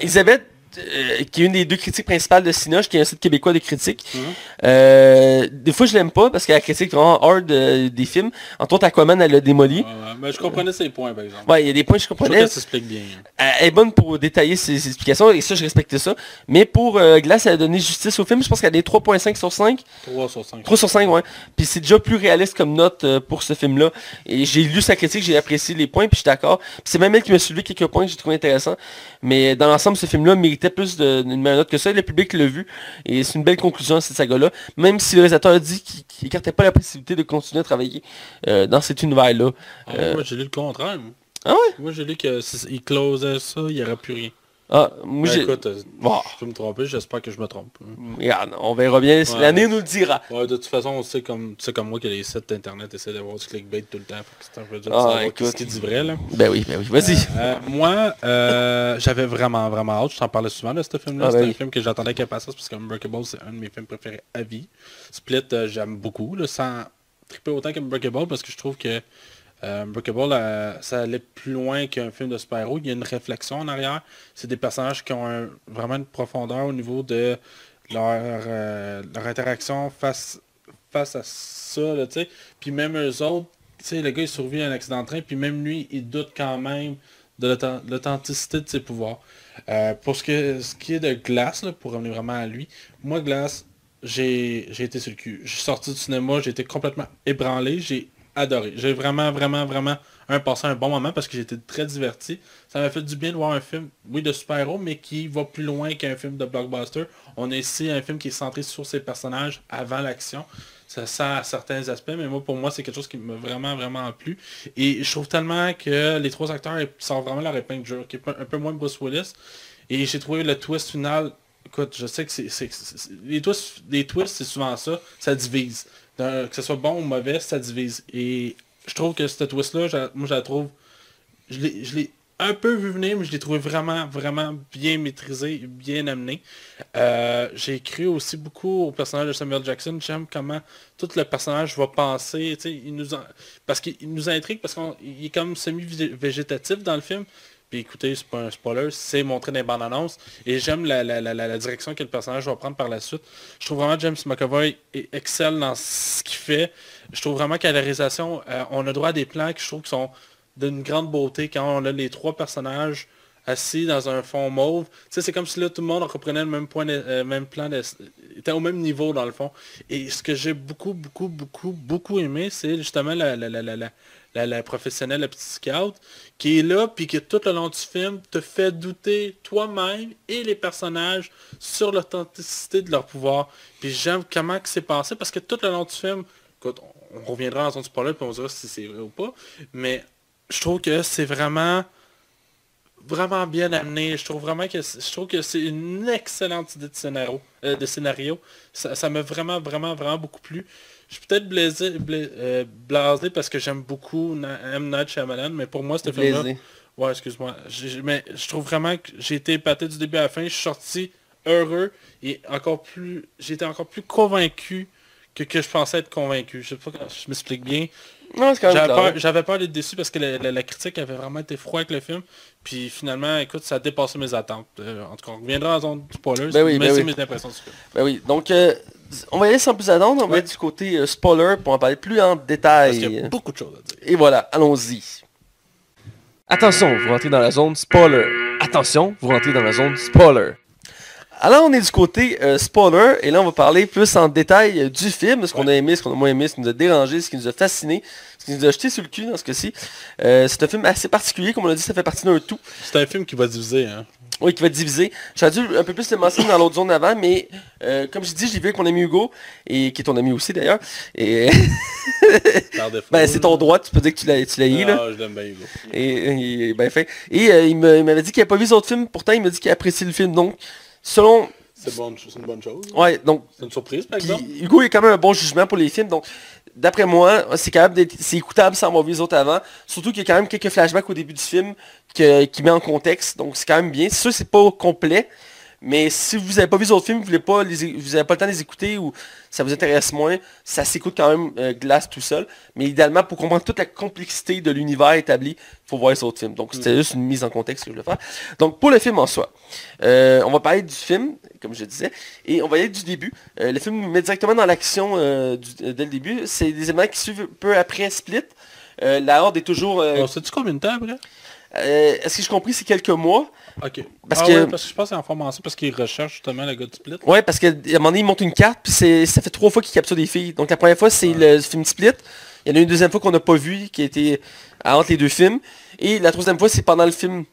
Elisabeth, euh, qui est une des deux critiques principales de Cinoche, qui est un site québécois de critique. Mhm. Euh, des fois, je l'aime pas parce qu'elle critique vraiment hard euh, des films. Entre autres, Aquaman, elle l'a démoli. ouais. Mais je comprenais ses points, par exemple. Ouais, il y a des points que je Je comprenais. s'explique bien. Elle est bonne pour détailler ses, ses explications et ça, je respecte ça. Mais pour euh, Glace, elle a donné justice au film. Je pense qu'elle a des 3.5 sur 5. 3 sur 5. 3 sur 5, ouais. Puis c'est déjà plus réaliste comme note pour ce film-là. Et j'ai lu sa critique, j'ai apprécié les points, puis je suis d'accord. Puis c'est même elle qui m'a soulevé quelques points que j'ai trouvé intéressants. Mais dans l'ensemble, ce film-là méritait plus de- d'une meilleure note que ça. Le public l'a vu. Et c'est une belle conclusion à cette saga-là. Même si le réalisateur a dit qu'il qu'il écartait pas la possibilité de continuer à travailler euh, dans cet univers-là. Ah, Euh, Moi, j'ai lu le contraire. moi. Ah ouais? Moi, j'ai lu que s'il closait ça, il n'y aurait plus rien. Ah, moi Ben, écoute, euh, Bon. je peux me tromper, j'espère que je me trompe. Regarde, on verra bien, Ouais. l'année nous le dira. Ouais, de toute façon, on sait comme, tu sais comme moi que les sites internet essaient d'avoir du clickbait tout le temps. Fait que c'est un peu dur de Ah, écoute. ce qui du vrai, là. Ben oui, ben oui, vas-y. Euh, moi, euh, j'avais vraiment, vraiment hâte. Je t'en parlais souvent de ce film-là. Ah, c'est ben un oui. film que j'attendais avec impatience parce que Unbreakable, c'est un de mes films préférés à vie. Split, euh, j'aime beaucoup, là, sans triper autant qu'Unbreakable parce que je trouve que euh, Unbreakable, euh, ça allait plus loin qu'un film de super-héros. Il y a une réflexion en arrière. C'est des personnages qui ont vraiment une profondeur au niveau de leur, euh, interaction face, à ça. Puis même eux autres, le gars il survit à un accident de train, puis même lui, il doute quand même de l'authent- l'authenticité de ses pouvoirs. Euh, pour ce, qui est de là, pour revenir vraiment à lui, moi Glass, j'ai été sur le cul. Je suis sorti du cinéma, j'ai été complètement ébranlé, adoré. J'ai vraiment, vraiment, vraiment un passé un bon moment parce que été très diverti. Ça m'a fait du bien de voir un film, oui, de super-héros, mais qui va plus loin qu'un film de blockbuster. On a ici un film qui est centré sur ses personnages avant l'action. Ça sent à certains aspects, mais moi, pour moi, c'est quelque chose qui m'a vraiment, vraiment plu. Et je trouve tellement que les trois acteurs sortent vraiment leur épingle qui est un peu moins Bruce Willis. Et j'ai trouvé le twist final Écoute, je sais que c'est- les twists, les twists, c'est souvent ça, ça divise. Que ce soit bon ou mauvais, ça divise. Et je trouve que cette twist-là, moi je la trouve, je l'ai, un peu vu venir, mais je l'ai trouvé vraiment, vraiment bien maîtrisé, bien amené. Euh, j'ai cru aussi beaucoup au personnage de Samuel Jackson. J'aime comment tout le personnage va penser. Il nous Parce qu'il nous intrigue, parce qu'il est comme semi-végétatif dans le film. Puis écoutez, c'est pas un spoiler, c'est montré dans les bandes annonces. Et j'aime la, la- la- direction que le personnage va prendre par la suite. Je trouve vraiment que James McAvoy excelle dans ce qu'il fait. Je trouve vraiment qu'à la réalisation, euh, on a droit à des plans qui je trouve qui sont d'une grande beauté quand on a les trois personnages assis dans un fond mauve. C'est comme si là tout le monde reprenait le même point, euh, même plan, de- était au même niveau dans le fond. Et ce que j'ai beaucoup, beaucoup, beaucoup, beaucoup aimé, c'est justement la, la, la, la, professionnelle, la scout, qui est là, puis qui tout le long du film te fait douter toi-même et les personnages sur l'authenticité de leur pouvoir. Puis j'aime comment que c'est passé, parce que tout le long du film, écoute, on, reviendra dans son spoiler, puis on dira si c'est vrai ou pas, mais je trouve que c'est vraiment vraiment bien amené. Je trouve vraiment que je c'est une excellente idée de scénario. euh, ça m'a vraiment, vraiment, vraiment beaucoup plu. Je suis peut-être blasé, bla- euh, blasé parce que j'aime beaucoup M. Night Shyamalan, mais pour moi, c'était film-là... Blasé. Ouais, excuse-moi. Mais je trouve vraiment que j'ai été épaté du début à la fin. Je suis sorti heureux et encore plus... J'ai été encore plus convaincu que, que je pensais être convaincu. Je sais pas comment je m'explique bien. Non, c'est quand même J'avais peur, j'avais peur d'être déçu parce que la, la- la critique avait vraiment été froide avec le film. Puis finalement, écoute, ça a dépassé mes attentes. Euh, en tout cas, on reviendra en zone de spoilers, Ben oui, mais ben c'est oui. mes impressions du film. Ben oui, donc euh, on va y aller sans plus attendre, on va Ouais. être du côté euh, spoiler pour en parler plus en Parce détail. qu'il y a beaucoup de choses à dire. Et voilà, allons-y. Attention, vous rentrez dans la zone spoiler. Attention, vous rentrez dans la zone spoiler. Alors on est du côté euh, spoiler et là on va parler plus en détail euh, du film, ce qu'on a aimé, ce qu'on a moins aimé, ce qui nous a dérangé, ce qui nous a fasciné, ce qui nous a jeté sur le cul dans ce cas-ci. Euh, c'est un film assez particulier, comme on l'a dit, ça fait partie d'un tout. C'est un film qui va diviser, hein. Oui, qui va divisé. J'aurais dû un peu plus le mentionner dans l'autre zone avant, mais euh, comme je dis, j'ai vu avec mon ami Hugo, et qui est ton ami aussi d'ailleurs. Et ben c'est ton droit, tu peux dire que tu l'as tu l'as eu là. Ah, je l'aime bien, Hugo. Et, et ben fait. Et euh, il m'avait dit qu'il n'avait pas vu les autres films, pourtant il m'a dit qu'il apprécie le film. Donc, selon. C'est bon, une bonne chose. Ouais, donc. C'est une surprise, par exemple. Hugo a quand même un bon jugement pour les films. Donc, d'après moi, c'est écoutable sans avoir vu les autres avant. Surtout qu'il y a quand même quelques flashbacks au début du film qui met en contexte. Donc c'est quand même bien. C'est sûr c'est pas complet. Mais si vous n'avez pas vu les autres films, vous voulez pas les, é- vous n'avez pas le temps de les écouter ou ça vous intéresse moins, ça s'écoute quand même euh, Glace tout seul. Mais idéalement, pour comprendre toute la complexité de l'univers établi, il faut voir les autres films. Donc c'était juste une mise en contexte que je voulais faire. Donc pour le film en soi, euh, on va parler du film, comme je disais, et on va y aller du début. Euh, le film nous met directement dans l'action dès le début. C'est des éléments qui suivent peu après Split. La Horde est toujours... On sait-tu combien de temps après? Euh, Est-ce que j'ai compris, c'est quelques mois Ok. Parce ah que- ouais, parce que je pense c'est en formation parce qu'il recherche justement le gars du split. Ouais, parce qu'à un moment donné, il monte une carte, puis c'est- ça fait trois fois qu'il capture des filles. Donc la première fois, c'est le film Split. Il y en a une deuxième fois qu'on n'a pas vu, qui a été entre les deux films. Et la troisième fois, c'est pendant le film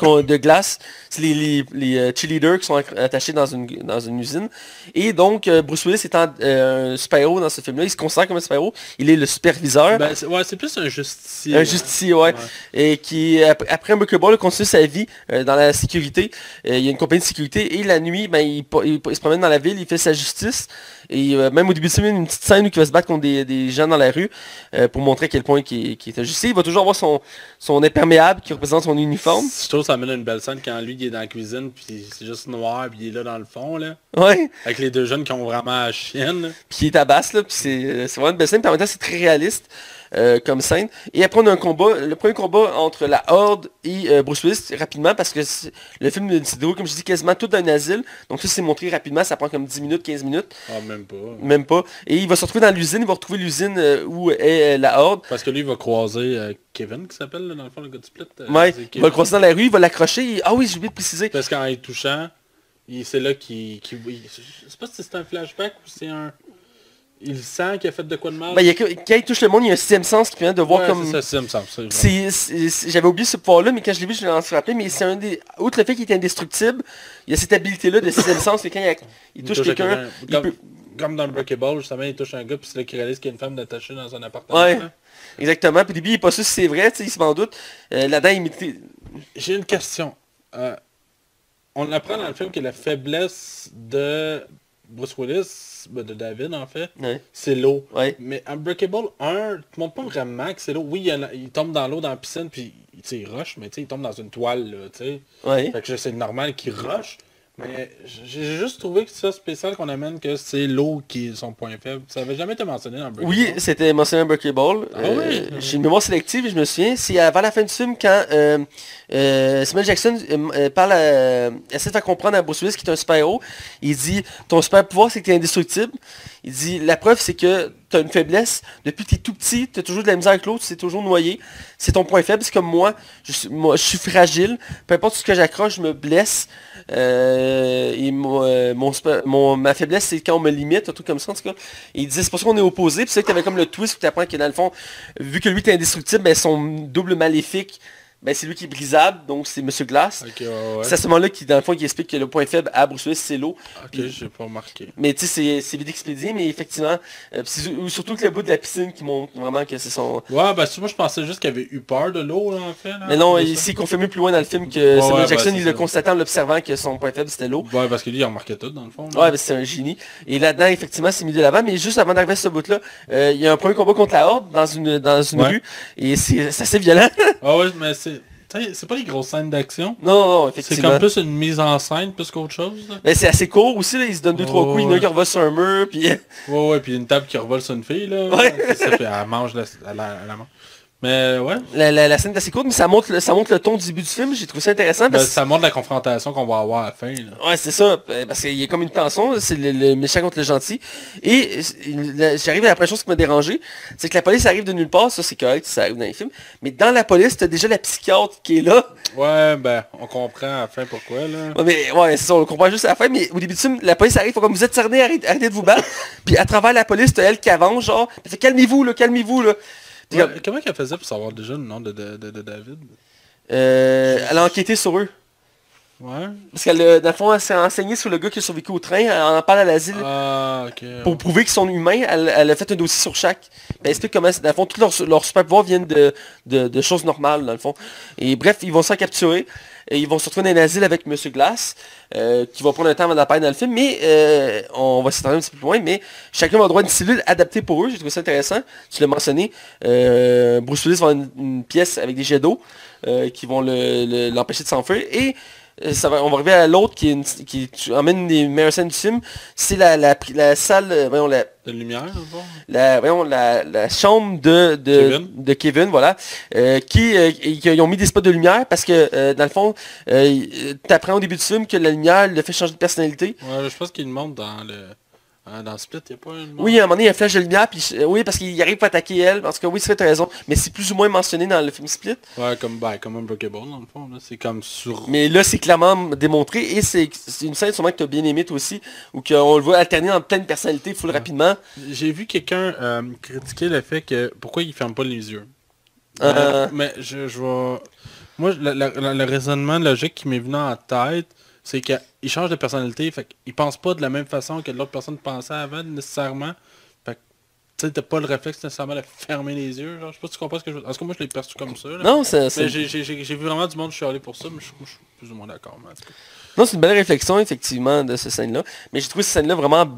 de glace. C'est les, les, les euh, cheerleaders qui sont attachés dans une, dans une usine. Et donc, euh, Bruce Willis étant euh, un super-héros dans ce film-là, il se considère comme un super-héros. Il est le superviseur. Ben, c'est- ouais, c'est plus un justicier. un justicier, ouais. Et qui, ap- après Unbreakable, continue sa vie euh, dans la sécurité. Euh, il y a une compagnie de sécurité. Et la nuit, ben, il se promène dans la ville, il fait sa justice. Et euh, même au début y a une petite scène où il va se battre contre des, des gens dans la rue euh, pour montrer à quel point il, est justicier. Il va toujours avoir son, son imperméable qui représente son uniforme. Je trouve que ça amène une belle scène quand lui il est dans la cuisine puis c'est juste noir puis il est là dans le fond là. Ouais. Avec les deux jeunes qui ont vraiment la chienne. Puis il tabasse, là. Puis c'est euh, c'est vraiment une belle scène. Puis en même temps, c'est très réaliste. Euh, comme scène. Et après, on a un combat, le premier combat entre la Horde et euh, Bruce Willis, rapidement, parce que le film se déroule, comme je dis, quasiment tout dans un asile. Donc ça, c'est montré rapidement, ça prend comme 10 minutes, 15 minutes, Ah même pas. même pas. Et il va se retrouver dans l'usine, il va retrouver l'usine euh, où est la Horde. Parce que lui il va croiser Kevin qui s'appelle dans le fond le gars de Split. Ouais, il va le croiser dans la rue, il va l'accrocher. et- Ah oui, j'ai oublié de préciser. Parce qu'en touchant, il- c'est là qu'il... il- je sais pas si c'est un flashback ou c'est un... Il sent qu'il a fait de quoi de mal. Ben, il y a quand il touche le monde, il y a un sixième sens qui permet de voir Ouais, comme... c'est ça, c'est- J'avais oublié ce pouvoir-là, mais quand je l'ai vu, je l'ai rappelé, mais c'est un des... Outre le fait qu'il est indestructible, il y a cette habilité-là de sixième sens, que quand il, a- il touche quelqu'un, il Comme, peut- comme dans Breakable, justement, il touche un gars, puis c'est là qu'il réalise qu'il y a une femme attachée dans un appartement. Ouais. Exactement. Puis au début, il est pas sûr si c'est vrai, il se m'en doute. Euh, Là-dedans, il J'ai une question. Euh, on apprend dans le film que la faiblesse de Bruce Willis, ben, de David en fait, Ouais. c'est l'eau. Ouais. Mais Unbreakable 1, tu montres pas vraiment que c'est l'eau. Oui, il, a- tombe dans l'eau dans la piscine, puis il rush, mais il tombe dans une toile, là. Ouais. Fait que c'est normal qu'il rush. Mais j'ai juste trouvé que ça spécial qu'on amène que c'est l'eau qui est son point faible. Ça avait jamais été mentionné dans Unbreakable. Oui, c'était mentionné Unbreakable. Ah Euh, ouais? J'ai une mémoire sélective et je me souviens, c'est avant la fin du film quand euh, euh, Samuel Jackson euh, euh, parle à- essaie de faire comprendre à Bruce Willis qui est un super-héros. Il dit, ton super pouvoir c'est que tu es indestructible. Il dit, la preuve c'est que tu as une faiblesse. Depuis que tu es tout petit, tu as toujours de la misère avec l'autre, tu sais toujours noyé. C'est ton point faible, c'est comme moi je, suis, moi, je suis fragile. Peu importe ce que j'accroche, je me blesse. Euh, et mon, euh, mon ma faiblesse, c'est quand on me limite, un truc comme ça, en tout cas. Et il disait, c'est pour ça qu'on est opposés. Puis c'est que tu avais comme le twist où tu apprends que dans le fond, vu que lui est indestructible, ben, son double maléfique, ben, c'est lui qui est brisable, donc c'est Monsieur. Ok, ouais, ouais. C'est à ce moment-là qui, dans le fond, qui explique que le point faible à Bruce Willis, c'est l'eau. Ok, j'ai pas remarqué. Mais tu sais, c'est- vite expédié, mais effectivement, euh, surtout que le bout de la piscine qui montre vraiment que c'est son... Ouais, bah moi je pensais juste qu'il avait eu peur de l'eau, là, en fait. Là, Mais non, il s'est confirmé plus loin dans le film que Samuel ouais, Jackson, il le constatait en l'observant que son point faible, c'était l'eau. Ouais, parce que lui, il remarquait tout, dans le fond. là. Ouais, ben, c'est un génie. Et là-dedans, effectivement, c'est mis de l'avant. Mais juste avant d'arriver à ce bout-là, euh, il y a un premier combat contre la Horde dans une, dans une rue. Et c'est c'est assez violent. Ah ouais, mais c'est... C'est pas des grosses scènes d'action. non, non, C'est effectivement. comme plus une mise en scène plus qu'autre chose. Là. Mais c'est assez court aussi, là. Il se donne deux, trois Oh, coups. Il y en a un ouais. qui revole sur un mur, puis... Ouais, ouais, puis une table qui revole sur une fille, là. Ouais. C'est ça, puis elle mange la, la, la mange. Mais ouais, La, la, la scène est assez courte, mais ça montre, le- ça montre le ton du début du film. J'ai trouvé ça intéressant ben, parce ça montre la confrontation qu'on va avoir à la fin. Là. Ouais, c'est ça, euh, parce qu'il y a comme une tension, c'est le, le méchant contre le gentil. Et euh, j'arrive à la première chose qui m'a dérangé, c'est que la police arrive de nulle part, ça c'est correct, ça arrive dans les films. Mais dans la police, t'as déjà la psychiatre qui est là. Ouais, ben, on comprend à la fin pourquoi, là. Ouais, mais ouais, c'est ça, on le comprend juste à la fin, mais au début du film, la police arrive, faut comme vous êtes cerné, arrêtez, arrêtez de vous battre. Puis à travers la police, t'as elle qui avance, genre, calmez-vous, là, calmez-vous, là. Ouais, comment qu'elle faisait pour savoir déjà le nom de, de, de, de David? Euh, elle a enquêté sur eux. Ouais. Parce qu'elle, euh, dans le fond, elle s'est enseignée sur le gars qui a survécu au train, elle en parle à l'asile. Ah, pour prouver qu'ils sont humains, elle, elle a fait un dossier sur chaque. Elle explique comment, dans le fond, tous leurs, leurs super pouvoirs viennent de, de, de choses normales, dans le fond. Et bref, ils vont se faire capturer. Ils vont se retrouver dans un asile avec Monsieur Glass, euh, qui va prendre un temps avant d'apparaître dans le film, mais euh, on va s'étendre un petit peu plus loin, mais chacun va droit à une cellule adaptée pour eux, j'ai trouvé ça intéressant, tu l'as mentionné, euh, Bruce Willis va avoir une, pièce avec des jets d'eau qui vont le- le- l'empêcher de s'enfuir, et ça va, on va arriver à l'autre qui, est une- qui emmène des meilleures scènes du film, c'est la, la, la salle, euh, voyons, la, De lumière, la, voyons, la, la chambre de, de, Kevin. de Kevin, voilà, euh, qui, euh, ont mis des spots de lumière parce que, euh, dans le fond, euh, tu apprends au début du film que la lumière le fait changer de personnalité. Ouais, je pense qu'il monte dans le... hein, dans Split, il n'y a pas une Oui, à un moment donné, il y a un flash de lumière, puis euh, oui, parce qu'il arrive pour attaquer elle, parce que oui, c'est vrai, t'as raison, mais c'est plus ou moins mentionné dans le film Split. Ouais, comme, ben, comme Unbreakable, dans le fond. là. C'est comme sur... Mais là, c'est clairement démontré, et c'est une scène sûrement que tu as bien aimé toi aussi, où qu'on le voit alterner en pleine personnalité, full rapidement. J'ai vu quelqu'un euh, critiquer le fait que... Pourquoi il ferme pas les yeux Euh. Mais je, je vais... Moi, le, le- le raisonnement logique qui m'est venu en tête, c'est qu'il change de personnalité, fait qu'il pense pas de la même façon que l'autre personne pensait avant, nécessairement. Fait que, tu sais, t'as pas le réflexe nécessairement de fermer les yeux, genre, je sais pas si tu comprends ce que je veux En tout cas, moi, je l'ai perçu comme ça, là. Non, c'est j'ai- vu vraiment du monde chialer pour ça, mais je, moi, je suis plus ou moins d'accord, non, c'est une belle réflexion, effectivement, de cette scène-là. Mais j'ai trouvé cette scène-là vraiment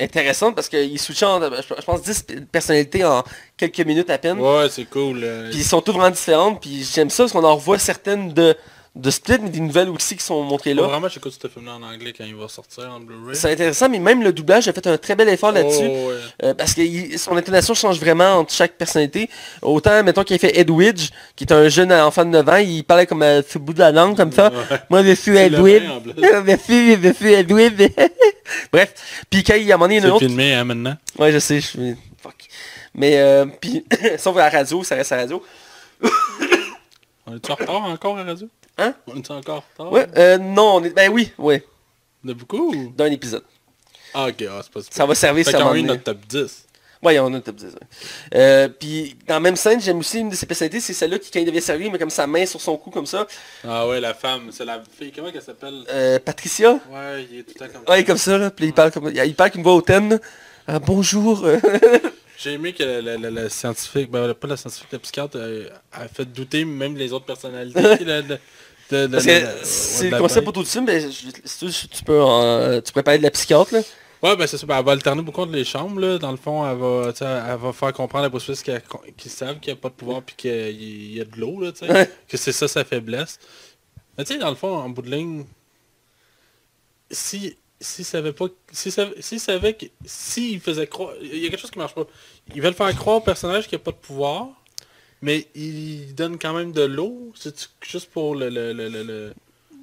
intéressante parce qu'il switchait en, je je pense, 10 personnalités en quelques minutes à peine. Ouais, c'est cool. euh, Puis ils sont toutes vraiment différentes. Puis j'aime ça parce qu'on en revoit certaines de, de Split, mais des nouvelles aussi qui sont montrées là. vraiment, j'écoute ce film-là en anglais quand il va sortir en Blu-ray. C'est intéressant, mais même le doublage a fait un très bel effort là-dessus. Oh, ouais. Euh, parce que il- son intonation change vraiment entre chaque personnalité. Autant, mettons, qu'il a fait Edwidge, qui est un jeune enfant de 9 ans, il parlait comme euh, sur le bout de la langue, comme ça. Ouais. Moi, je suis Edwidge. je suis, je suis Edwidge. Bref. Puis quand il a demandé une autre... filmé, hein, maintenant. Ouais, je sais, je suis... Fuck. Mais, euh, puis, sauf à la radio, ça reste à la radio. On est-tu en retard encore à la radio? Hein? On est-tu encore en retard? Ouais, euh, non, on est... Ben oui, ouais, De beaucoup? ou- d'un épisode. Ah, ok, ah, c'est pas Ça va servir ça un a eu notre top 10. Ouais, on a le top 10. ouais. Euh, puis dans la même scène, j'aime aussi une de ses personnalités, c'est celle-là qui, quand il devait servir, met comme sa main sur son cou comme ça. Ah ouais, la femme, c'est la fille, comment qu'elle s'appelle? Euh, Patricia. Ouais, il est tout le temps comme Ouais, comme ça, là. Puis il parle comme... Il parle qu'une voix hautaine. Ah, bonjour. J'ai aimé que le scientifique, ben pas le scientifique, le psychiatre, euh, a fait douter même les autres personnalités. Parce que c'est le concept bête. pour tout le film, mais tu, peux en- tu pourrais parler de la psychiatre, là? Ouais, ben c'est ça. Ben, elle va alterner beaucoup entre les chambres, là. Dans le fond, elle va, elle va faire comprendre à Bruce Willis qu'ils savent qu'il n'y a pas de pouvoir puis qu'il y a de l'eau, là, tu sais. Ouais. Que c'est ça sa faiblesse. Mais tu sais, dans le fond, en bout de ligne, si s'il savait pas s'il savait, s'il savait que s'il faisait croire il y a quelque chose qui marche pas ils veulent faire croire au personnage qu'il n'y a pas de pouvoir mais il donne quand même de l'eau c'est juste pour le, le, le, le- le-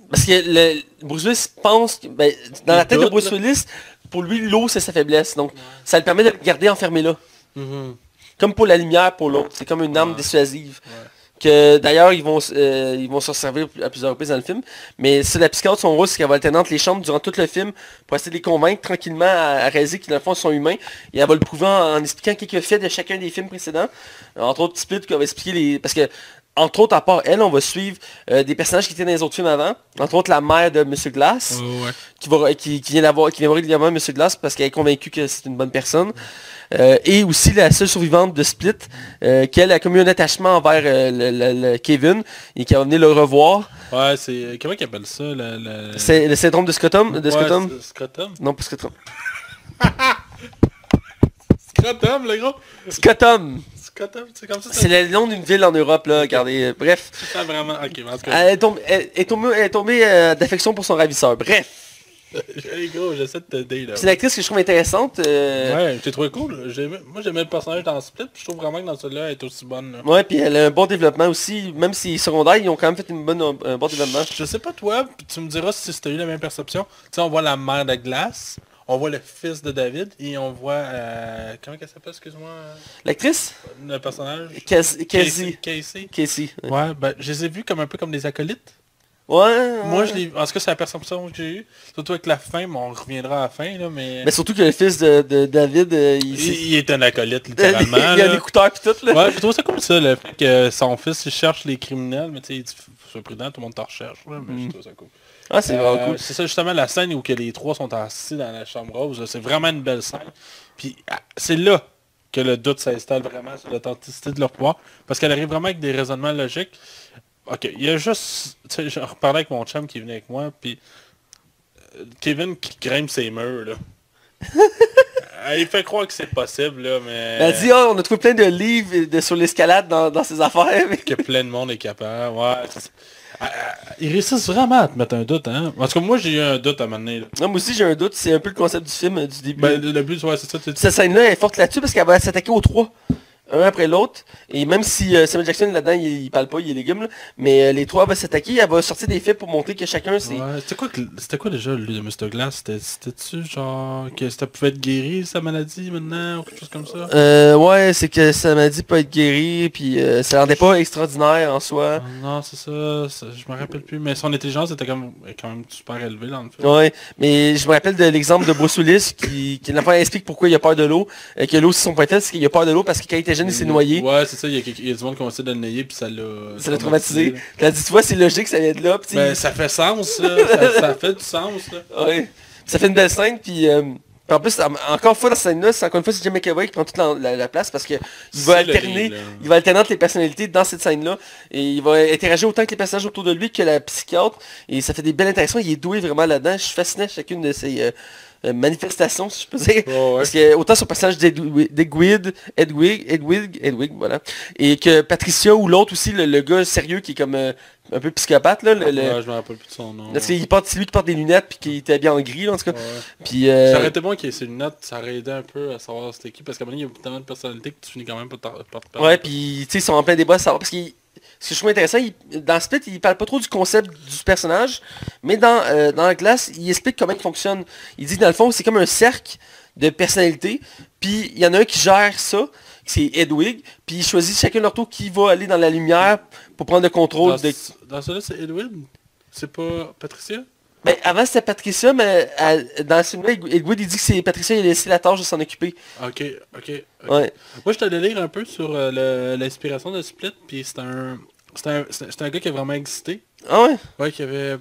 Parce que le, Bruce Willis pense... que- ben, dans Il la tête de Bruce là. Willis, pour lui, l'eau, c'est sa faiblesse. Donc, ça le permet de le garder enfermé là. Comme pour la lumière pour l'autre. C'est comme une arme Ouais. dissuasive. Ouais. Que d'ailleurs, ils vont, euh, ils vont s'en servir à plusieurs reprises dans le film. Mais c'est la psychiatre, son rôle, c'est qu'elle va alterner entre les chambres durant tout le film pour essayer de les convaincre tranquillement à, à réaliser qu'ils, dans fond, sont humains. Et elle va le prouver en, expliquant quelques faits de chacun des films précédents. Entre autres, Split, qui va expliquer les... Parce que, entre autres, à part elle, on va suivre euh, des personnages qui étaient dans les autres films avant. Entre autres, la mère de Monsieur Glass ouais. qui, va, qui, qui vient d'avoir qui vient voir régulièrement M. Glass parce qu'elle est convaincue que c'est une bonne personne. Euh, et aussi la seule survivante de Split, euh, qu'elle a comme eu un attachement envers le, le- le Kevin et qui va venir le revoir. Ouais, c'est comment qu'ils appellent ça. C'est le syndrome de Scrotum. De Ouais, Scrotum? c'est- Scrotum Non, pas Scrotum. Scrotum le gros Scrotum. Scrotum c'est comme ça C'est le nom d'une ville en Europe, là. Regardez. euh, Bref. ça vraiment Elle est tombée, elle est tombée, elle est tombée, euh, d'affection pour son ravisseur. Bref. hey, gros j'essaie de t'aider là C'est une actrice que je trouve intéressante. euh, Ouais, j'ai trouvé cool. Moi j'aimais le personnage dans Split, puis je trouve vraiment que dans celui-là elle est aussi bonne. là. Ouais, puis elle a un bon développement aussi. Même si secondaire, ils ont quand même fait une bonne, un bon développement. Je sais pas toi, puis tu me diras si tu as eu la même perception. Tu sais, on voit la mère de glace, on voit le fils de David, et on voit... euh, comment qu'elle s'appelle, excuse-moi, L'actrice? Le personnage? Casey. Casey. Casey. Casey. ouais. Ouais, ben je les ai vus comme un peu comme des acolytes. Ouais. Moi, je l'ai... En tout cas, c'est la perception que j'ai eue. Surtout avec la fin, mais on reviendra à la fin, là, mais... Mais surtout que le fils de, de David, euh, il, Il, il est un acolyte, il littéralement. a un écouteur pis tout, là. Ouais, je trouve ça comme ça, le fait que son fils, il cherche les criminels, mais tu sais, il dit, sois prudent, tout le monde te recherche, là, mais je trouve ça cool. Ah, c'est Euh, vraiment cool. C'est ça justement la scène où que les trois sont assis dans la chambre rose. C'est vraiment une belle scène. Puis ah, c'est là que le doute s'installe vraiment sur l'authenticité de leur pouvoir. Parce qu'elle arrive vraiment avec des raisonnements logiques. Ok, il y a juste... Je reparlais avec mon chum qui venait avec moi, puis... euh, Kevin qui grimpe ses murs, là. Euh, il fait croire que c'est possible, là, mais... Elle dit, oh, on a trouvé plein de livres de, sur l'escalade dans, dans ses affaires. mais- que plein de monde est capable. Ouais. Ah, Ils réussissent vraiment à te mettre un doute, hein. En tout cas, moi, j'ai eu un doute à un moment donné, là. Non, moi aussi, j'ai un doute. C'est un peu le concept du film, euh, du début. Ben, le le but, ouais, c'est ça. tu- Cette scène-là est forte là-dessus parce qu'elle va s'attaquer aux trois. Un après l'autre. Et même si euh, Samuel Jackson, là-dedans, il, il parle pas, il est légume, là, mais euh, les trois vont s'attaquer. Elle va sortir des faits pour montrer que chacun, c'est... Ouais, c'était quoi, c'était quoi déjà lui de Mr. Glass? C'était- C'était-tu genre que ça pouvait être guéri sa maladie maintenant ou quelque chose comme ça? Euh, ouais, c'est que sa maladie peut être guérie, puis ça rendait pas extraordinaire en soi. Ah, Non, c'est ça, ça, je me rappelle plus, mais son intelligence était quand même super élevée dans le film. Ouais, mais je me rappelle de l'exemple de Bruce Willis qui, qui la fois explique pourquoi il a peur de l'eau. Euh, que l'eau c'est son point c'est qu'il a peur de l'eau parce que quand il était était jeune, il s'est noyé. Ouais, c'est ça, il y, a, quelqu'un- il y a du monde qui ont essayé de le noyer, puis ça l'a... Ça l'a traumatisé. T'as dit, tu vois, c'est logique, ça vient de là. Sais, Ben, ça fait sens, ça. ça, ça fait du sens, là. Ouais. Ça fait une belle scène, puis euh, en plus, en- encore une fois, dans cette scène-là, c'est encore une fois, c'est Jim McAvoy qui prend toute la, la- la place parce que il C'est va alterner, il va alterner entre les personnalités dans cette scène-là, et il va interagir autant avec les personnages autour de lui que la psychiatre, et ça fait des belles interactions, il est doué vraiment là-dedans, je suis fasciné à chacune de ces euh, euh, manifestations, si je peux dire. Ouais, ouais. Parce que autant son personnage d'Edwig, d'Edwig, Edwig, Edwig, Edwig, voilà. Et que Patricia ou l'autre aussi, le, le gars sérieux qui est comme euh, un peu psychopathe, là. Le, le- Ouais, je me rappelle plus de son nom. parce qu'il porte, c'est lui qui porte des lunettes puis qui était bien en gris, là, en tout cas. Ouais. Puis, euh, Ça aurait été bon qu'il y ait ses lunettes, ça aurait aidé un peu à savoir c'était qui, parce qu'à un moment il y a tellement de personnalités que tu finis quand même par te. Ouais, puis tu sais, ils sont en plein débat à savoir. Parce que ce que je trouve intéressant, il- dans Split, il parle pas trop du concept du personnage, mais dans, euh, dans la glace, il explique comment il fonctionne. Il dit que dans le fond, c'est comme un cercle de personnalités, puis il y en a un qui gère ça, c'est Edwig, puis il choisit chacun leur tour qui va aller dans la lumière pour prendre le contrôle Dans, de... ce- dans celui-là, c'est Edwin C'est pas Patricia? Ben, avant c'était Patricia, mais dans ce film-là, Edwig il dit que c'est Patricia, il a laissé la tâche de s'en occuper. Ok, ok. Ouais. Moi, je t'allais lire un peu sur euh, le- l'inspiration de Split, puis c'est un, c'est un, c'est c'est un gars qui a vraiment existé. Ah ouais? Ouais, qui avait,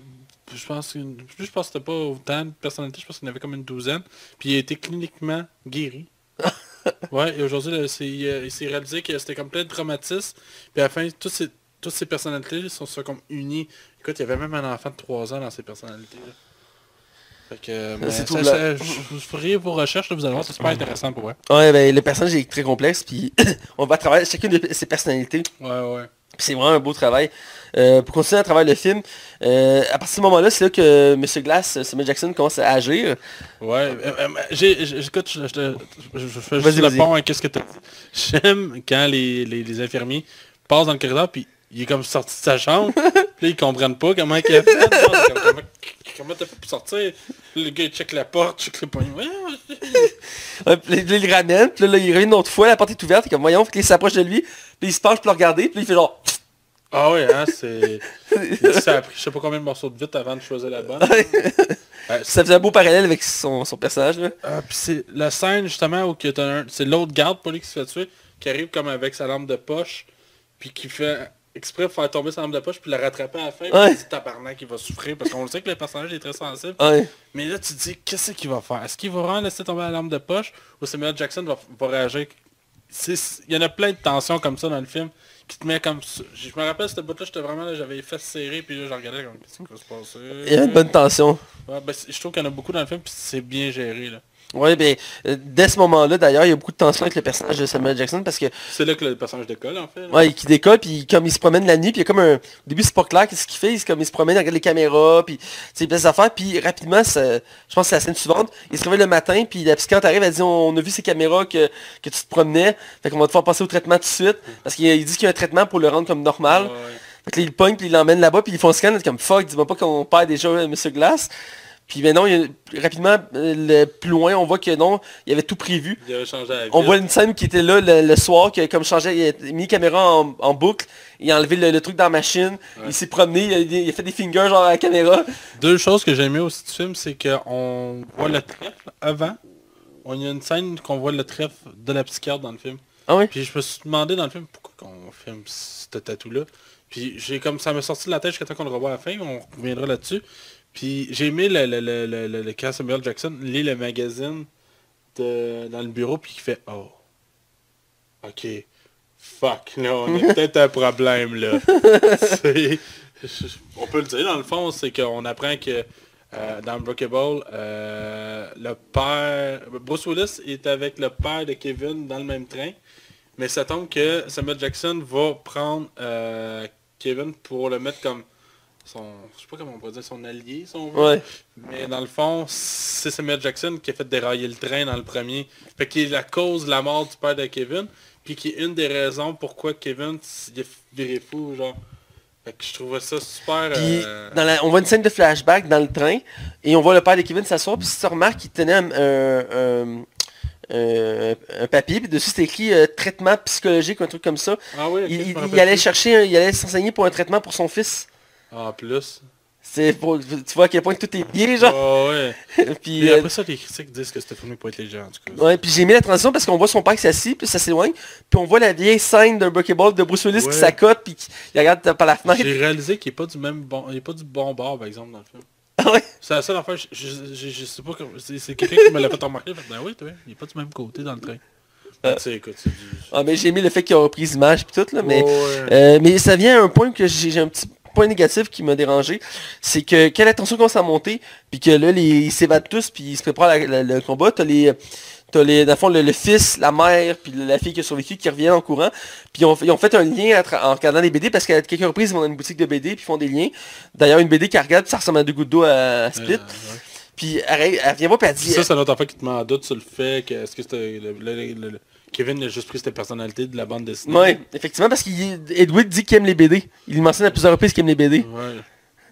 je pense, une- je pense que c'était pas autant de personnalités, je pense qu'il y en avait comme une douzaine. Puis il a été cliniquement guéri. ouais, et aujourd'hui, c'est- il, s'est réalisé que c'était comme plein de traumatismes. Puis à la fin, toutes ces, toutes ces personnalités sont, sont comme unies. Écoute, il y avait même un enfant de 3 ans dans ces personnalités. Là. Fait que, euh, C'est ça, tout ça, je, je ferai vos recherches, là, vous allez voir, c'est super intéressant pour vrai. Ouais, ben le personnage est très complexe, puis on va travailler chacune de ses personnalités. Ouais, ouais. C'est vraiment un beau travail. Euh, pour continuer à travailler le film, euh, à partir de ce moment-là, c'est là que M. Glass, euh, Samuel Jackson commence à agir. Ouais, euh, euh, j'ai, j'ai- écoute, je, fais Vas-y, juste le pont à qu'est-ce que dit? J'aime quand les, les, les infirmiers passent dans le corridor puis il est comme sorti de sa chambre, puis là, ils comprennent pas comment il a fait. genre, comme- comment t'as fait pour sortir? Le gars il check la porte, check le poignet. Ouais, puis là, il le ramène, puis là, il revient une autre fois, la porte est ouverte, et comme voyons, puis il s'approche de lui, puis il se penche pour le regarder, puis il fait genre... Ah ouais, hein, c'est... Ça a pris je sais pas combien de morceaux de vitre avant de choisir la bonne. Ouais, Ça faisait un beau parallèle avec son, son personnage, là. Ah, puis c'est la scène justement où c'est l'autre garde, pas lui qui se fait tuer, qui arrive comme avec sa lampe de poche, puis qui fait exprès pour faire tomber sa lampe de poche, puis la rattraper à la fin, Ouais. dit tabarnak qui va souffrir, parce qu'on le sait que le personnage est très sensible. Ouais. Mais là tu te dis, qu'est-ce qu'il va faire? Est-ce qu'il va vraiment laisser tomber la lampe de poche, ou Samuel Jackson va, va réagir? C'est- Il y en a plein de tensions comme ça dans le film, qui te met comme... Je me rappelle cette bout-là, j'étais vraiment là, j'avais les fesses serrées, puis là je regardais comme, qu'est-ce qui va se passer? Il y a une bonne tension. Ouais, ben, c'est- je trouve qu'il y en a beaucoup dans le film, puis c'est bien géré, là. Ouais, ben, euh, dès ce moment-là, d'ailleurs, il y a beaucoup de tension avec le personnage de Samuel Jackson, parce que, C'est là que le personnage décolle, en fait. là. ouais, qui décolle, puis comme il se promène la nuit, puis il y a comme un... Au début, c'est pas clair qu'est-ce qu'il fait, il, se- comme il se promène, il regarde les caméras, puis, sais, plein affaires, puis rapidement, ça- je pense que c'est la scène suivante, il se réveille le matin, puis la psychiatre arrive, elle dit, on, a vu ces caméras que, que tu te promenais, fait qu'on va te faire passer au traitement tout de suite, parce qu'il il dit qu'il y a un traitement pour le rendre comme normal, Ouais, ouais. Fait que là, il le pogne, puis il l'emmène là-bas, puis ils font un scan, comme fuck, dis-moi pas qu'on perd déjà euh, Monsieur Glass. Puis a- rapidement, euh, le, plus loin, on voit que non, il avait tout prévu. Il avait changé. On voit une scène qui était là le, le soir, qui a comme changé, il a mis la caméra en, en boucle, il a enlevé le, le truc dans la machine, il s'est promené, il a, il a fait des fingers genre à la caméra. Deux choses que j'ai aimé aussi du film, c'est qu'on voit le trèfle avant. On y a une scène qu'on voit le trèfle de la psychiatre dans le film. Ah oui? Puis je me suis demandé dans le film pourquoi qu'on filme ce tatou-là. Puis j'ai comme ça m'a sorti de la tête jusqu'à temps qu'on le revoit à la fin, on reviendra là-dessus. Puis j'ai aimé le, le, le, le, quand Samuel Jackson lit le magazine de- dans le bureau puis il fait Oh. Ok. Fuck, là, on a peut-être un problème là. On peut le dire dans le fond, c'est qu'on apprend que euh, dans Breakable, euh, le père. Bruce Willis est avec le père de Kevin dans le même train. Mais ça tombe que Samuel Jackson va prendre euh, Kevin pour le mettre comme son. Je sais pas comment on pourrait dire, son allié, si on veut. Ouais. Mais dans le fond, c'est Samuel Jackson qui a fait dérailler le train dans le premier. Fait qu'il est la cause de la mort du père de Kevin. Puis qui est une des raisons pourquoi Kevin est viré fou, genre. Fait que je trouvais ça super. Puis euh, dans la- on voit une scène de flashback dans le train, et on voit le père de Kevin s'asseoir, puis si tu remarques, il tenait un, un- un- un- un papier, puis dessus c'était écrit euh, traitement psychologique, un truc comme ça. Ah oui, il, allait chercher, il allait s'enseigner pour un traitement pour son fils. En plus. C'est pour, tu vois à quel point tout est lié, genre. Oh, ouais. puis, Puis euh, après ça, les critiques disent que c'était filmé pour être léger, en tout cas. ouais, puis j'ai mis la transition parce qu'on voit son père qui s'assit, puis ça s'éloigne. Puis on voit la vieille scène d'un Buckyball de Bruce Willis Ouais. qui s'accote, puis qui il regarde par la fenêtre. J'ai réalisé qu'il est pas du même bon, il est pas du bon bord, par exemple, dans le film. Ah ouais? C'est la seule affaire, je, je, je, je sais pas, c'est quelqu'un qui me l'a fait remarquer, fait, ben oui, toi, il est pas du même côté dans le train. Ben, tu sais, écoute, du... Ah, mais j'ai mis le fait qu'il a repris l'image puis tout, là, mais... Ouais, ouais. Euh, mais ça vient à un point que j'ai un petit point négatif qui m'a dérangé. C'est que quand la tension commence à monter, puis que là, les, ils s'évadent tous, puis ils se préparent à la- la- le combat, t'as les... T'as les, dans le fond, le, le fils, la mère, puis la fille qui a survécu qui reviennent en courant. Puis ils ont, ils ont fait un lien en regardant les BD parce qu'à quelques reprises, ils vont dans une boutique de BD puis ils font des liens. D'ailleurs, une BD qu'elle regarde, puis ça ressemble à deux gouttes d'eau à, à Split. Euh, ouais. Puis elle, elle vient voir puis elle dit... ça, c'est l'autre affaire qui te met en doute sur le fait que est-ce que c'était le, le- le- le- Kevin a juste pris cette personnalité de la bande dessinée. Ouais, effectivement, parce qu'Edward dit qu'il aime les BD. Il mentionne à plusieurs reprises qu'il aime les BD. Ouais.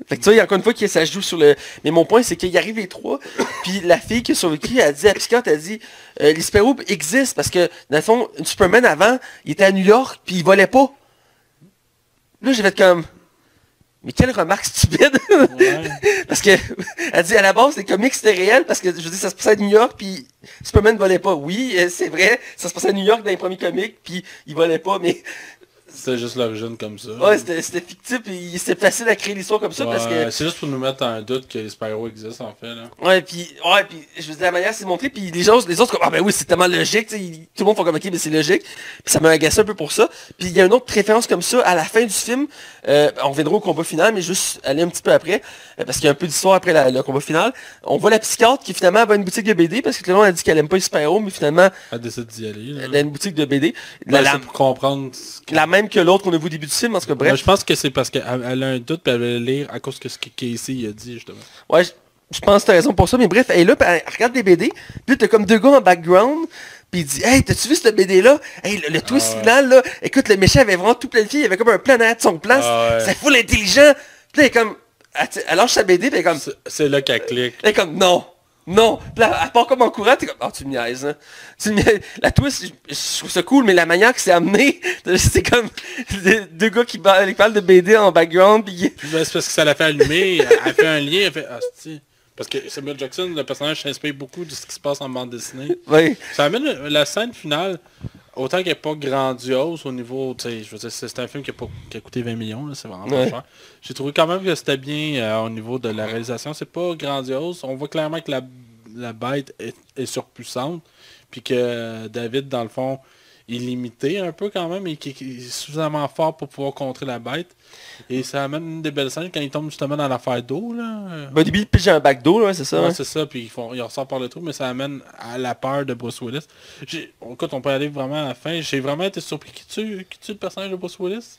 Fait que tu vois, encore une fois, que ça joue sur le... Mais mon point, c'est qu'il arrive les trois, puis la fille qui a survécu, elle dit à Psychote, elle dit, euh, les super existent, parce que, dans le fond, Superman, avant, il était à New York, puis il volait pas. Là, j'ai fait comme... Mais quelle remarque stupide Ouais. Parce que, elle dit, à la base, les comics, c'était réel, parce que, je veux dire, ça se passait à New York, puis Superman volait pas. Oui, euh, c'est vrai, ça se passait à New York dans les premiers comics, puis il volait pas, mais... C'était juste l'origine comme ça. Ouais, c'était fictif, et c'était facile à créer l'histoire comme ça, parce que... C'est juste pour nous mettre en doute que les super-héros existent, en fait. Là. Ouais, puis ouais, puis je veux dire, la manière c'est montré, puis les autres, les autres comme, ah ben oui, c'est tellement logique, tout le monde fait comme, ok, mais c'est logique. Puis ça m'a agacé un peu pour ça. Puis il y a une autre référence comme ça, à la fin du film, euh, on reviendra au combat final, mais juste aller un petit peu après, euh, parce qu'il y a un peu d'histoire après la- le combat final. On voit la psychiatre qui finalement va à une boutique de BD, parce que tout le monde a dit qu'elle aime pas les super-héros, mais finalement, Elle décide d'y aller. Là. elle a une boutique de BD. Ouais, La, la- c'est pour comprendre ce que- la même que l'autre qu'on a vu au début du film, cas, Ouais, bref. je pense que c'est parce qu'elle elle a un doute puis elle veut lire à cause de ce que Casey il a dit justement. Ouais, je, pense que t'as raison pour ça, mais bref, elle est là, puis elle regarde des BD, puis t'as comme deux gars en background, puis il dit, hey, t'as-tu vu cette BD-là? Hey, le, le twist Ah ouais. final, là, écoute, le méchant avait vraiment tout planifié, il avait comme un plan de son plan, Ah ouais. c'est full intelligent. Puis là, est comme, elle, elle lâche sa BD, puis elle est comme, C'est- C'est là qu'elle clique. elle est comme, non, non. Là, elle part comme en courant, t'es comme, oh, tu me niaises, hein. Tu me niaises. La twist, je, je trouve ça cool, mais la manière que c'est amené, c'est comme deux, gars qui parlent, de BD en background, ben, c'est parce que ça l'a fait allumer, elle, fait un lien, elle fait ah c'est parce que Samuel Jackson, le personnage s'inspire beaucoup de ce qui se passe en bande dessinée. ouais. Ça amène la scène finale, autant qu'elle n'est pas grandiose au niveau, tu sais, je veux dire, c'est un film qui a, pas- qui a coûté 20 millions, c'est vraiment pas cher. J'ai trouvé quand même que c'était bien euh, au niveau de la réalisation, c'est pas grandiose. On voit clairement que la, la bête est, est surpuissante, puis que David, dans le fond, il est limité un peu quand même, et qu'il est suffisamment fort pour pouvoir contrer la bête. Et ça amène une des belles scènes quand il tombe justement dans l'affaire d'eau, là. Ben, au début, il pitch un bac d'eau, là, c'est ça? Ouais, hein? c'est ça, puis ils, font, ils ressortent par le trou, mais ça amène à la peur de Bruce Willis. J'ai- Écoute, on peut aller vraiment à la fin. J'ai vraiment été surpris qui tue, qui tue le personnage de Bruce Willis?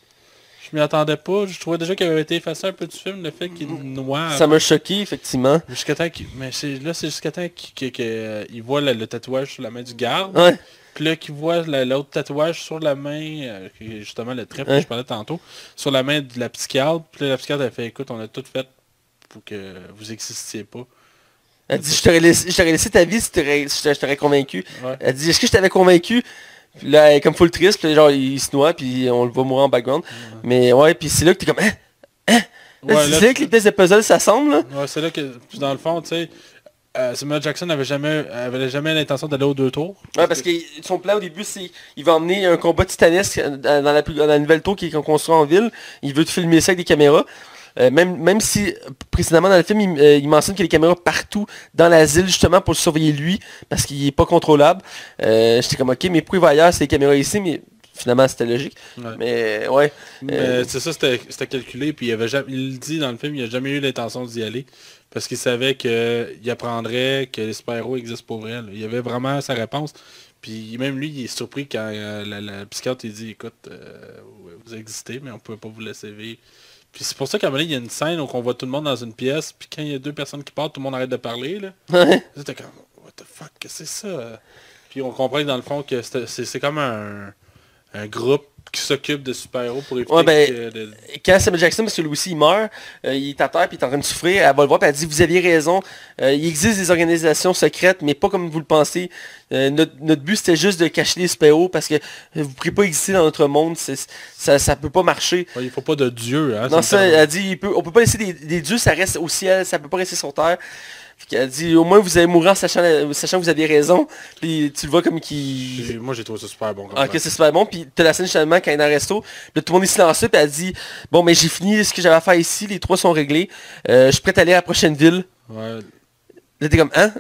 Je m'y attendais pas. Je trouvais déjà qu'il avait été effacé un peu du film, le fait qu'il noie. Ça m'a choqué, effectivement. Jusqu'à temps qu'il... Mais c'est- là, c'est jusqu'à temps qu'il euh, voit le, le tatouage sur la main du garde. Ouais. Puis là, qu'il voit la- l'autre tatouage sur la main, euh, qui justement le trip que je parlais tantôt, sur la main de la psychiatre. Puis là, la psychiatre, elle fait, écoute, on a tout fait pour que vous existiez pas. Elle dit, je t'aurais laissé, ta vie si, je t'aurais convaincu. Ouais. Elle dit, est-ce que je t'avais convaincu? Puis là, elle est comme full triste, puis genre, il se noie, puis on le voit mourir en background. Mais ouais, puis c'est là que t'es comme, hein? Hein? Ouais, c'est là, là que les pièces de puzzle s'assemblent, là? Ouais, c'est là que, dans le fond, tu sais, euh, Samuel Jackson n'avait jamais, avait jamais l'intention d'aller aux deux tours. Ouais, parce que son plan au début, c'est il va emmener un combat titanesque dans la, dans la nouvelle tour qui est construite en ville. Il veut filmer ça avec des caméras. Euh, même, même si précédemment dans le film, il, euh, il mentionne qu'il y a des caméras partout dans l'asile justement pour le surveiller lui, parce qu'il est pas contrôlable. Euh, J'étais comme ok, mais pourquoi il va ailleurs, c'est des caméras ici, mais finalement c'était logique. Ouais. Mais ouais. C'est ça, c'était calculé, puis il, avait jamais, il dit dans le film, il n'a jamais eu l'intention d'y aller, parce qu'il savait qu'il apprendrait que les super-héros existent pour vrai. là. Il avait vraiment sa réponse. Puis même lui, il est surpris quand euh, la, la psychiatre il dit, écoute, euh, vous existez, mais on peut pas vous laisser vivre. Puis c'est pour ça qu'à un moment donné, il y a une scène où on voit tout le monde dans une pièce, puis quand il y a deux personnes qui partent, tout le monde arrête de parler. Là. C'était comme, what the fuck, que c'est ça? Puis on comprend que dans le fond que c'est comme un, un groupe qui s'occupe de super-héros pour éviter Ouais, ben, que... de- quand Samuel Jackson, parce que lui aussi il meurt, euh, il est à terre puis il est en train de souffrir, elle va le voir puis elle dit vous aviez raison, Euh, il existe des organisations secrètes, mais pas comme vous le pensez. Euh, notre, notre but c'était juste de cacher les super-héros parce que vous ne pouvez pas exister dans notre monde, ça, ça peut pas marcher. Ouais, il faut pas de dieu, hein. Non, ça, elle dit, il peut, on peut pas laisser des, des dieux, ça reste au ciel, ça peut pas rester sur terre. Puis elle dit, au moins vous allez mourir en sachant, sachant que vous aviez raison. Puis tu le vois comme. J'ai- Moi j'ai trouvé ça super bon. comme Ah, ok, c'est super bon. Puis t'as la scène justement quand il est dans le resto. Là, tout le monde est silencieux. Puis elle dit, bon, mais j'ai fini ce que j'avais à faire ici. Les trois sont réglés. Euh, je suis prêt à aller à la prochaine ville. Ouais. T'es comme, hein?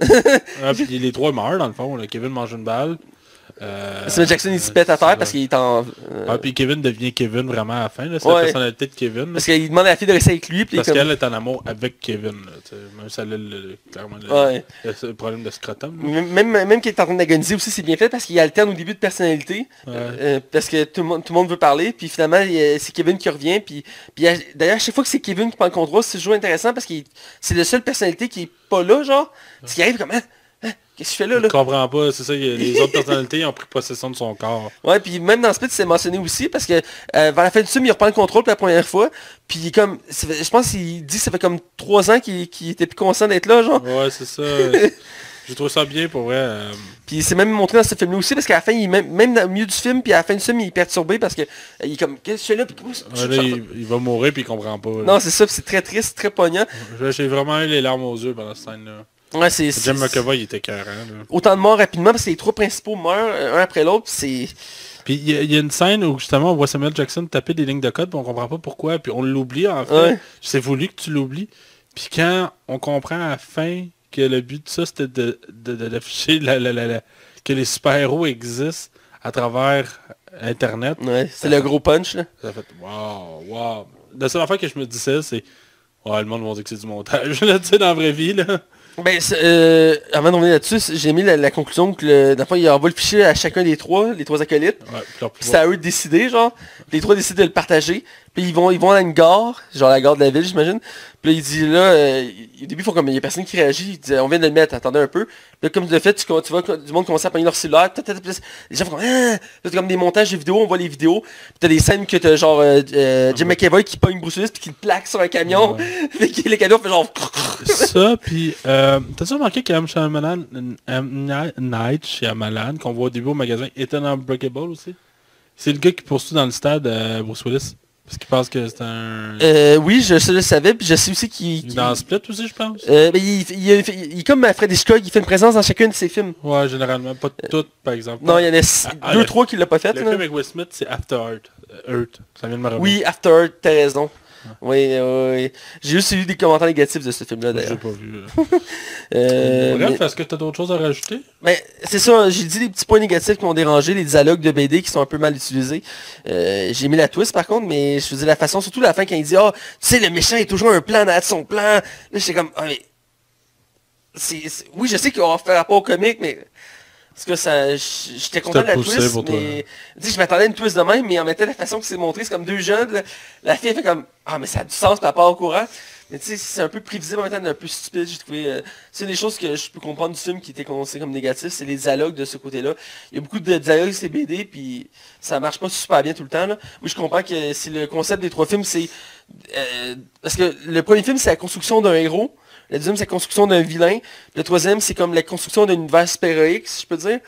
Ah, puis les trois meurent dans le fond. là. Kevin mange une balle. Euh, Samuel Jackson, il se pète à terre parce qu'il est en... euh, Ah, puis Kevin devient Kevin vraiment à la fin. C'est Ouais. la personnalité de Kevin. là. parce qu'il demande à la fille de rester avec lui. Puis Parce comme... qu'elle est en amour avec Kevin. là, même si elle a le, clairement le, Ouais. le- le problème de scrotum. Même, même, qu'il est en train d'agoniser aussi, c'est bien fait parce qu'il alterne au début de personnalité. Ouais. euh, parce que tout le, monde, tout le monde veut parler. Puis finalement, c'est Kevin qui revient. Puis, puis d'ailleurs, chaque fois que c'est Kevin qui prend le contrôle, c'est toujours intéressant parce que c'est le seul personnalité qui est pas là, genre. Parce qu'il arrive comme, hein, hein, qu'est-ce que je fais là, là? comprend pas, c'est ça, les autres personnalités ont pris possession de son corps. Ouais, puis même dans Split, c'est mentionné aussi parce que euh, vers la fin du film, il reprend le contrôle pour la première fois. Puis il est comme, je pense qu'il dit que ça fait comme trois ans qu'il était plus conscient d'être là, genre. Ouais, c'est ça. J'ai trouvé ça bien pour vrai. euh, Puis c'est même montré dans ce film-là aussi parce qu'à la fin, il même, même dans le milieu du film, puis à la fin du film, il est perturbé parce que euh, il est comme, qu'est-ce que je fais là? Puis comment ça- ouais, là, il, il va mourir puis il comprend pas. là. Non, c'est ça, c'est très triste, très poignant. J'ai vraiment eu les larmes aux yeux pendant cette scène-là. Ouais, c'est... Jim McAvoy, il était carré. Autant de morts rapidement parce que les trois principaux meurent un après l'autre, c'est... Puis il y, a- il y a une scène où justement on voit Samuel Jackson taper des lignes de code, puis on comprend pas pourquoi, puis on l'oublie en fait. Ouais. C'est voulu que tu l'oublies. Puis quand on comprend à la fin que le but de ça c'était de, de, de- d'afficher la, la- la- que les super-héros existent à travers Internet, Ouais, c'est le gros punch, là. ça fait waouh, waouh. La seule affaire que je me disais c'est Ouais, le monde va dire que c'est du montage, là, tu sais, dans la vraie vie, là. Ben, euh, avant de revenir là-dessus, j'ai mis la, la conclusion que le, dans le fond, il envoie le fichier à chacun des trois, les trois acolytes. Ouais, c'est à eux de décider, genre. Les trois décident de le partager. Puis ils vont, ils vont à une gare, genre la gare de la ville, j'imagine. Puis là, il dit là, euh, au début, ils font comme, il y a personne qui réagit. Il dit, on vient de le mettre, attendez un peu. Puis là, comme tu le fais, tu, tu vois du monde commence à pogner leur cellulaire. Les gens font comme, ah! Là, comme des montages de vidéos, on voit les vidéos. Puis t'as des scènes que t'as genre euh, euh, Jim McAvoy qui pogne Bruce Willis puis qui le plaque sur un camion. Puis que le camion fait genre... ça, puis euh, t'as-tu remarqué qu'M. Shyamalan, M. Night Shyamalan, qu'on voit au début au magasin, est un Unbreakable aussi? C'est le gars qui poursuit dans le stade Bruce Willis. Parce qu'il pense que c'est un... Euh, oui, je, je le savais, puis je sais aussi qu'il... Il est qu'il- dans Split aussi, je pense. Euh, mais il, il, comme Fred Hitchcock, il fait une présence dans chacun de ses films. Ouais, généralement. Pas toutes, par exemple. Non, il y en a six- Ah, ah, deux, le- trois qui l'a pas fait. Le là. film avec Will Smith, c'est After Earth. Euh, Earth. Ça vient de me. Oui, After Earth, t'as raison. Oui, oui, oui. J'ai juste eu des commentaires négatifs de ce film-là J'ai d'ailleurs. pas vu. Euh, Bref, mais- est-ce que t'as d'autres choses à rajouter? Mais c'est ça, j'ai dit les petits points négatifs qui m'ont dérangé, les dialogues de BD qui sont un peu mal utilisés. Euh, j'ai mis la twist par contre, mais je faisais la façon, surtout la fin quand il dit Ah, tu sais, le méchant est toujours un plan derrière son plan. Là, j'étais comme Ah, mais. Oui, je sais qu'on va faire rapport au comique, mais. Parce que ça. J'étais content de la twist, mais. Tu sais, je m'attendais à une twist de même, mais en même temps, la façon que c'est montré, c'est comme deux jeunes. là. La fille elle fait comme Ah, mais ça a du sens par rapport au courant. Mais tu sais, c'est un peu prévisible, en même temps, un peu stupide, j'ai trouvé. euh, c'est des choses que je peux comprendre du film qui était considéré comme négatif, c'est les dialogues de ce côté-là. Il y a beaucoup de dialogues c'est BD, puis ça marche pas super bien tout le temps. Là. Oui, je comprends que c'est le concept des trois films, c'est... euh, parce que le premier film, c'est la construction d'un héros. Le deuxième, c'est la construction d'un vilain. Le troisième, c'est comme la construction d'un univers super-héroïque, si je peux dire.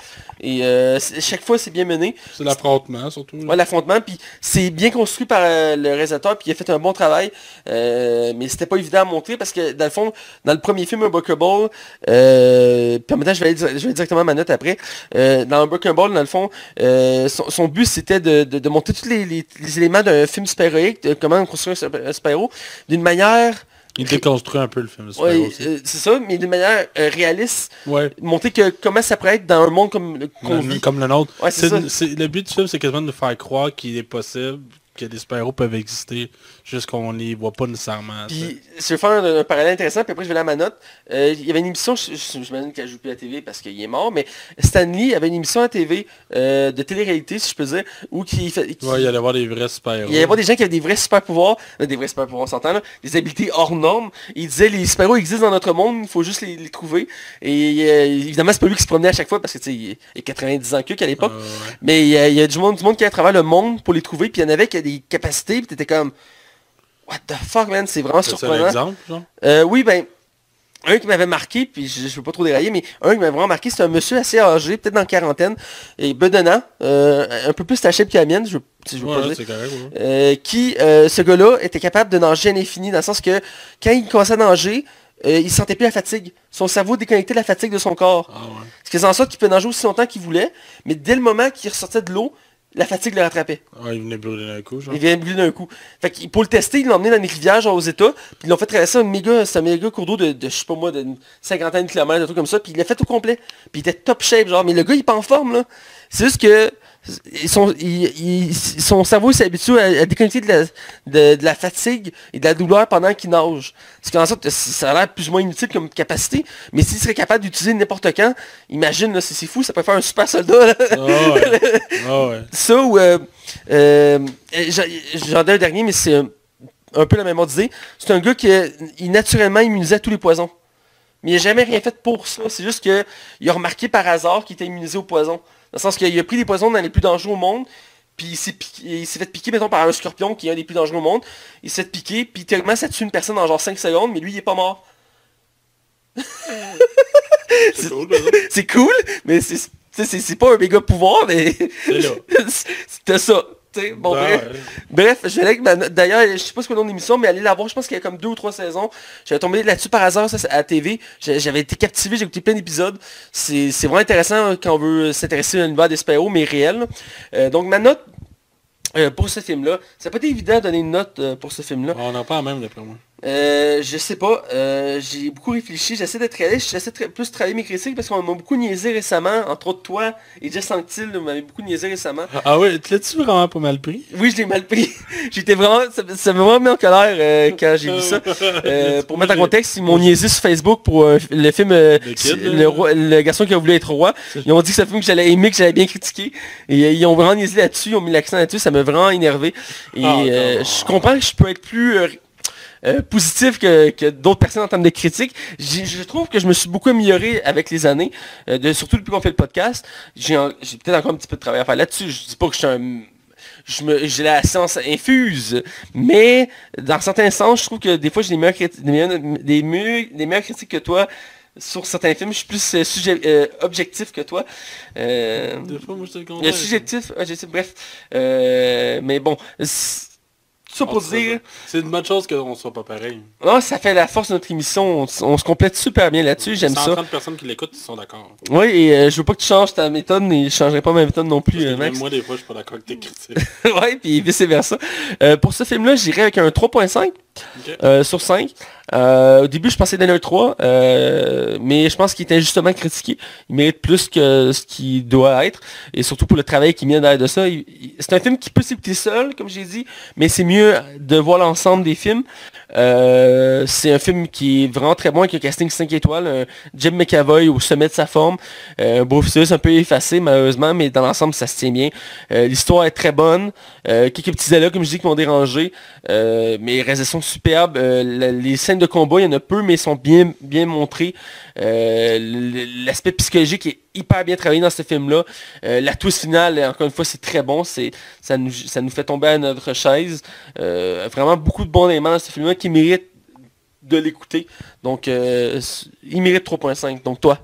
Et euh, chaque fois, c'est bien mené. C'est l'affrontement, surtout. Ouais, l'affrontement, puis c'est bien construit par euh, le réalisateur, puis il a fait un bon travail, euh, mais c'était pas évident à montrer parce que dans le fond, dans le premier film Unbreakable, euh, puis en même temps je vais aller, je vais directement à ma note après, euh, dans Unbreakable, dans le fond, euh, son, son but c'était de, de, de montrer tous les, les- les éléments d'un film super-héroïque, de comment construire un super-héros, d'une manière, Il déconstruit un peu le film. ouais, euh, c'est ça, mais d'une manière euh, réaliste, Ouais. montrer que comment ça pourrait être dans un monde comme Le-. Comme le nôtre. Ouais, le but du film, c'est quasiment de nous faire croire qu'il est possible que des super-héros peuvent exister, juste qu'on les voit pas nécessairement. Puis, je vais faire un, un parallèle intéressant, puis après je vais aller à ma note. Euh, il y avait une émission, je- j'imagine qu'elle joue plus à la TV parce qu'il est mort, mais Stanley avait une émission à TV euh, de télé-réalité, si je peux dire, où qui, qui- Ouais, il y allait voir des vrais super-héros. il y avait des gens qui avaient des vrais super pouvoirs, euh, des vrais super pouvoirs, on s'entend là, des habiletés hors normes. Il disait les super héros existent dans notre monde, il faut juste les, les trouver. Et euh, évidemment, c'est pas lui qui se promenait à chaque fois parce que tu sais, il y a 90 ans que qu'à l'époque. Ouais. Mais il y, a, il y a du monde, du monde qui est à travers le monde pour les trouver, puis il y en avait qui a des capacités, puis t'étais comme What the fuck man, c'est vraiment un surprenant. exemple, genre? Euh, oui, ben, un qui m'avait marqué, puis je, je veux pas trop dérailler, mais un qui m'avait vraiment marqué, c'est un monsieur assez âgé, peut-être dans la quarantaine, et bedonnant, euh, un peu plus taché que la mienne, je, si je veux pas Ouais, dire. c'est correct, ouais. Euh, qui, euh, ce gars-là, était capable de nager à l'infini, dans le sens que quand il commençait à nager, il sentait plus la fatigue. Son cerveau déconnectait la fatigue de son corps. Ah ouais. Ce qui faisait en sorte qu'il peut nager aussi longtemps qu'il voulait, mais dès le moment qu'il ressortait de l'eau, la fatigue le rattrapait. Ah, il venait brûler d'un coup, genre. Il vient brûler d'un coup. Fait que pour le tester, ils l'ont emmené dans les rivières, genre aux États, puis ils l'ont fait traverser un méga, un méga cours d'eau de, de, je sais pas moi, de une cinquantaine de kilomètres, un truc comme ça, puis il l'a fait au complet. Puis il était top shape, genre, mais le gars, il est pas en forme, là. C'est juste que son, il- il- son cerveau s'est habitué à, à déconnecter de la, de, de la fatigue et de la douleur pendant qu'il nage. Ce qui en sorte que ça a l'air plus ou moins inutile comme capacité, mais s'il serait capable d'utiliser n'importe quand, imagine, c'est fou, ça peut faire un super soldat, là. Ah ouais. Ah ouais. Ça ou... Euh, euh, j'en ai un dernier, mais c'est un, un peu la même idée. C'est un gars qui est naturellement immunisé à tous les poisons. Mais il n'a jamais rien fait pour ça. C'est juste qu'il a remarqué par hasard qu'il était immunisé aux poisons. Dans le sens qu'il a pris des poisons dans les plus dangereux au monde, puis il s'est piqué- il s'est fait piquer, mettons, par un scorpion qui est un des plus dangereux au monde. Il s'est fait piquer, puis théoriquement ça tue une personne en genre 5 secondes, mais lui il est pas mort. C'est cool, par exemple. C'est cool, mais c'est c'est c'est pas un méga pouvoir, mais C'est là. c'était ça. Bon, bref. je vais avec ma note- D'ailleurs, je sais pas ce que le nom de l'émission, mais allez la voir. Je pense qu'il y a comme deux ou trois saisons. J'avais tombé là-dessus par hasard, ça, c'est à la TV. J'avais été captivé, j'ai écouté plein d'épisodes. C'est vraiment intéressant quand on veut s'intéresser à l'univers des super-héros, mais réel. Euh, donc ma note euh, pour ce film-là, ça n'a pas été évident de donner une note euh, pour ce film-là. On en parle même, d'après moi. Euh, je sais pas, euh, j'ai beaucoup réfléchi, j'essaie d'être réaliste, j'essaie de tra- plus travailler mes critiques parce qu'on m'a beaucoup niaisé récemment, entre autres toi et Jess Sanctil m'avez beaucoup niaisé récemment. Ah ouais, tu l'as-tu vraiment pas mal pris? Oui, je l'ai mal pris. J'étais vraiment, ça m'a vraiment mis en colère euh, quand j'ai vu ça. Euh, pour mettre en contexte, ils m'ont niaisé sur Facebook pour le film Le kid, là. le, roi- le garçon qui a voulu être roi. Ils ont dit que c'est un film que j'allais aimer, que j'allais bien critiquer. Et ils ont vraiment niaisé là-dessus, ils ont mis l'accent là-dessus, ça m'a vraiment énervé. Et Ah, je comprends que je peux être plus euh, positif que, que d'autres personnes en termes de critique. Je trouve que je me suis beaucoup amélioré avec les années, euh, de, surtout depuis qu'on fait le podcast. J'ai peut-être encore un petit peu de travail à faire là-dessus. Je dis pas que je suis un je me- j'ai la science infuse, mais dans certains sens, je trouve que des fois j'ai des meilleures, des meilleures, des meilleures- des meilleures critiques que toi sur certains films. Je suis plus euh, sujet, euh, objectif que toi. Euh, Des fois, moi, je te le contraire. subjectif, objectif, bref. Mais bon, ça pour dire, C'est une bonne chose qu'on soit pas pareil. oh, ça fait la force de notre émission. On, se complète super bien là-dessus, j'aime ça. 130 personnes qui l'écoutent, sont d'accord. Oui, et euh, je veux pas que tu changes ta méthode, mais je changerai pas ma méthode non plus, euh, même moi, des fois, je suis pas d'accord avec tes critiques. ouais, puis vice versa. Euh, pour ce film-là, j'irai avec un 3.5 Euh, sur 5. Euh, au début, je pensais donner un 3, euh, mais je pense qu'il est injustement critiqué. Il mérite plus que ce qu'il doit être, et surtout pour le travail qu'il met derrière de ça. C'est un film qui peut s'écouter seul, comme j'ai dit, mais c'est mieux de voir l'ensemble des films. Euh, c'est un film qui est vraiment très bon, avec un casting 5 étoiles, un Jim McAvoy au sommet de sa forme, euh, un Bruce Willis un peu effacé malheureusement, mais dans l'ensemble ça se tient bien. Euh, L'histoire est très bonne, euh, quelques petits là comme je dis qui m'ont dérangé, euh, mais superbes, Euh, la- les scènes de combat, il y en a peu, mais sont bien, bien montrées. L'aspect psychologique est hyper bien travaillé dans ce film-là. Euh, la twist finale, encore une fois, c'est très bon. C'est ça nous, ça nous fait tomber à notre chaise. Euh, vraiment beaucoup de bons éléments dans ce film-là qui méritent de l'écouter. Donc, euh, il mérite 3.5. Donc, toi?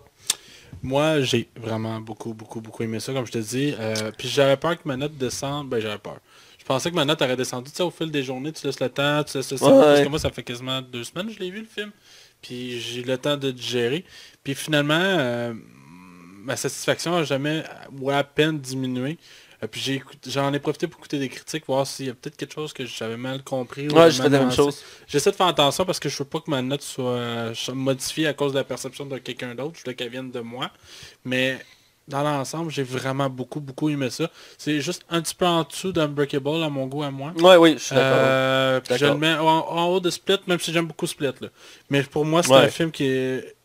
Moi, j'ai vraiment beaucoup, beaucoup, beaucoup aimé ça, comme je te dis. Puis j'avais peur que ma note descende. Ben, j'avais peur. Je pensais que ma note aurait descendu. Tu sais, au fil des journées, tu laisses le temps, tu laisses le temps. Ouais. Parce que moi, ça fait quasiment deux semaines que je l'ai vu, le film. Puis j'ai eu le temps de digérer. Puis finalement, ma satisfaction n'a jamais ou à peine diminué. Euh, puis j'en ai profité pour écouter des critiques, voir s'il y a peut-être quelque chose que j'avais mal compris. ou Ouais, je fais la même chose. J'essaie de faire attention parce que je veux pas que ma note soit modifiée à cause de la perception de quelqu'un d'autre. Je veux qu'elle vienne de moi. Mais dans l'ensemble, j'ai vraiment beaucoup, beaucoup aimé ça. C'est juste un petit peu en dessous d'Unbreakable à mon goût à moi. Ouais, oui, je suis d'accord. Euh, je le mets en, en haut de Split, même si j'aime beaucoup Split. Là. Mais pour moi, c'est Ouais. un film qui est...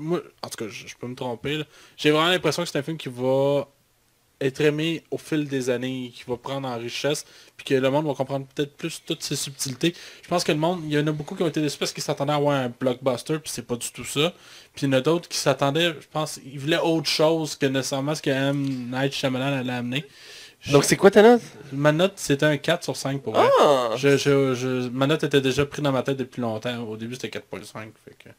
Moi, en tout cas, je, je peux me tromper. J'ai vraiment l'impression que c'est un film qui va être aimé au fil des années, qui va prendre en richesse, puis que le monde va comprendre peut-être plus toutes ces subtilités. Je pense que le monde, il y en a beaucoup qui ont été déçus parce qu'ils s'attendaient à avoir un blockbuster, puis c'est pas du tout ça. Puis il y en a d'autres qui s'attendaient, je pense, ils voulaient autre chose que nécessairement ce que M. Night Shyamalan allait amener. Je- Donc c'est quoi ta note? Ma note, c'était un 4 sur 5 pour vrai. Ah Je, je, ma note était déjà prise dans ma tête depuis longtemps. Au début, c'était 4.5. Fait que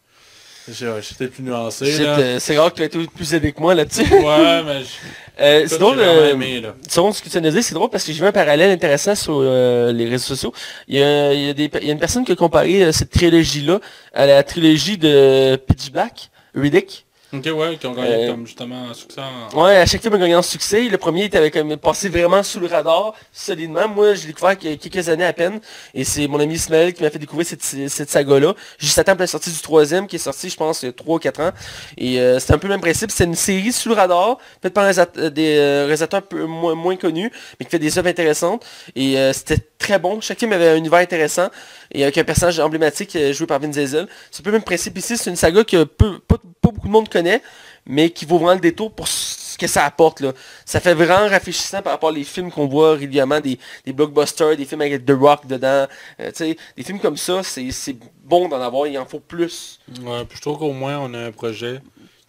j'étais plus nuancé. Euh, C'est rare que tu aies été plus aidé que moi là-dessus. Ouais, mais je- Euh, c'est drôle, euh, aimé, là. selon ce que tu de dire, c'est drôle parce que j'ai vu un parallèle intéressant sur euh, les réseaux sociaux. Il y, a, il, y a des, il y a une personne qui a comparé cette trilogie-là à la trilogie de Pitch Black, Riddick. Ok, ouais, qui ont gagné Euh, comme justement un succès en... Ouais, à chaque film a gagné en succès. Le premier était avec, euh, passé vraiment sous le radar, solidement. Moi, je l'ai découvert il y a quelques années à peine. Et c'est mon ami Ismaël qui m'a fait découvrir cette, cette saga-là. Juste à temps pour la sortie du troisième, qui est sorti, je pense, il y a 3 ou 4 ans. Et euh, c'est un peu le même principe. C'est une série sous le radar, faite par un euh, des réalisateurs un peu moins, moins connus, mais qui fait des œuvres intéressantes. Et euh, c'était très bon. Chaque film avait un univers intéressant. Et avec un personnage emblématique euh, joué par Vin Diesel. C'est un peu le même principe ici. C'est une saga que peu, pas, pas beaucoup de monde connaît mais qui vaut vraiment le détour pour ce que ça apporte. Là. Ça fait vraiment rafraîchissant par rapport aux films qu'on voit régulièrement, des, des blockbusters, des films avec The Rock dedans. Euh, des films comme ça, c'est bon d'en avoir, il en faut plus. Ouais, puis je trouve qu'au moins, on a un projet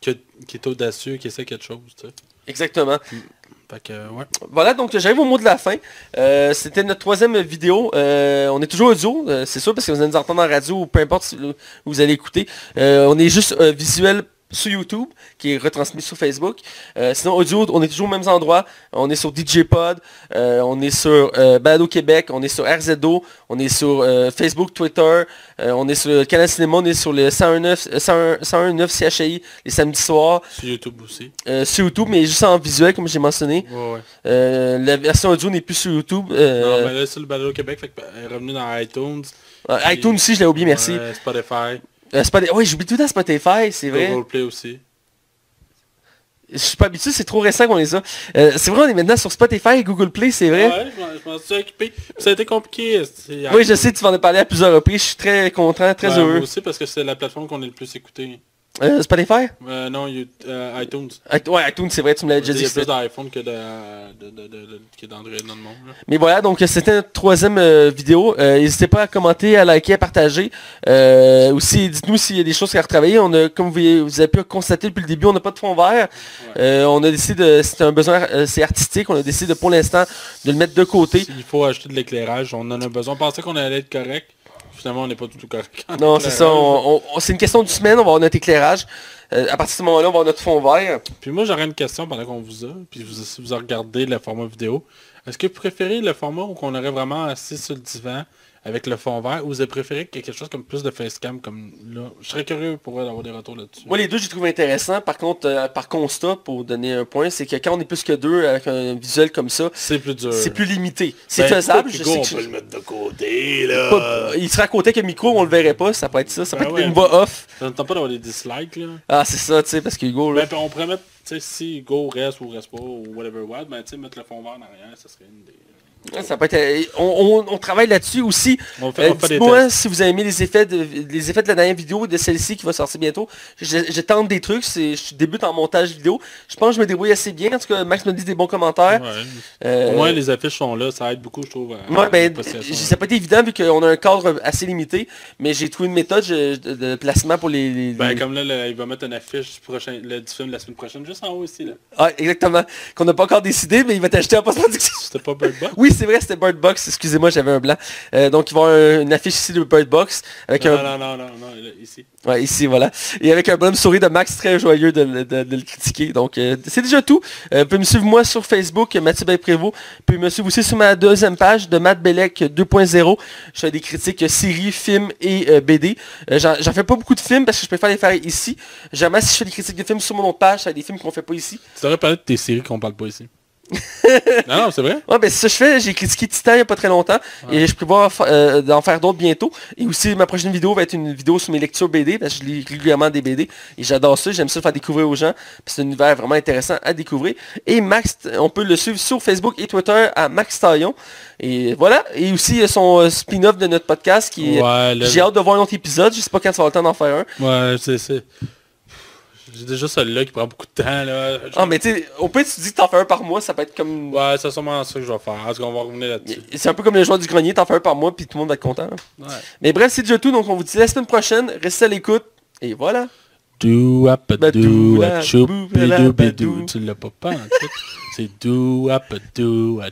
qui, qui est audacieux, qui essaie quelque chose. Exactement. Voilà, donc j'arrive au mot de la fin. Euh, C'était notre troisième vidéo. Euh, on est toujours audio, euh, c'est sûr, parce que vous allez nous entendre en radio ou peu importe où vous allez écouter. Euh, on est juste euh, visuel sur YouTube, qui est retransmis sur Facebook. Euh, sinon, audio, on est toujours aux mêmes endroits. On est sur DJ Pod, euh, on est sur euh, Balado Québec, on est sur RZO, on est sur euh, Facebook, Twitter, on est sur le Canal Cinéma, on est sur le 101.9 euh, 101 101.9 CHI les samedis soirs, Sur YouTube aussi. sur YouTube, mais juste en visuel, comme j'ai mentionné. Ouais, ouais. La version audio n'est plus sur YouTube. Non, mais là, c'est le Balado Québec, fait que, elle est revenu dans iTunes. iTunes aussi, je l'ai oublié, merci. Spotify. Euh, Spot- Oui, j'oublie tout le temps Spotify, c'est vrai. Google Play aussi. Je suis pas habitué, c'est trop récent qu'on les a. Euh, c'est vrai, on est maintenant sur Spotify et Google Play, c'est vrai. Ouais, je m'en- suis occupé. Ça a été compliqué. Oui, je sais, tu m'en as parlé à plusieurs reprises. Je suis très content, très Ouais, heureux. Moi aussi, parce que c'est la plateforme qu'on est le plus écouté. Euh, Spotify? Euh, non, you- euh, iTunes. I- Ouais, iTunes, c'est vrai, tu me l'as déjà Il y dit. a plus d'iPhone que d'Android dans le monde. là. Mais voilà, donc c'était notre troisième euh, vidéo. Euh, N'hésitez pas à commenter, à liker, à partager. Euh, aussi, dites-nous s'il y a des choses à retravailler. On a, comme vous, vous avez pu constater depuis le début, on n'a pas de fond vert. Euh, on a décidé de, c'est un besoin, euh, c'est artistique. On a décidé de, pour l'instant de le mettre de côté. Il faut acheter de l'éclairage. On en a besoin. On pensait qu'on allait être correct. Finalement, on n'est pas du tout correct. Non, c'est ça. éclairage. on- on- c'est une question d'une semaine. On va avoir notre éclairage. Euh, à partir de ce moment-là, on va avoir notre fond vert. Puis moi, j'aurais une question pendant qu'on vous a. Puis vous, si vous regardez le format vidéo. Est-ce que vous préférez le format où on aurait vraiment assis sur le divan avec le fond vert ou vous avez préféré quelque chose comme plus de facecam comme là? Je serais curieux pour vrai d'avoir des retours là-dessus. Moi, les deux, j'ai trouvé intéressant. Par contre, euh, par constat, pour donner un point, c'est que quand on est plus que deux avec un visuel comme ça, C'est plus dur. c'est plus limité. C'est Ben, faisable. Je Hugo, sais on que je- peut le mettre de côté, là. pas- il serait à côté un micro, on le verrait pas. Ça peut être ça. Ça peut Ben être ouais. une voix off. Ça ne tente pas d'avoir des dislikes, là. Ah, c'est ça, tu sais, parce que Hugo, là, Ben, on pourrait mettre, tu sais, si Go reste ou reste pas, ou whatever what, ben, tu sais, mettre le fond vert en arrière, ça serait une des... ça peut être, euh, on, on- on travaille là-dessus aussi. Euh, Dites-moi tests. si vous avez aimé les effets de, les effets de la dernière vidéo de celle-ci qui va sortir bientôt. Je, je tente des trucs, je débute en montage vidéo. Je pense que je me débrouille assez bien. En tout cas, Max me dit des bons commentaires. Ouais. Euh, Au moins, les affiches sont là, ça aide beaucoup, je trouve. à- Ouais, ben, ça n'a pas été évident vu qu'on a un cadre assez limité, mais j'ai trouvé une méthode je- de, de placement pour les... les- Ben, les- comme là, le- il va mettre une affiche du, prochain, le, du film de la semaine prochaine, juste en haut ici, là. Ah, exactement. Qu'on n'a pas encore décidé, mais il va t'acheter en post-production. C'était pas Bird Box? Oui, c'est vrai, c'était Bird Box. Excusez-moi, j'avais un blanc. Euh, donc, il va y avoir un- une affiche ici de Bird Box avec Non, un... non, non, non, non, ici. Ouais, ici, voilà. Et avec un bonhomme souris de Max très joyeux de, le- de- de le critiquer. Donc, euh, c'est déjà tout. Euh, vous pouvez me suivre moi sur Facebook, Mathieu Baye-Prévost. Vous pouvez me suivre aussi sur ma deuxième page de Matt Bellec 2.0. Je fais des critiques séries, films et BD. J'en fais pas beaucoup de films parce que je préfère les faire ici. Jamais si je fais des critiques de films sur mon autre page, c'est des films qu'on fait pas ici. Tu devrais parler de tes séries qu'on parle pas ici. non, non, c'est vrai. Ouais, ben c'est ça que je fais. J'ai critiqué Titan il n'y a pas très longtemps. Et je prévois euh, d'en faire d'autres bientôt. Et aussi, ma prochaine vidéo va être une vidéo sur mes lectures BD. Parce que je lis régulièrement des BD. Et j'adore ça. J'aime ça le faire découvrir aux gens. C'est un univers vraiment intéressant à découvrir. Et Max, on peut le suivre sur Facebook et Twitter à Max Taillon. Et voilà. Et aussi, il y a son euh, spin-off de notre podcast qui. Ouais, J'ai hâte de voir un autre épisode. Je sais pas quand tu vas avoir le temps d'en faire un. Ouais, c'est... J'ai déjà celui-là qui prend beaucoup de temps, là. Ah, mais tu sais, au pire, tu dis que t'en fais un par mois. Ça peut être comme... Ouais, c'est sûrement ça que je vais faire. En tout cas, on va revenir là-dessus. C'est un peu comme le joueur du grenier. T'en fais un par mois. Puis tout le monde va être content. hein. Ouais. Mais bref, c'est déjà tout. Donc on vous dit la semaine prochaine. Restez à l'écoute. Et voilà. Do up do a. Tu l'as pas pas en tout. C'est do up do a.